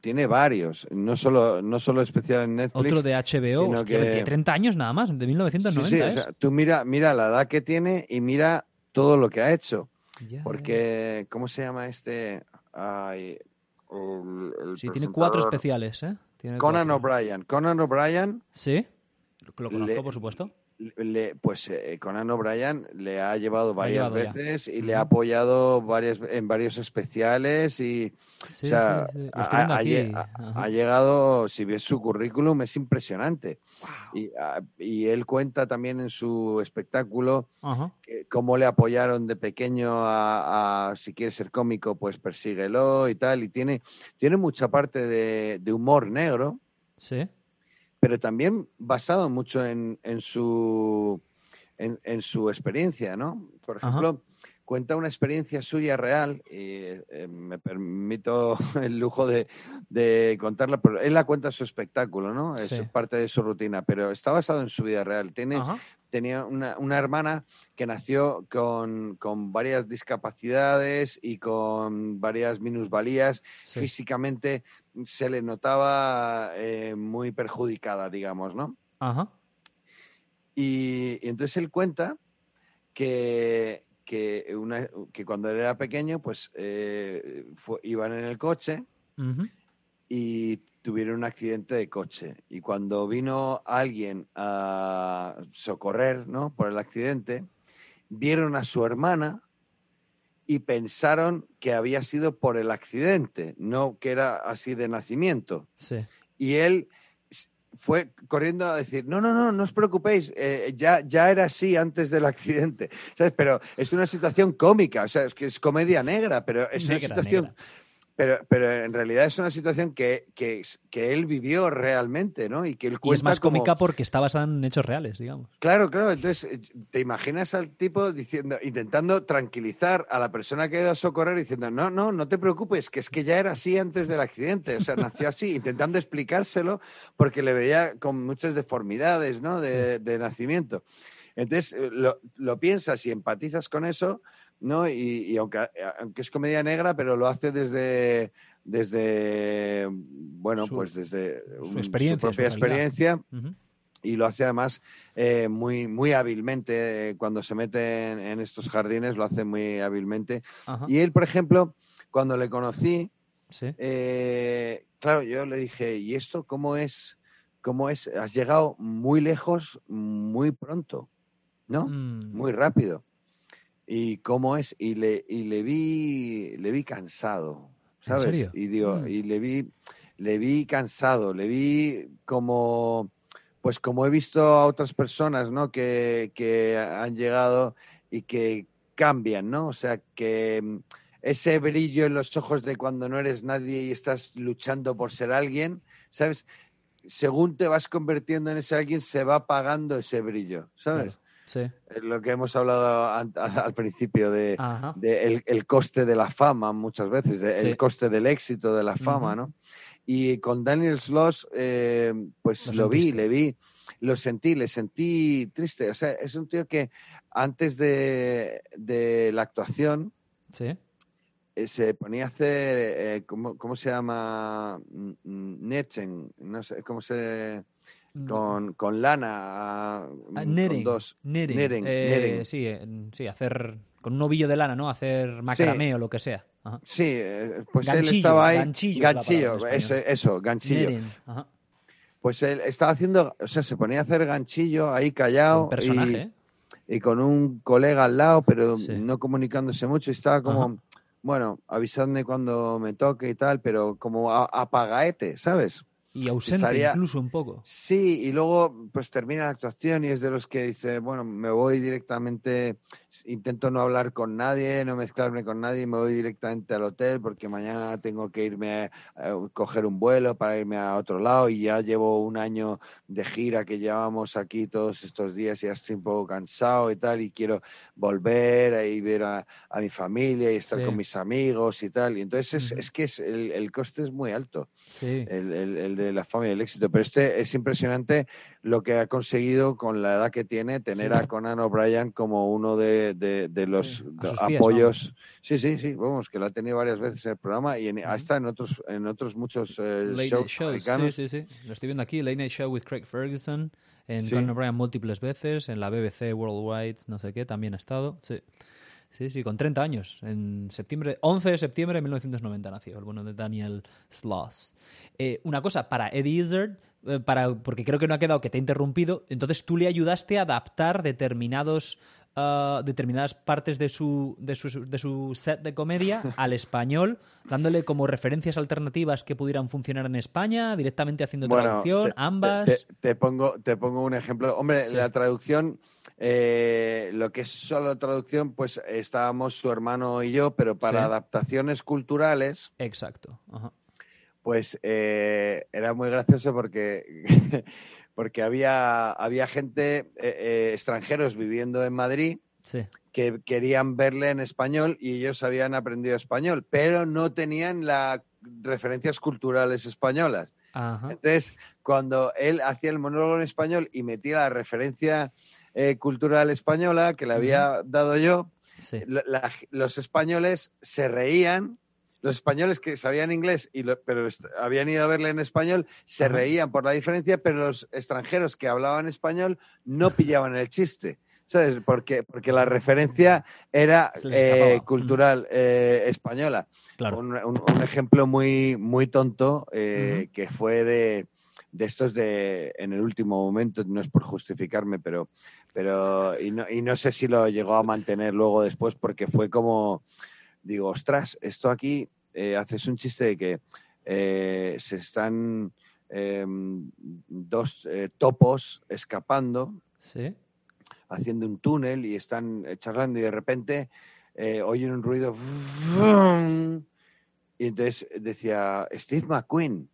tiene varios, no solo, no solo especial en Netflix. Otro de HBO, hostia, que- tiene 30 años nada más, de 1990 Sí, sí, o sea, tú mira, mira la edad que tiene y mira todo lo que ha hecho. Porque, ¿cómo se llama este? Ay, el, el Sí, tiene cuatro especiales, ¿eh? Tiene Conan. O'Brien. Conan O'Brien, Sí, lo lo conozco, Le- por supuesto. Le- pues eh, Conan O'Brien le ha llevado varias llevado ya. veces y le ha apoyado varias, en varios especiales y Sí, o sea, sí, sí. Ha, llegado, si ves su currículum, es impresionante. Y, ah, y él cuenta también en su espectáculo que cómo le apoyaron de pequeño a, a, si quieres ser cómico, pues persíguelo y tal. Y tiene, tiene mucha parte de, de humor negro, Sí. Pero también basado mucho en, en su, en, en su experiencia, ¿no? Por Ajá. ejemplo, cuenta una experiencia suya real, y eh, me permito [LAUGHS] el lujo de, de contarla, pero él la cuenta en su espectáculo, ¿no? Es Sí. parte de su rutina, pero está basado en su vida real. Tiene, Ajá. tenía una, una hermana que nació con, con varias discapacidades y con varias minusvalías. Sí. Físicamente se le notaba eh, muy perjudicada, digamos, ¿no? Ajá. Y, y entonces él cuenta que, que, una- que cuando él era pequeño, pues eh, fue- iban en el coche y tuvieron un accidente de coche. Y cuando vino alguien a socorrer ¿no? por el accidente, vieron a su hermana y pensaron que había sido por el accidente, no que era así de nacimiento. Sí. Y él fue corriendo a decir, no, no, no, no os preocupéis, eh, ya, ya era así antes del accidente. [LAUGHS] ¿Sabes? Pero es una situación cómica, o sea, es que es comedia negra, pero es una situación... negra. Pero, pero en realidad es una situación que, que, que él vivió realmente, ¿no? Y que él Y es cuenta más como- cómica porque está basada en hechos reales, digamos. Claro, claro. Entonces, eh, te imaginas al tipo diciendo, intentando tranquilizar a la persona que ha ido a socorrer, diciendo, no, no, no te preocupes, que es que ya era así antes del accidente. O sea, nació así, [LAUGHS] intentando explicárselo porque le veía con muchas deformidades, ¿no? De, de nacimiento. Entonces, eh, lo, lo piensas y empatizas con eso, ¿no? Y, y aunque, aunque es comedia negra, pero lo hace desde, desde bueno, Su- pues desde su experiencia, su propia experiencia y lo hace además eh, muy, muy hábilmente. eh, cuando se mete en, en estos jardines, lo hace muy hábilmente. Ajá. Y él, por ejemplo, cuando le conocí, Sí. eh, claro, yo le dije, ¿y esto cómo es? ¿Cómo es? Has llegado muy lejos, muy pronto, ¿no? Mm. Muy rápido. ¿Y cómo es? Y le, y le vi, le vi cansado, ¿En ¿sabes? serio? Y digo, Mm. y le vi, le vi cansado, le vi como, pues como he visto a otras personas, ¿no? Que, que han llegado y que cambian, ¿no? O sea, que mm, ese brillo en los ojos de cuando no eres nadie y estás luchando por ser alguien, ¿sabes? Según te vas convirtiendo en ese alguien, se va apagando ese brillo, ¿sabes? Claro. Sí. Eh, Lo que hemos hablado al principio de, el, el coste de la fama muchas veces, de- Sí. el coste del éxito de la fama. ¿no? Y con Daniel Sloss, eh, pues Lo lo, vi, le vi, lo sentí, le sentí triste. O sea, es un tío que antes de, de la actuación Sí. eh, se ponía a hacer, eh, ¿cómo, cómo se llama? Mm, mm, Knitting, no sé, ¿cómo se...? Con, con lana, Ah, mm, knitting, con dos. knitting. Knitting, Eh. Sí, sí, hacer con un ovillo de lana, ¿no? Hacer macramé o lo que sea. Ajá. Sí, eh, pues él estaba ahí. ganchillo ganchillo, eso, eso, ganchillo. Ajá. Pues él estaba haciendo, o sea, se ponía a hacer ganchillo ahí callado. Un personaje, y, ¿eh? y con un colega al lado, pero Sí. no comunicándose mucho. Y estaba como, Ajá. bueno, avisadme cuando me toque y tal, pero como apagaete, ¿sabes? Y ausente estaría- incluso un poco. Sí, y luego pues termina la actuación y es de los que dice, bueno, me voy directamente, intento no hablar con nadie, no mezclarme con nadie, me voy directamente al hotel porque mañana tengo que irme a, coger un vuelo para irme a otro lado y ya llevo un año de gira que llevamos aquí todos estos días y ya estoy un poco cansado y tal y quiero volver a ir ver a, a mi familia y estar Sí. con mis amigos y tal. Y entonces es, es que es, el, el coste es muy alto Sí. el, el- el de la fama y el éxito. Pero este es impresionante lo que ha conseguido con la edad que tiene, tener Sí. a Conan O'Brien como uno de, de- de los Sí, pies, apoyos. Sí, sí, sí, vamos, que lo ha tenido varias veces en el programa y en, Ujú. hasta en otros, en otros muchos eh, Late shows Shows, americanos. sí, sí, sí. Lo estoy viendo aquí, Late Night Show with Craig Ferguson, en. Conan O'Brien múltiples veces, en la BBC Worldwide, no sé qué, también ha estado. Sí. Sí, sí, con 30 años. En septiembre, 11 de septiembre de 1990 nació, el bueno de Daniel Sloss. Eh, una cosa, para Eddie Izzard, eh, para, porque creo que no ha quedado que te he interrumpido, entonces tú le ayudaste a adaptar determinados, ah, determinadas partes de su, de, su, de su set de comedia [LAUGHS] al español, dándole como referencias alternativas que pudieran funcionar en España, directamente haciendo Bueno, traducción, te- ambas. Te, te pongo, te pongo un ejemplo. Hombre, Sí. la traducción, eh, lo que es solo traducción, pues estábamos su hermano y yo, pero para Sí. adaptaciones culturales, Exacto. Ajá. pues eh, era muy gracioso porque, [LAUGHS] porque había, había gente, eh, eh, extranjeros viviendo en Madrid, Sí. que querían verle en español y ellos habían aprendido español, pero no tenían las referencias culturales españolas. Ajá. Entonces, cuando él hacía el monólogo en español y metía la referencia eh, cultural española que le había dado yo, Sí. la- los españoles se reían. Los españoles que sabían inglés, y lo- pero habían ido a verle en español, se reían por la diferencia, pero los extranjeros que hablaban español no pillaban el chiste. ¿Sabes? Porque, porque la referencia era eh, cultural eh, española. Claro. Un, un- un ejemplo muy, muy tonto eh, que fue de, de estos de en el último momento, no es por justificarme, pero, pero y, no, y no sé si lo llegó a mantener luego después porque fue como, digo, ostras, esto aquí eh, haces un chiste de que eh, se están em, dos eh, topos escapando Sí. haciendo un túnel y están charlando y de repente oyen un ruido y entonces decía Steve McQueen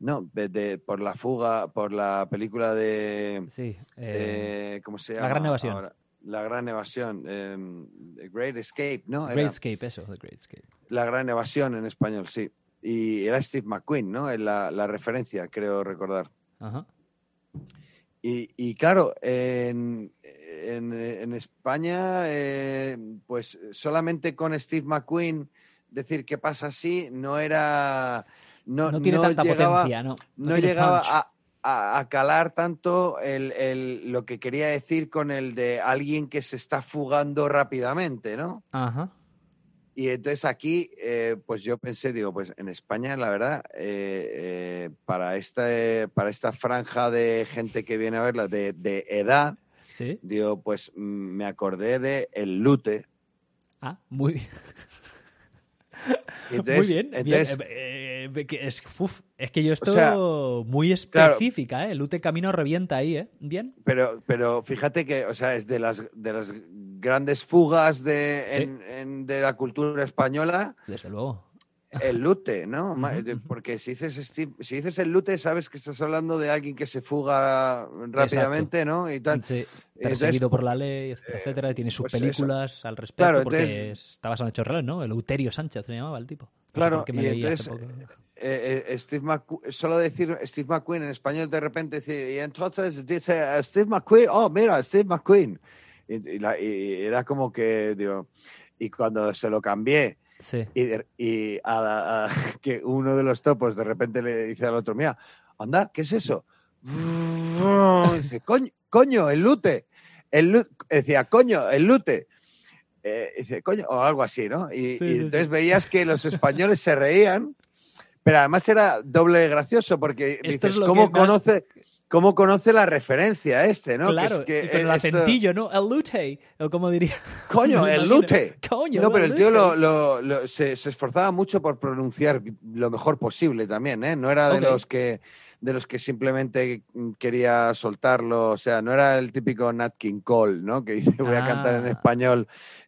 no de- de- por la fuga por la película de, Sí. de- cómo se La llama Gran Evasión. ahora? La gran evasión em, The Great Escape no Great Era Escape, eso, The Great Escape. la gran evasión en español sí y era Steve McQueen no la, la referencia creo recordar Ajá. Y, y claro, en, en- en España, eh, pues solamente con Steve McQueen decir que pasa así no era. No, No, tiene no tanta llegaba, potencia, no. No, llegaba punch. a, a- a calar tanto el, el- lo que quería decir con el de alguien que se está fugando rápidamente, ¿no? Ajá. Y entonces aquí, eh, pues yo pensé, digo, pues en España, la verdad, eh, eh, para, esta, para esta franja de gente que viene a verla de, de edad, Sí. digo, pues me acordé de El Lute. Ah, muy bien. [LAUGHS] Entonces- muy bien. bien. entonces- que es, uf, es que yo estoy sea, muy claro. específica, ¿eh? Lute Camino revienta ahí, ¿eh? Bien. Pero, pero fíjate que, o sea, es de las, de las grandes fugas de, Sí. en- en- de la cultura española. Desde luego. El lute, ¿no? Porque si dices, si dices el lute, sabes que estás hablando de alguien que se fuga rápidamente, ¿no? Y tal. Sí. Perseguido por la ley, etcétera, etcétera. Tiene sus pues películas al respecto porque estaba basado en hechos reales, ¿no? El Euterio Sánchez se llamaba el tipo. claro, y entonces, eh, eh, Steve solo decir Steve McQueen en español de repente decir, y entonces dice Steve McQueen, oh, mira, Steve McQueen. Y, era como que, digo, y cuando se lo cambié, y, [LAUGHS] que uno de los topos de repente le dice al otro, mira, anda, ¿qué es eso? [LAUGHS] dice, coño, el lute. El, decía, coño, el lute. Eh, dice, coño, o algo así, ¿no? Y, entonces veías que los españoles se reían pero además era doble gracioso porque dices, ¿cómo conoce? ¿Cómo conoce la referencia este, no? Claro, que y con el acentillo, ¿no? El lute, o como diría. Coño, [LAUGHS] el lute. Coño, no, pero el tío lo, se, esforzaba mucho por pronunciar lo mejor posible también, ¿eh? No era de los que de los que simplemente quería soltarlo, o sea, no era el típico Nat King Cole, ¿no? Que dice voy a cantar en ah. español,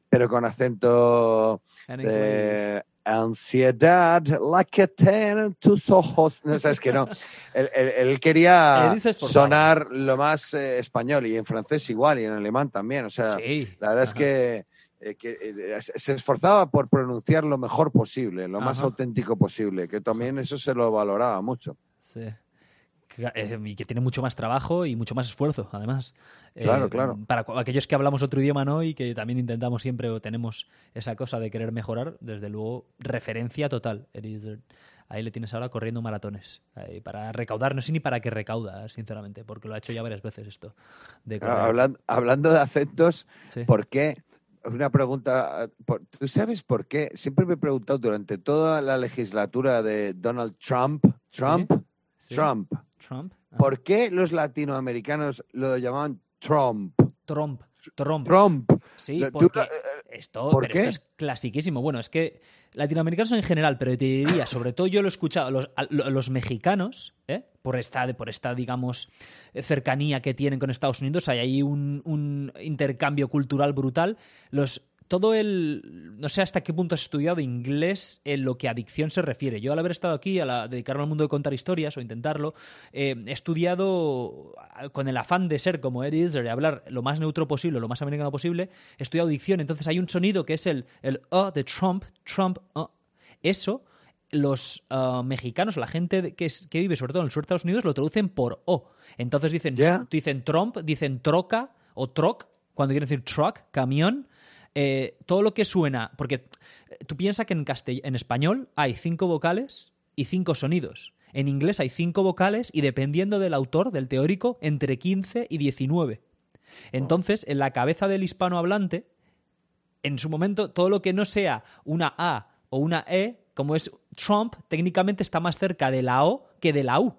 pero con acento de ansiedad, la que tienen tus ojos. No, sabes que no. Él, quería [LAUGHS] sonar lo más eh, español y en francés igual y en alemán también. O sea, la verdad es que, eh, eh, se esforzaba por pronunciar lo mejor posible, lo más auténtico posible, que también eso se lo valoraba mucho. Sí. Eh, y que tiene mucho más trabajo y mucho más esfuerzo, además. Claro, eh, claro. Para aquellos que hablamos otro idioma, ¿no? Y que también intentamos siempre o tenemos esa cosa de querer mejorar, desde luego, referencia total. Ahí le tienes ahora corriendo maratones. para recaudar, no sé ni para qué recauda, sinceramente, porque lo ha hecho ya varias veces esto. hablando, de acentos, ¿por qué? Una pregunta, ¿tú sabes por qué? Siempre me he preguntado durante toda la legislatura de Donald Trump, Trump, Trump, Trump. ¿Por qué los latinoamericanos lo llamaban Trump? Trump. Trump. Trump. Sí, porque eh, esto, ¿por qué? esto es clasiquísimo. Bueno, es que latinoamericanos en general, pero te diría, [COUGHS] sobre todo yo lo he escuchado, los, los mexicanos, ¿eh? por, esta, por esta, digamos, cercanía que tienen con Estados Unidos, hay ahí un, un intercambio cultural brutal. Los todo el. No sé hasta qué punto has estudiado inglés en lo que a adicción se refiere. Yo, al haber estado aquí, a dedicarme al mundo de contar historias o intentarlo, eh, he estudiado con el afán de ser como Eddie Izzard, de hablar lo más neutro posible, lo más americano posible, he estudiado dicción. Entonces hay un sonido que es el, el uh de Trump, Trump, uh. Eso los uh, mexicanos, la gente que, que, vive sobre todo en el sur de Estados Unidos, lo traducen por O. Entonces dicen, dicen Trump, dicen troca o troc, cuando quieren decir truck, camión, eh, todo lo que suena, porque eh, tú piensas que en, en español hay cinco vocales y cinco sonidos. En inglés hay cinco vocales y dependiendo del autor, del teórico, entre 15 y 19. Entonces, en la cabeza del hispanohablante, en su momento, todo lo que no sea una A o una E, como es Trump, técnicamente está más cerca de la O que de la U.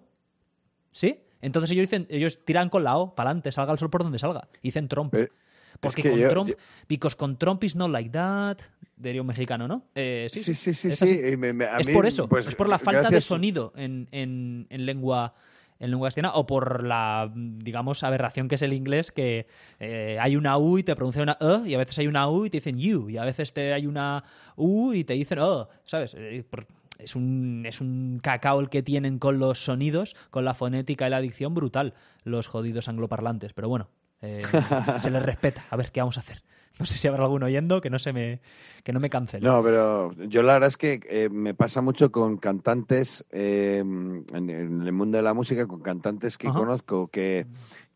¿Sí? Entonces ellos dicen, ellos tiran con la O, para adelante, salga el sol por donde salga. Dicen Trump. Porque con Trump, because con Trump is not like that, diría un mexicano, ¿no? Eh, sí, sí, sí, sí. es por eso, pues, es por la falta de sonido en, en, en lengua en lengua castellana o por la, digamos, aberración que es el inglés, que eh, hay una U y te pronuncia una E, y a veces hay una U y te dicen you, y a veces te hay una U y te dicen oh, ¿sabes? Eh, es un, es un cacao el que tienen con los sonidos, con la fonética y la dicción brutal, los jodidos angloparlantes. Pero bueno, eh, se les respeta. A ver, ¿qué vamos a hacer? No sé si habrá alguno oyendo que no se me que no me cancele. No, pero yo la verdad es que eh, me pasa mucho con cantantes eh, en, el mundo de la música, con cantantes que conozco que,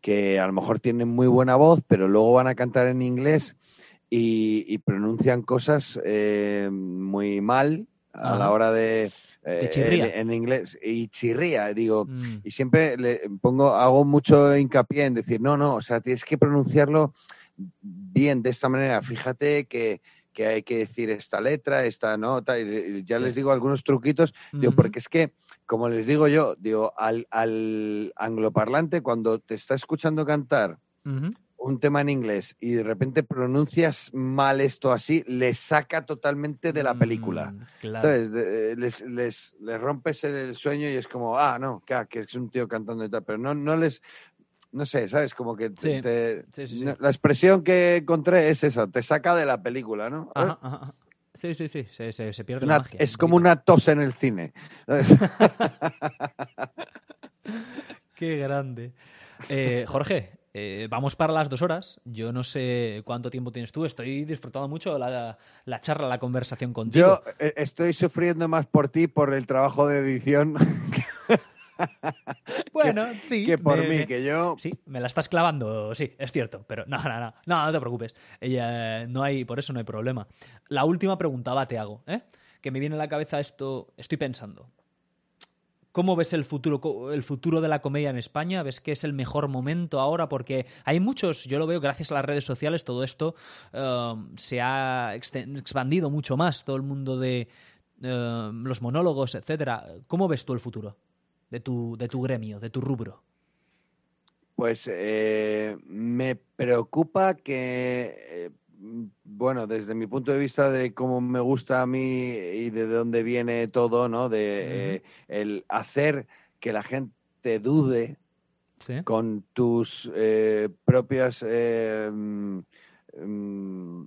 que a lo mejor tienen muy buena voz, pero luego van a cantar en inglés y, pronuncian cosas muy mal a la hora de eh, en, inglés y chirría, digo, mm. y siempre le pongo, hago mucho hincapié en decir, no, no, o sea, tienes que pronunciarlo bien de esta manera, fíjate que, hay que decir esta letra, esta nota, y ya les digo algunos truquitos, digo, porque es que, como les digo yo, digo, al, al angloparlante, cuando te está escuchando cantar, un tema en inglés y de repente pronuncias mal esto así, le saca totalmente de la película. Mm, Entonces, eh, les, les, les, rompes el sueño y es como, ah, no, que, es un tío cantando y tal, pero no, no les, no sé, ¿sabes? Como que la expresión que encontré es esa, te saca de la película, ¿no? Sí, sí, sí, se, se, pierde la magia. Es como una tos en el cine. [LAUGHS] Qué grande. Eh, Jorge, eh, vamos para las dos horas. Yo no sé cuánto tiempo tienes tú. Estoy disfrutando mucho la, la charla, la conversación contigo. Yo eh, estoy sufriendo más por ti por el trabajo de edición. [LAUGHS] [LAUGHS] bueno, sí. Que por mí, que yo. Sí, me la estás clavando, sí, es cierto. Pero no, no, no, no, no te preocupes. Ella, no hay, por eso no hay problema. La última pregunta va, te hago, ¿eh? Que me viene a la cabeza esto. Estoy pensando. ¿Cómo ves el futuro, el futuro de la comedia en España? ¿Ves que es el mejor momento ahora? Porque hay muchos, yo lo veo gracias a las redes sociales, todo esto um, se ha expandido mucho más, todo el mundo de um, los monólogos, etcétera. ¿Cómo ves tú el futuro de tu, de tu gremio, de tu rubro? Pues eh, me preocupa que eh, bueno, desde mi punto de vista de cómo me gusta a mí y de dónde viene todo, ¿no? De eh, el hacer que la gente dude con tus eh, propias eh, mm, mm,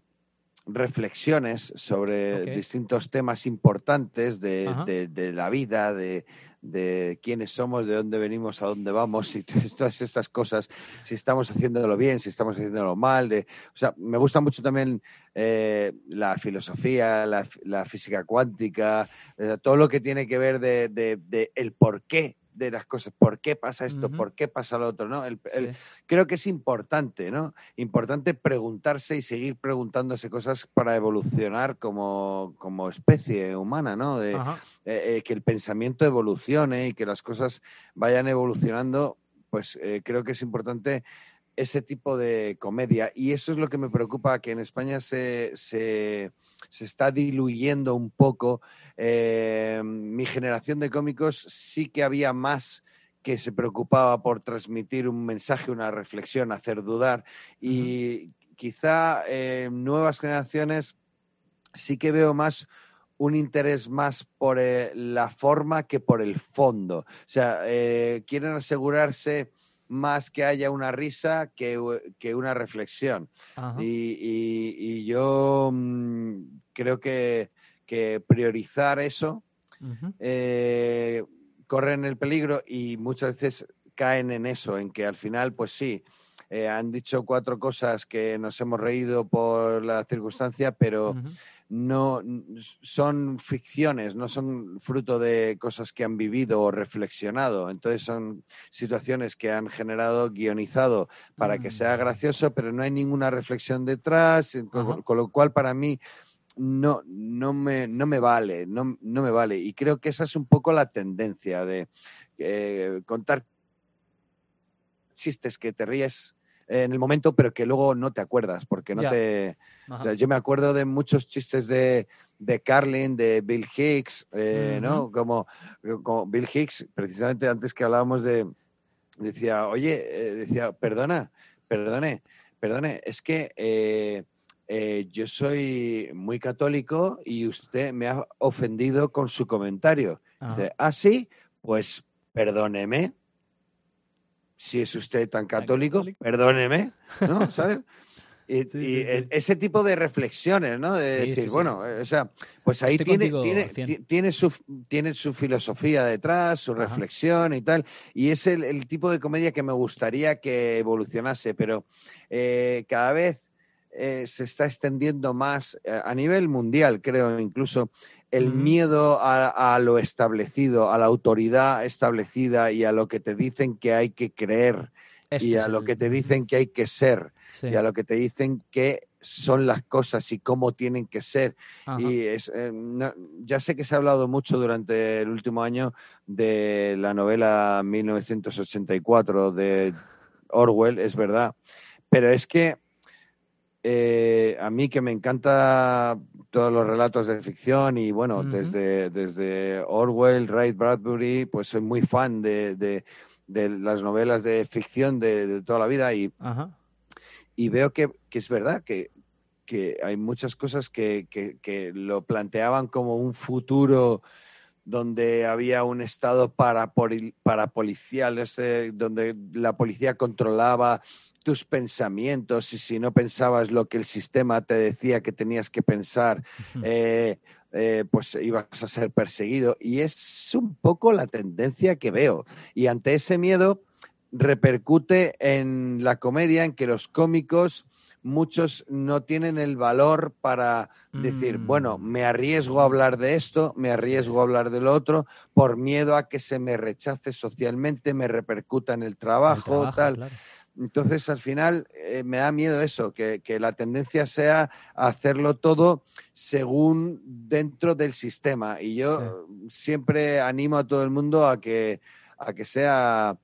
reflexiones sobre distintos temas importantes de, de la vida, de, de quiénes somos, de dónde venimos, a dónde vamos y [LAUGHS] todas estas cosas, si estamos haciéndolo bien, si estamos haciéndolo mal. De, o sea, me gusta mucho también eh, la filosofía, la, física cuántica, eh, todo lo que tiene que ver de, de el por qué de las cosas, por qué pasa esto, por qué pasa lo otro, ¿no? creo que es importante, ¿no? Importante preguntarse y seguir preguntándose cosas para evolucionar como, como especie humana, ¿no? De, eh, eh, que el pensamiento evolucione y que las cosas vayan evolucionando, pues eh, creo que es importante ese tipo de comedia. Y eso es lo que me preocupa, que en España se, se, se está diluyendo un poco eh, mi generación de cómicos sí que había más que se preocupaba por transmitir un mensaje, una reflexión, hacer dudar. Y quizá en eh, nuevas generaciones sí que veo más un interés más por eh, la forma que por el fondo. O sea, quieren asegurarse más que haya una risa que, una reflexión. Y, yo mm, creo que que priorizar eso, eh, corren el peligro y muchas veces caen en eso, en que al final, pues sí, eh, han dicho cuatro cosas que nos hemos reído por la circunstancia, pero no son ficciones, no son fruto de cosas que han vivido o reflexionado. Entonces son situaciones que han generado, guionizado para que sea mm. gracioso, pero no hay ninguna reflexión detrás, con, lo cual para mí no, no, me, no me vale, no, no, me vale. Y creo que esa es un poco la tendencia de eh, contar chistes que te ríes en el momento, pero que luego no te acuerdas, porque no te... yo me acuerdo de muchos chistes de, de Carlin, de Bill Hicks, eh, ¿no? Como, como, Bill Hicks, precisamente antes que hablábamos de... Decía, oye, eh, decía, perdona, perdone, perdone, es que eh, yo soy muy católico y usted me ha ofendido con su comentario. Dice, ah, sí, pues perdóneme. Si es usted tan católico, perdóneme, ¿no? [LAUGHS] ¿Sabes? Y, ese tipo de reflexiones, ¿no? De decir, bueno, o sea, pues ahí tiene, tiene, su, tiene su filosofía detrás, su reflexión y tal. Y es el, tipo de comedia que me gustaría que evolucionase, pero eh, cada vez eh, se está extendiendo más eh, a nivel mundial, creo, incluso el miedo a, lo establecido, a la autoridad establecida y a lo que te dicen que hay que creer y a lo que te dicen que hay que ser y a lo que te dicen que son las cosas y cómo tienen que ser. Y es, eh, ya sé que se ha hablado mucho durante el último año de la novela 1984 de Orwell, es verdad, pero es que eh, a mí que me encanta todos los relatos de ficción y bueno, desde, desde Orwell, Ray Bradbury, pues soy muy fan de, de, las novelas de ficción de, toda la vida y, y veo que, que, es verdad que, que hay muchas cosas que, que, lo planteaban como un futuro donde había un estado para, para policial, este, donde la policía controlaba tus pensamientos y si no pensabas lo que el sistema te decía que tenías que pensar, eh, eh, pues ibas a ser perseguido. Y es un poco la tendencia que veo. Y ante ese miedo repercute en la comedia, en que los cómicos muchos no tienen el valor para decir, bueno, Mm. me arriesgo a hablar de esto, me arriesgo a hablar de lo otro, por miedo a que se me rechace socialmente, me repercuta en el El trabajo, trabajo, tal. claro. Entonces, al final, eh, me da miedo eso, que, que la tendencia sea hacerlo todo según dentro del sistema. Y yo siempre animo a todo el mundo a que, a que sea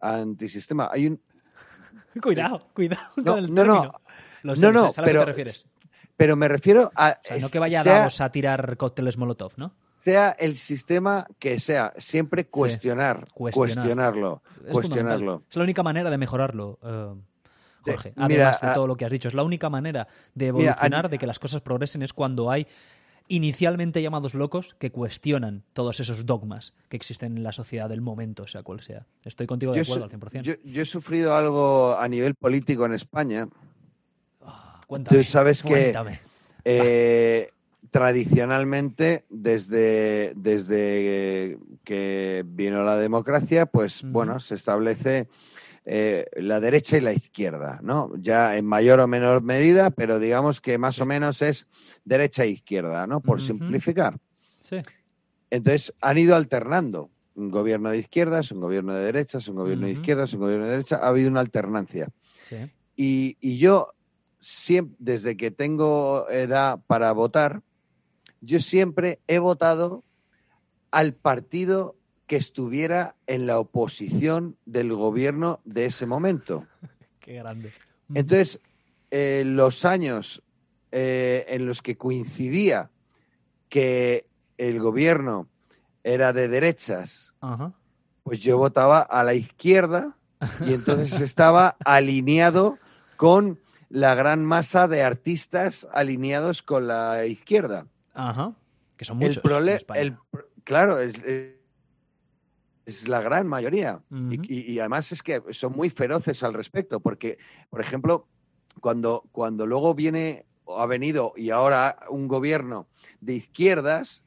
antisistema. Hay un, [LAUGHS] Cuidado, cuidado No, con el no, no. término. No, no, lo que pero- te refieres. pero me refiero a... O sea, no que vaya sea- Davos a tirar cócteles Molotov, ¿no? Sea el sistema que sea, siempre cuestionar, cuestionar. cuestionarlo, Es cuestionarlo. Es la única manera de mejorarlo, eh, Jorge. Además mira, de todo lo que has dicho. Es la única manera de Mira, evolucionar, de que las cosas progresen, es cuando hay inicialmente llamados locos que cuestionan todos esos dogmas que existen en la sociedad del momento, sea cual sea. Estoy contigo de acuerdo al 100%. yo- yo he sufrido algo a nivel político en España. Ah, cuéntame. Tú sabes que cuéntame. eh, tradicionalmente, desde, desde que vino la democracia, pues bueno, se establece eh, la derecha y la izquierda, ¿no? Ya en mayor o menor medida, pero digamos que más o menos es derecha e izquierda, ¿no? Por simplificar. Sí. Entonces han ido alternando. Un gobierno de izquierdas, un gobierno de derechas, un gobierno de izquierdas, un gobierno de derecha. Ha habido una alternancia. Sí. Y, y yo, siempre, desde que tengo edad para votar, yo siempre he votado al partido que estuviera en la oposición del gobierno de ese momento. [LAUGHS] Qué grande. Entonces, eh, los años eh, en los que coincidía que el gobierno era de derechas, Ajá. pues yo votaba a la izquierda y entonces [LAUGHS] estaba alineado con la gran masa de artistas alineados con la izquierda. Ajá. Que son muchos. el claro, es, es- la gran mayoría. Y- y, y además es que son muy feroces al respecto, porque, por ejemplo, cuando, cuando luego viene o ha venido y ahora un gobierno de izquierdas,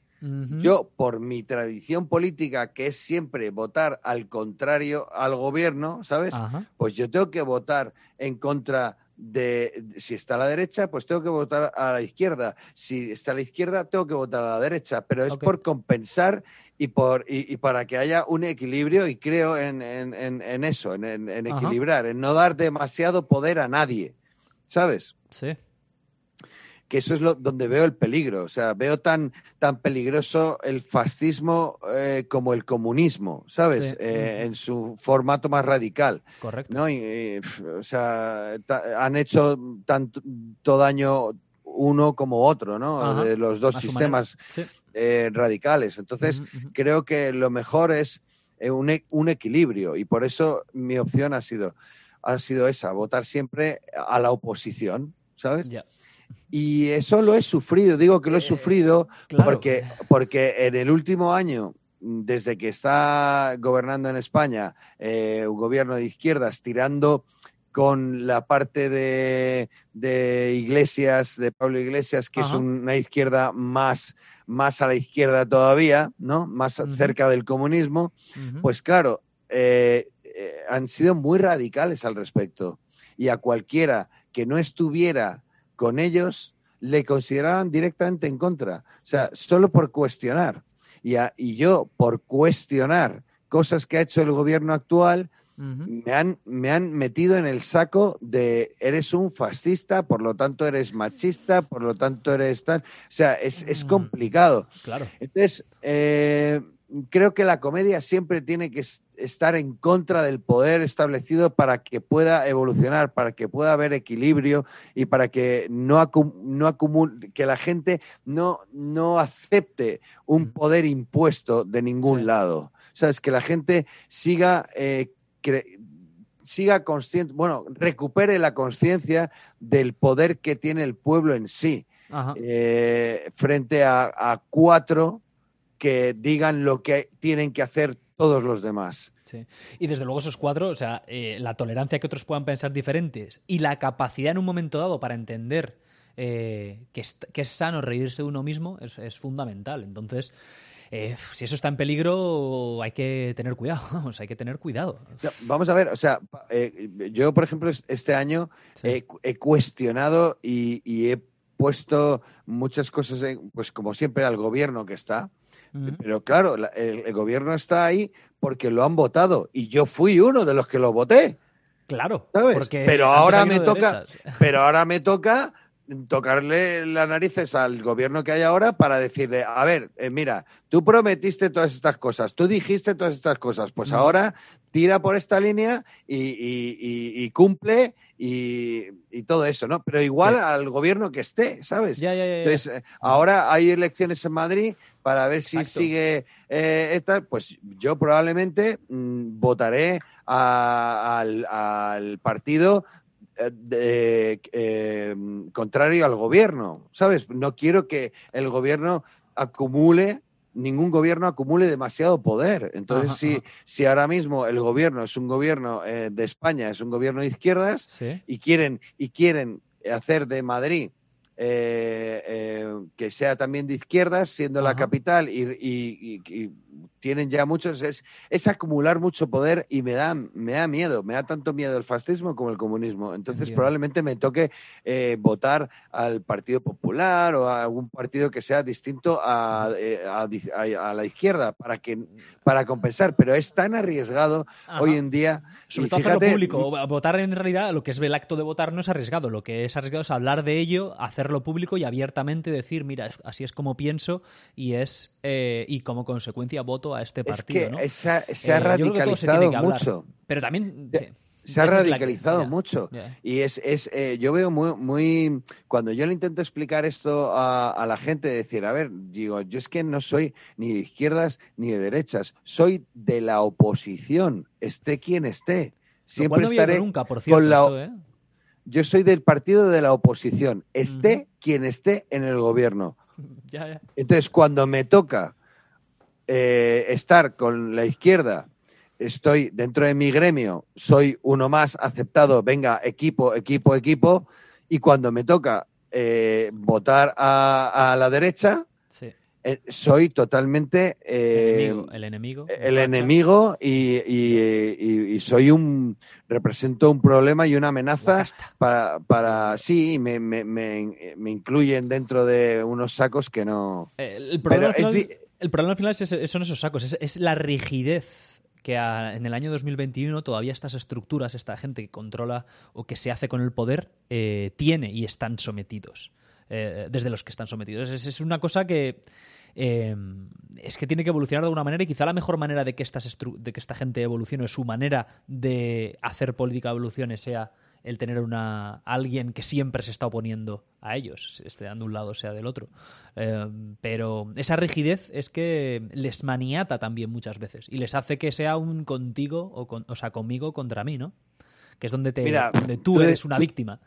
yo, por mi tradición política, que es siempre votar al contrario al gobierno, ¿sabes? Pues yo tengo que votar en contra de, si está a la derecha, pues tengo que votar a la izquierda. Si está a la izquierda, tengo que votar a la derecha. Pero es por compensar y, por, y, y para que haya un equilibrio, y creo en, en- en- en eso, en, equilibrar, en no dar demasiado poder a nadie. ¿Sabes? Sí. Que eso es lo, donde veo el peligro. O sea, veo tan, tan peligroso el fascismo eh, como el comunismo, ¿sabes? Sí. Eh, en su formato más radical. Correcto. ¿no? Y, o sea, han hecho tanto daño uno como otro, ¿no? Ajá. De los dos A sistemas. Sí. eh, radicales. Entonces, creo que lo mejor es eh, un, e- un equilibrio y por eso mi opción ha sido, ha sido esa, votar siempre a la oposición, ¿sabes? Ya. Y eso lo he sufrido, digo que lo he Eh, sufrido claro. porque, porque en el último año, desde que está gobernando en España eh, un gobierno de izquierdas tirando con la parte de, de Iglesias, de Pablo Iglesias, que es una izquierda más, más a la izquierda todavía, ¿no? Más cerca del comunismo, pues claro, eh, eh, han sido muy radicales al respecto. Y a cualquiera que no estuviera con ellos, le consideraban directamente en contra. O sea, solo por cuestionar. Y, a- y yo, por cuestionar cosas que ha hecho el gobierno actual, me han, me han metido en el saco de eres un fascista, por lo tanto eres machista, por lo tanto eres tal. O sea, es, es Mm. complicado. Claro. Entonces, eh, creo que la comedia siempre tiene que estar en contra del poder establecido para que pueda evolucionar, para que pueda haber equilibrio y para que no, acu- no acumule, que la gente no, no acepte un poder impuesto de ningún Sí. lado. Sabes, que la gente siga, eh, siga consciente, bueno, recupere la conciencia del poder que tiene el pueblo en sí eh, frente a, a cuatro que digan lo que tienen que hacer todos los demás. Sí. Y desde luego esos cuatro, o sea, eh, la tolerancia que otros puedan pensar diferentes y la capacidad en un momento dado para entender eh, que, es, que, es, sano reírse de uno mismo es, es fundamental. Entonces, eh, si eso está en peligro, hay que tener cuidado, [LAUGHS] vamos, hay que tener cuidado. Vamos a ver, o sea, eh, yo, por ejemplo, este año sí. he, he, cuestionado y, y, he puesto muchas cosas, en, pues como siempre, al gobierno que está. Uh -huh. Pero claro, el, el, gobierno está ahí porque lo han votado y yo fui uno de los que lo voté. Claro, ¿sabes? Pero ahora me toca, [LAUGHS] pero ahora me toca tocarle las narices al gobierno que hay ahora para decirle, a ver, eh, mira, tú prometiste todas estas cosas, tú dijiste todas estas cosas, pues ahora tira por esta línea y, y, y, y cumple y, todo eso, ¿no? Pero igual sí. al gobierno que esté, ¿sabes? Ya, ya, ya, Entonces, eh, ahora hay elecciones en Madrid para ver si sigue eh, esta, pues yo probablemente mmm, votaré a, al, al partido eh, de, eh, contrario al gobierno, ¿sabes? No quiero que el gobierno acumule, ningún gobierno acumule demasiado poder. Entonces, ajá, si, ajá. si ahora mismo el gobierno es un gobierno de España, es un gobierno de izquierdas, ¿Sí? y quieren, y quieren hacer de Madrid eh, eh, que sea también de izquierdas, siendo Ajá. la capital, y, y, y, y, tienen ya muchos, es, es, acumular mucho poder y me da, me da miedo, me da tanto miedo el fascismo como el comunismo. Entonces Entiendo. probablemente me toque eh, votar al Partido Popular o a algún partido que sea distinto a, eh, a, a, a la izquierda para, que, para compensar, pero es tan arriesgado Ajá. hoy en día. Sobre todo fíjate, hacerlo público, votar en realidad, lo que es el acto de votar no es arriesgado, lo que es arriesgado es hablar de ello, hacerlo público y abiertamente decir, mira, así es como pienso y es eh, y como consecuencia voto a este partido. Es que ¿no? esa, se ha eh, radicalizado se mucho. Pero también. Sí. Se ha radicalizado mucho. Yeah. Y es, es eh, yo veo muy, muy. Cuando yo le intento explicar esto a, a, la gente, decir, a ver, digo, yo es que no soy ni de izquierdas ni de derechas, soy de la oposición, esté quien esté. Siempre no estaré nunca, por cierto, con la. Esto, ¿eh? Yo soy del partido de la oposición, esté uh -huh. quien esté en el gobierno. [LAUGHS] Ya, ya. Entonces, cuando me toca eh, estar con la izquierda, estoy dentro de mi gremio, soy uno más aceptado, venga, equipo, equipo, equipo, y cuando me toca eh, votar a, a, la derecha, sí. Eh, soy totalmente el enemigo, el enemigo, el enemigo y, y, y, soy un represento un problema y una amenaza para, para sí, me, me, me, me, incluyen dentro de unos sacos que no. El problema, Pero final, es, el problema al final es, son esos sacos, es, es la rigidez que a, en el año 2021 todavía estas estructuras, esta gente que controla o que se hace con el poder, eh, tiene y están sometidos, eh, desde los que están sometidos. Es, es una cosa que eh, es que tiene que evolucionar de alguna manera y quizá la mejor manera de que, estas de que esta gente evolucione, su manera de hacer política evolucione sea el tener una alguien que siempre se está oponiendo a ellos, sea de un lado sea del otro. Eh, pero esa rigidez es que les maniata también muchas veces y les hace que sea un contigo o, con, o sea, conmigo contra mí, ¿no? Que es donde, te, Mira, donde tú, tú eres una tú, víctima.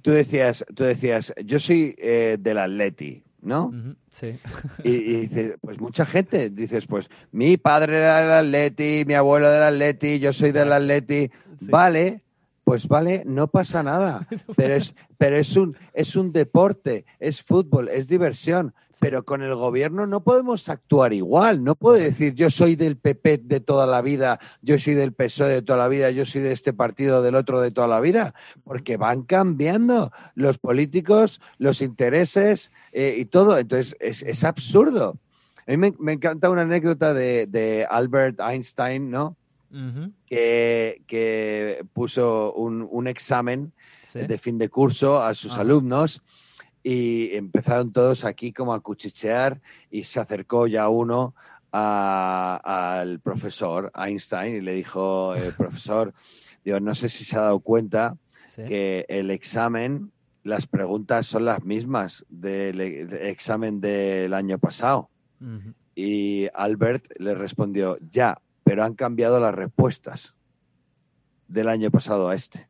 Tú decías, tú decías, yo soy eh, del Atleti, ¿no? Uh -huh, sí. Y, y dices, pues mucha gente, dices, pues mi padre era del Atleti, mi abuelo del Atleti, yo soy del Atleti. Sí. Vale, pues vale, no pasa nada, [LAUGHS] pero es, pero es un, es un deporte, es fútbol, es diversión, pero con el gobierno no podemos actuar igual, no puedo decir yo soy del PP de toda la vida, yo soy del PSOE de toda la vida, yo soy de este partido del otro de toda la vida, porque van cambiando los políticos, los intereses eh, y todo, entonces es, es absurdo. A mí me, me, encanta una anécdota de, de Albert Einstein, ¿no? Uh -huh. que, que, puso un, un examen ¿Sí? de fin de curso a sus alumnos y empezaron todos aquí como a cuchichear y se acercó ya uno a, al profesor Einstein y le dijo, eh, [LAUGHS] profesor, digo, no sé si se ha dado cuenta ¿Sí? que el examen, las preguntas son las mismas del examen del año pasado. Uh -huh. Y Albert le respondió, ya, pero han cambiado las respuestas del año pasado a este.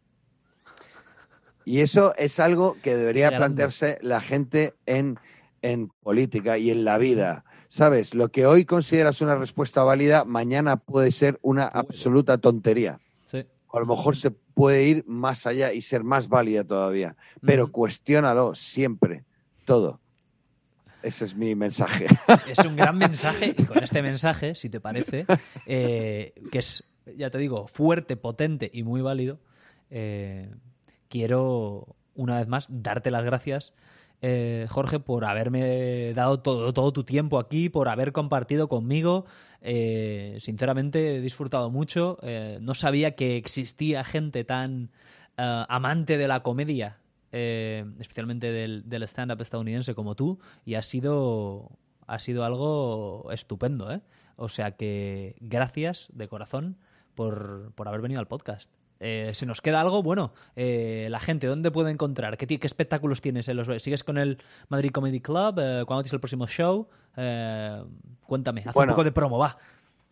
Y eso es algo que debería plantearse la gente en, en política y en la vida. ¿sabes? Lo que hoy consideras una respuesta válida, mañana puede ser una absoluta tontería. Sí. O a lo mejor se puede ir más allá y ser más válida todavía. Pero Ujú. cuestiónalo siempre, todo. Ese es mi mensaje. Es un gran mensaje y con este mensaje, si te parece, eh, que es, ya te digo, fuerte, potente y muy válido, eh, quiero una vez más darte las gracias, eh, Jorge, por haberme dado todo, todo tu tiempo aquí, por haber compartido conmigo. Sinceramente he disfrutado mucho. No sabía que existía gente tan amante de la comedia, eh, especialmente del, del stand-up estadounidense como tú, y ha sido, ha sido algo estupendo. ¿eh? O sea que gracias de corazón por, por haber venido al podcast. Eh, ¿Se nos queda algo? Bueno, eh, la gente, ¿dónde puede encontrar? ¿Qué, qué espectáculos tienes? los, ¿Sigues con el Madrid Comedy Club? Eh, ¿Cuándo tienes el próximo show? Eh, cuéntame, haz Bueno. un poco de promo, va.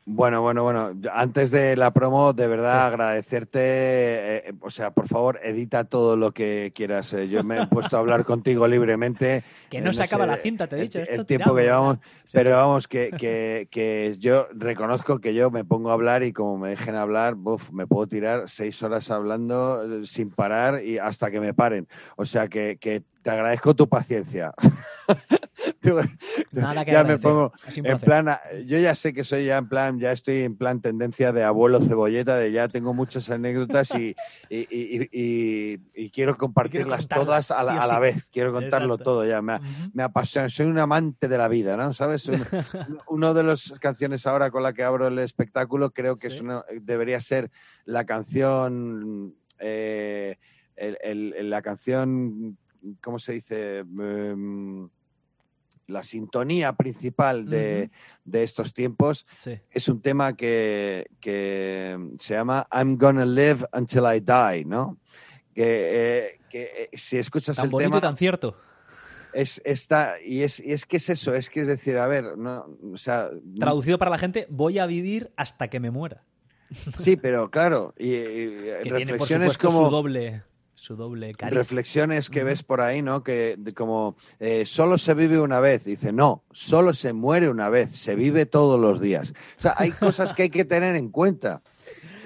Bueno, bueno, bueno. Antes de la promo, de verdad Sí. agradecerte. eh, o sea, por favor, edita todo lo que quieras. eh, yo me he puesto a hablar [LAUGHS] contigo libremente. Que eh, no se acaba sé, la cinta, te he dicho. esto El, tiempo que llevamos. pero sí. vamos, que, que, que yo reconozco que yo me pongo a hablar y como me dejen hablar, buf, me puedo tirar seis horas hablando eh, sin parar y hasta que me paren. O sea, que, que te agradezco tu paciencia. [LAUGHS] Nada que ya me pongo en plan, yo ya sé que soy ya en plan, ya estoy en plan tendencia de abuelo cebolleta, de ya tengo muchas anécdotas y, y, y- y- y quiero compartirlas todas a la, sí o a la sí. vez, quiero contarlo Exacto. todo ya, me, me apasiona, soy un amante de la vida, ¿no? ¿Sabes? Un- [LAUGHS] uno de las canciones ahora con la que abro el espectáculo creo que es una- debería ser la canción, eh, el- el- el- la canción, ¿cómo se dice? Em, la sintonía principal de, de estos tiempos Sí. es un tema que, que se llama I'm Gonna Live Until I Die, ¿no? Que, eh, que, eh, si escuchas Tan el bonito tema y tan cierto. es esta y es, y es que es eso, es que es decir, a ver, no, o sea, Traducido para la gente, voy a vivir hasta que me muera. sí, pero claro, y, y [LAUGHS] Que tiene, por reflexiones supuesto, como su doble, su doble cariz. reflexiones que ves por ahí, ¿no? Que como eh, solo se vive una vez. Dice, no, solo se muere una vez, se vive todos los días. O sea, hay cosas que hay que tener en cuenta.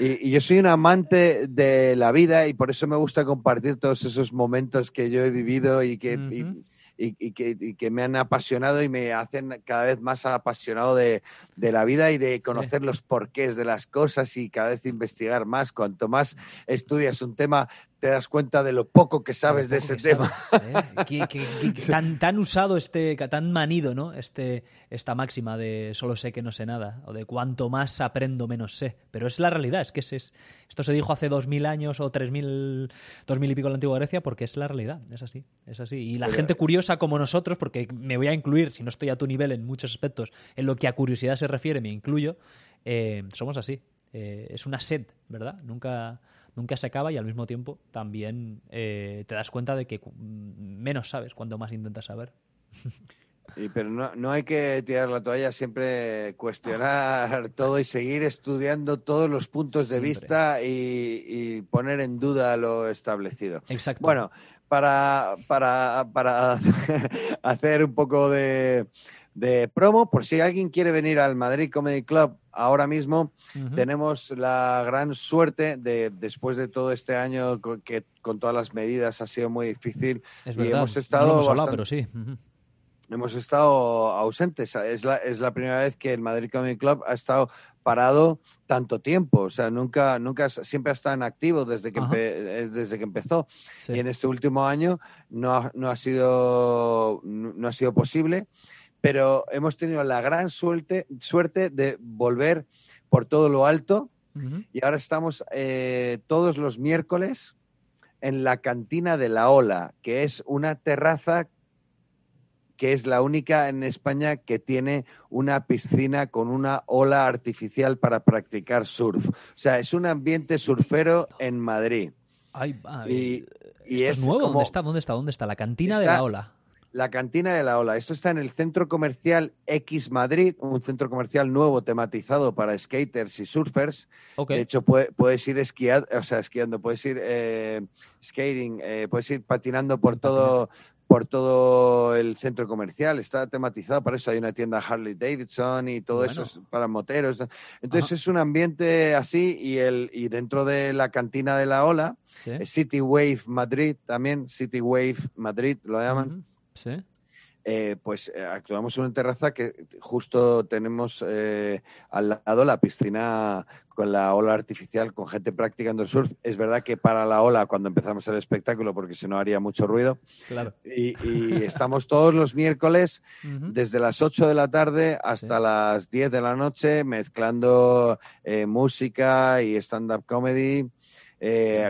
Y, y yo soy un amante de la vida y por eso me gusta compartir todos esos momentos que yo he vivido y que, y- Ujú. y- y que, y que me han apasionado y me hacen cada vez más apasionado de, de la vida y de conocer los porqués de las cosas y cada vez investigar más. Cuanto más estudias un tema, te das cuenta de lo poco que sabes de ese tema. sabes, ¿eh? [LAUGHS] Tan, tan usado este, tan manido, ¿no? Este, esta máxima de solo sé que no sé nada, o de cuanto más aprendo, menos sé. Pero es la realidad, es que es, es- esto se dijo hace dos mil años o tres mil, dos mil y pico en la antigua Grecia, porque es la realidad, es así, es así. Y la Pero- gente curiosa como nosotros, porque me voy a incluir, si no estoy a tu nivel en muchos aspectos, en lo que a curiosidad se refiere, me incluyo, eh, somos así. Eh, es una sed, ¿verdad? Nunca, nunca se acaba y al mismo tiempo también eh, te das cuenta de que menos sabes cuando más intentas saber. [LAUGHS] Y- pero no, no hay que tirar la toalla, siempre cuestionar [LAUGHS] todo y seguir estudiando todos los puntos de Siempre. vista y, y poner en duda lo establecido. Exacto. Bueno, para, para, para [LAUGHS] hacer un poco de, de promo, por si alguien quiere venir al Madrid Comedy Club ahora mismo, tenemos la gran suerte de, después de todo este año que con todas las medidas ha sido muy difícil, es y verdad. hemos estado lo hemos hablado, bastante- pero sí. Ujú. hemos estado ausentes. Es la, es la primera vez que el Madrid Comedy Club ha estado parado tanto tiempo. O sea, nunca, nunca, siempre ha estado en activo desde que, empe- eh, desde que empezó. Sí. Y en este último año no ha, no ha sido, no ha sido posible, pero hemos tenido la gran suerte, suerte de volver por todo lo alto y ahora estamos eh, todos los miércoles en la cantina de la Ola, que es una terraza que es la única en España que tiene una piscina con una ola artificial para practicar surf. O sea, es un ambiente surfero en Madrid. Ay, Y- y ¿Esto es nuevo? como- ¿Dónde está? ¿Dónde está? ¿Dónde está? La cantina de la ola. La cantina de la ola. Esto está en el centro comercial X Madrid, un centro comercial nuevo tematizado para skaters y surfers. Ok. De hecho, puede- puedes ir esquiando, o sea, esquiando, puedes ir eh, skating, eh, puedes ir patinando por todo, por todo el centro comercial, está tematizado, por eso hay una tienda Harley Davidson y todo eso es para moteros. Entonces es un ambiente así y, el, y dentro de la cantina de la ola, City Wave Madrid también, City Wave Madrid lo llaman. Sí. Eh, pues eh, actuamos en una terraza que justo tenemos eh, al lado la piscina con la ola artificial, con gente practicando el surf. Es verdad que para la ola cuando empezamos el espectáculo, porque si no haría mucho ruido. Claro. Y, estamos todos los miércoles, desde las 8 de la tarde hasta las 10 de la noche, mezclando música y stand-up comedy.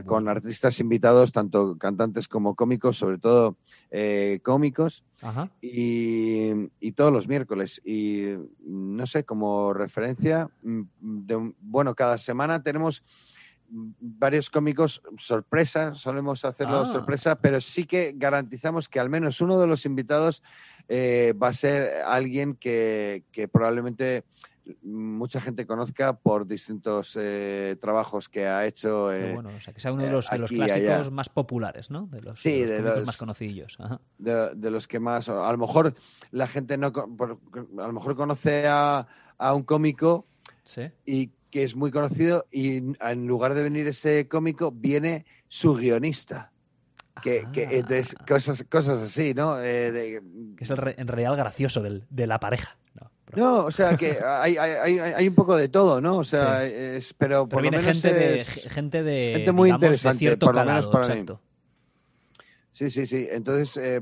Con artistas invitados, tanto cantantes como cómicos, sobre todo cómicos. Y, todos los miércoles. Y no sé, como referencia, mm, de, bueno, cada semana tenemos varios cómicos sorpresa, solemos hacerlo ah. sorpresa, pero sí que garantizamos que al menos uno de los invitados eh, va a ser alguien que, que probablemente mucha gente conozca por distintos eh, trabajos que ha hecho. Eh, bueno, o sea, que sea uno de los, clásicos más populares, ¿no? De los, sí, de los, más conocidos. De, los que más. A lo mejor la gente no. A lo mejor conoce a, un cómico y que es muy conocido y en lugar de venir ese cómico viene su guionista. Que, es ah. cosas, cosas así, ¿no? Eh, que es el en realidad gracioso de la pareja. No, o sea que hay, hay, hay, un poco de todo, ¿no? O sea, es, pero por lo menos gente, de, gente de gente muy interesante, cierto por lo menos para mí. Sí, sí, sí. Entonces, eh,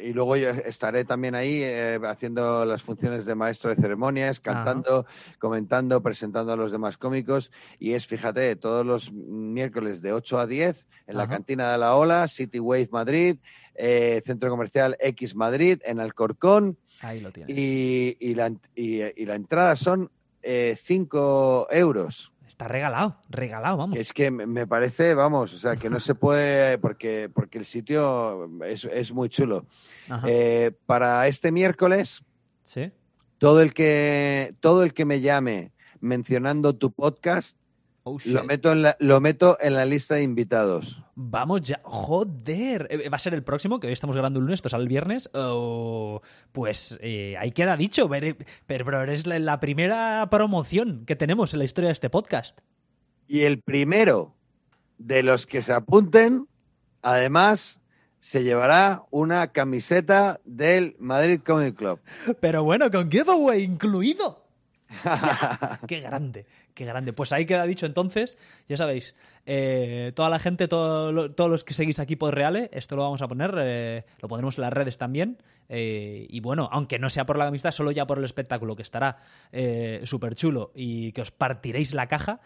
y luego yo estaré también ahí eh, haciendo las funciones de maestro de ceremonias, cantando, comentando, presentando a los demás cómicos. Y es, fíjate, todos los miércoles de 8 a 10 en la cantina de la Ola, City Wave Madrid, eh, Centro Comercial X Madrid, en Alcorcón. Ahí lo tienes. Y, la, y, la, entrada son 5 euros. Está regalado, regalado, vamos. Es que me parece, vamos, o sea, que no se [LAUGHS] puede, porque, porque el sitio es, muy chulo. Eh, para este miércoles, ¿Sí? todo, el que, todo el que me llame mencionando tu podcast Oh, lo, meto en la, lo meto en la lista de invitados. Vamos ya. Joder. Eh, ¿Va a ser el próximo? Que hoy estamos grabando el lunes, esto sale el viernes. pues eh, ahí queda dicho. Pero, pero eres la, primera promoción que tenemos en la historia de este podcast. Y el primero de los que se apunten, además, se llevará una camiseta del Madrid Comic Club. Pero bueno, con giveaway incluido. [LAUGHS] ¡Qué grande! Qué grande. Pues ahí queda dicho entonces, ya sabéis, eh, toda la gente, todos los que seguís aquí por Reale, esto lo vamos a poner, eh, lo pondremos en las redes también. Eh, y bueno, aunque no sea por la amistad, solo ya por el espectáculo, que estará súper chulo y que os partiréis la caja,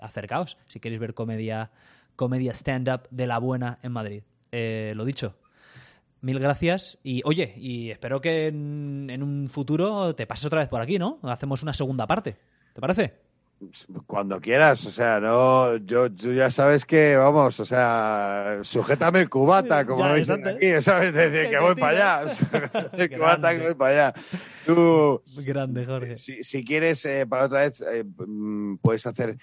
acercaos si queréis ver comedia, comedia stand-up de la buena en Madrid. lo dicho, Mil gracias. Y oye, y espero que en, en, un futuro te pases otra vez por aquí, ¿no? Hacemos una segunda parte. ¿Te parece? Cuando quieras, o sea, no, yo, ya sabes que, vamos, o sea, sujétame el cubata, como dicen aquí, ¿sabes? Decir que voy para allá, el [LAUGHS] cubata que voy para allá. Tú, Grande, Jorge. Si, quieres, eh, para otra vez, eh, mm, puedes hacer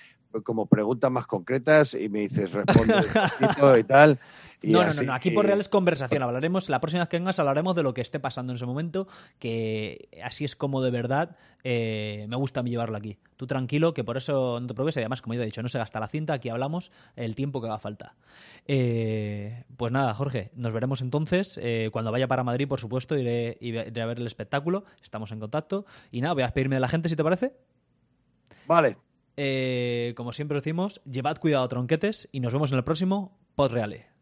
como preguntas más concretas y me dices, responde [LAUGHS] y tal. no, no, no, aquí por real es conversación. Hablaremos, la próxima vez que vengas hablaremos de lo que esté pasando en ese momento, que así es como de verdad eh, me gusta a mí llevarlo aquí. Tú tranquilo, que por eso no te preocupes, además, como ya he dicho, no se gasta la cinta, aquí hablamos el tiempo que va a falta. Eh, pues nada, Jorge, nos veremos entonces. Eh, cuando vaya para Madrid, por supuesto, iré, iré a ver el espectáculo, estamos en contacto. Y nada, voy a despedirme de la gente, si te parece. Vale. Como siempre decimos, llevad cuidado tronquetes y nos vemos en el próximo Pod Reale.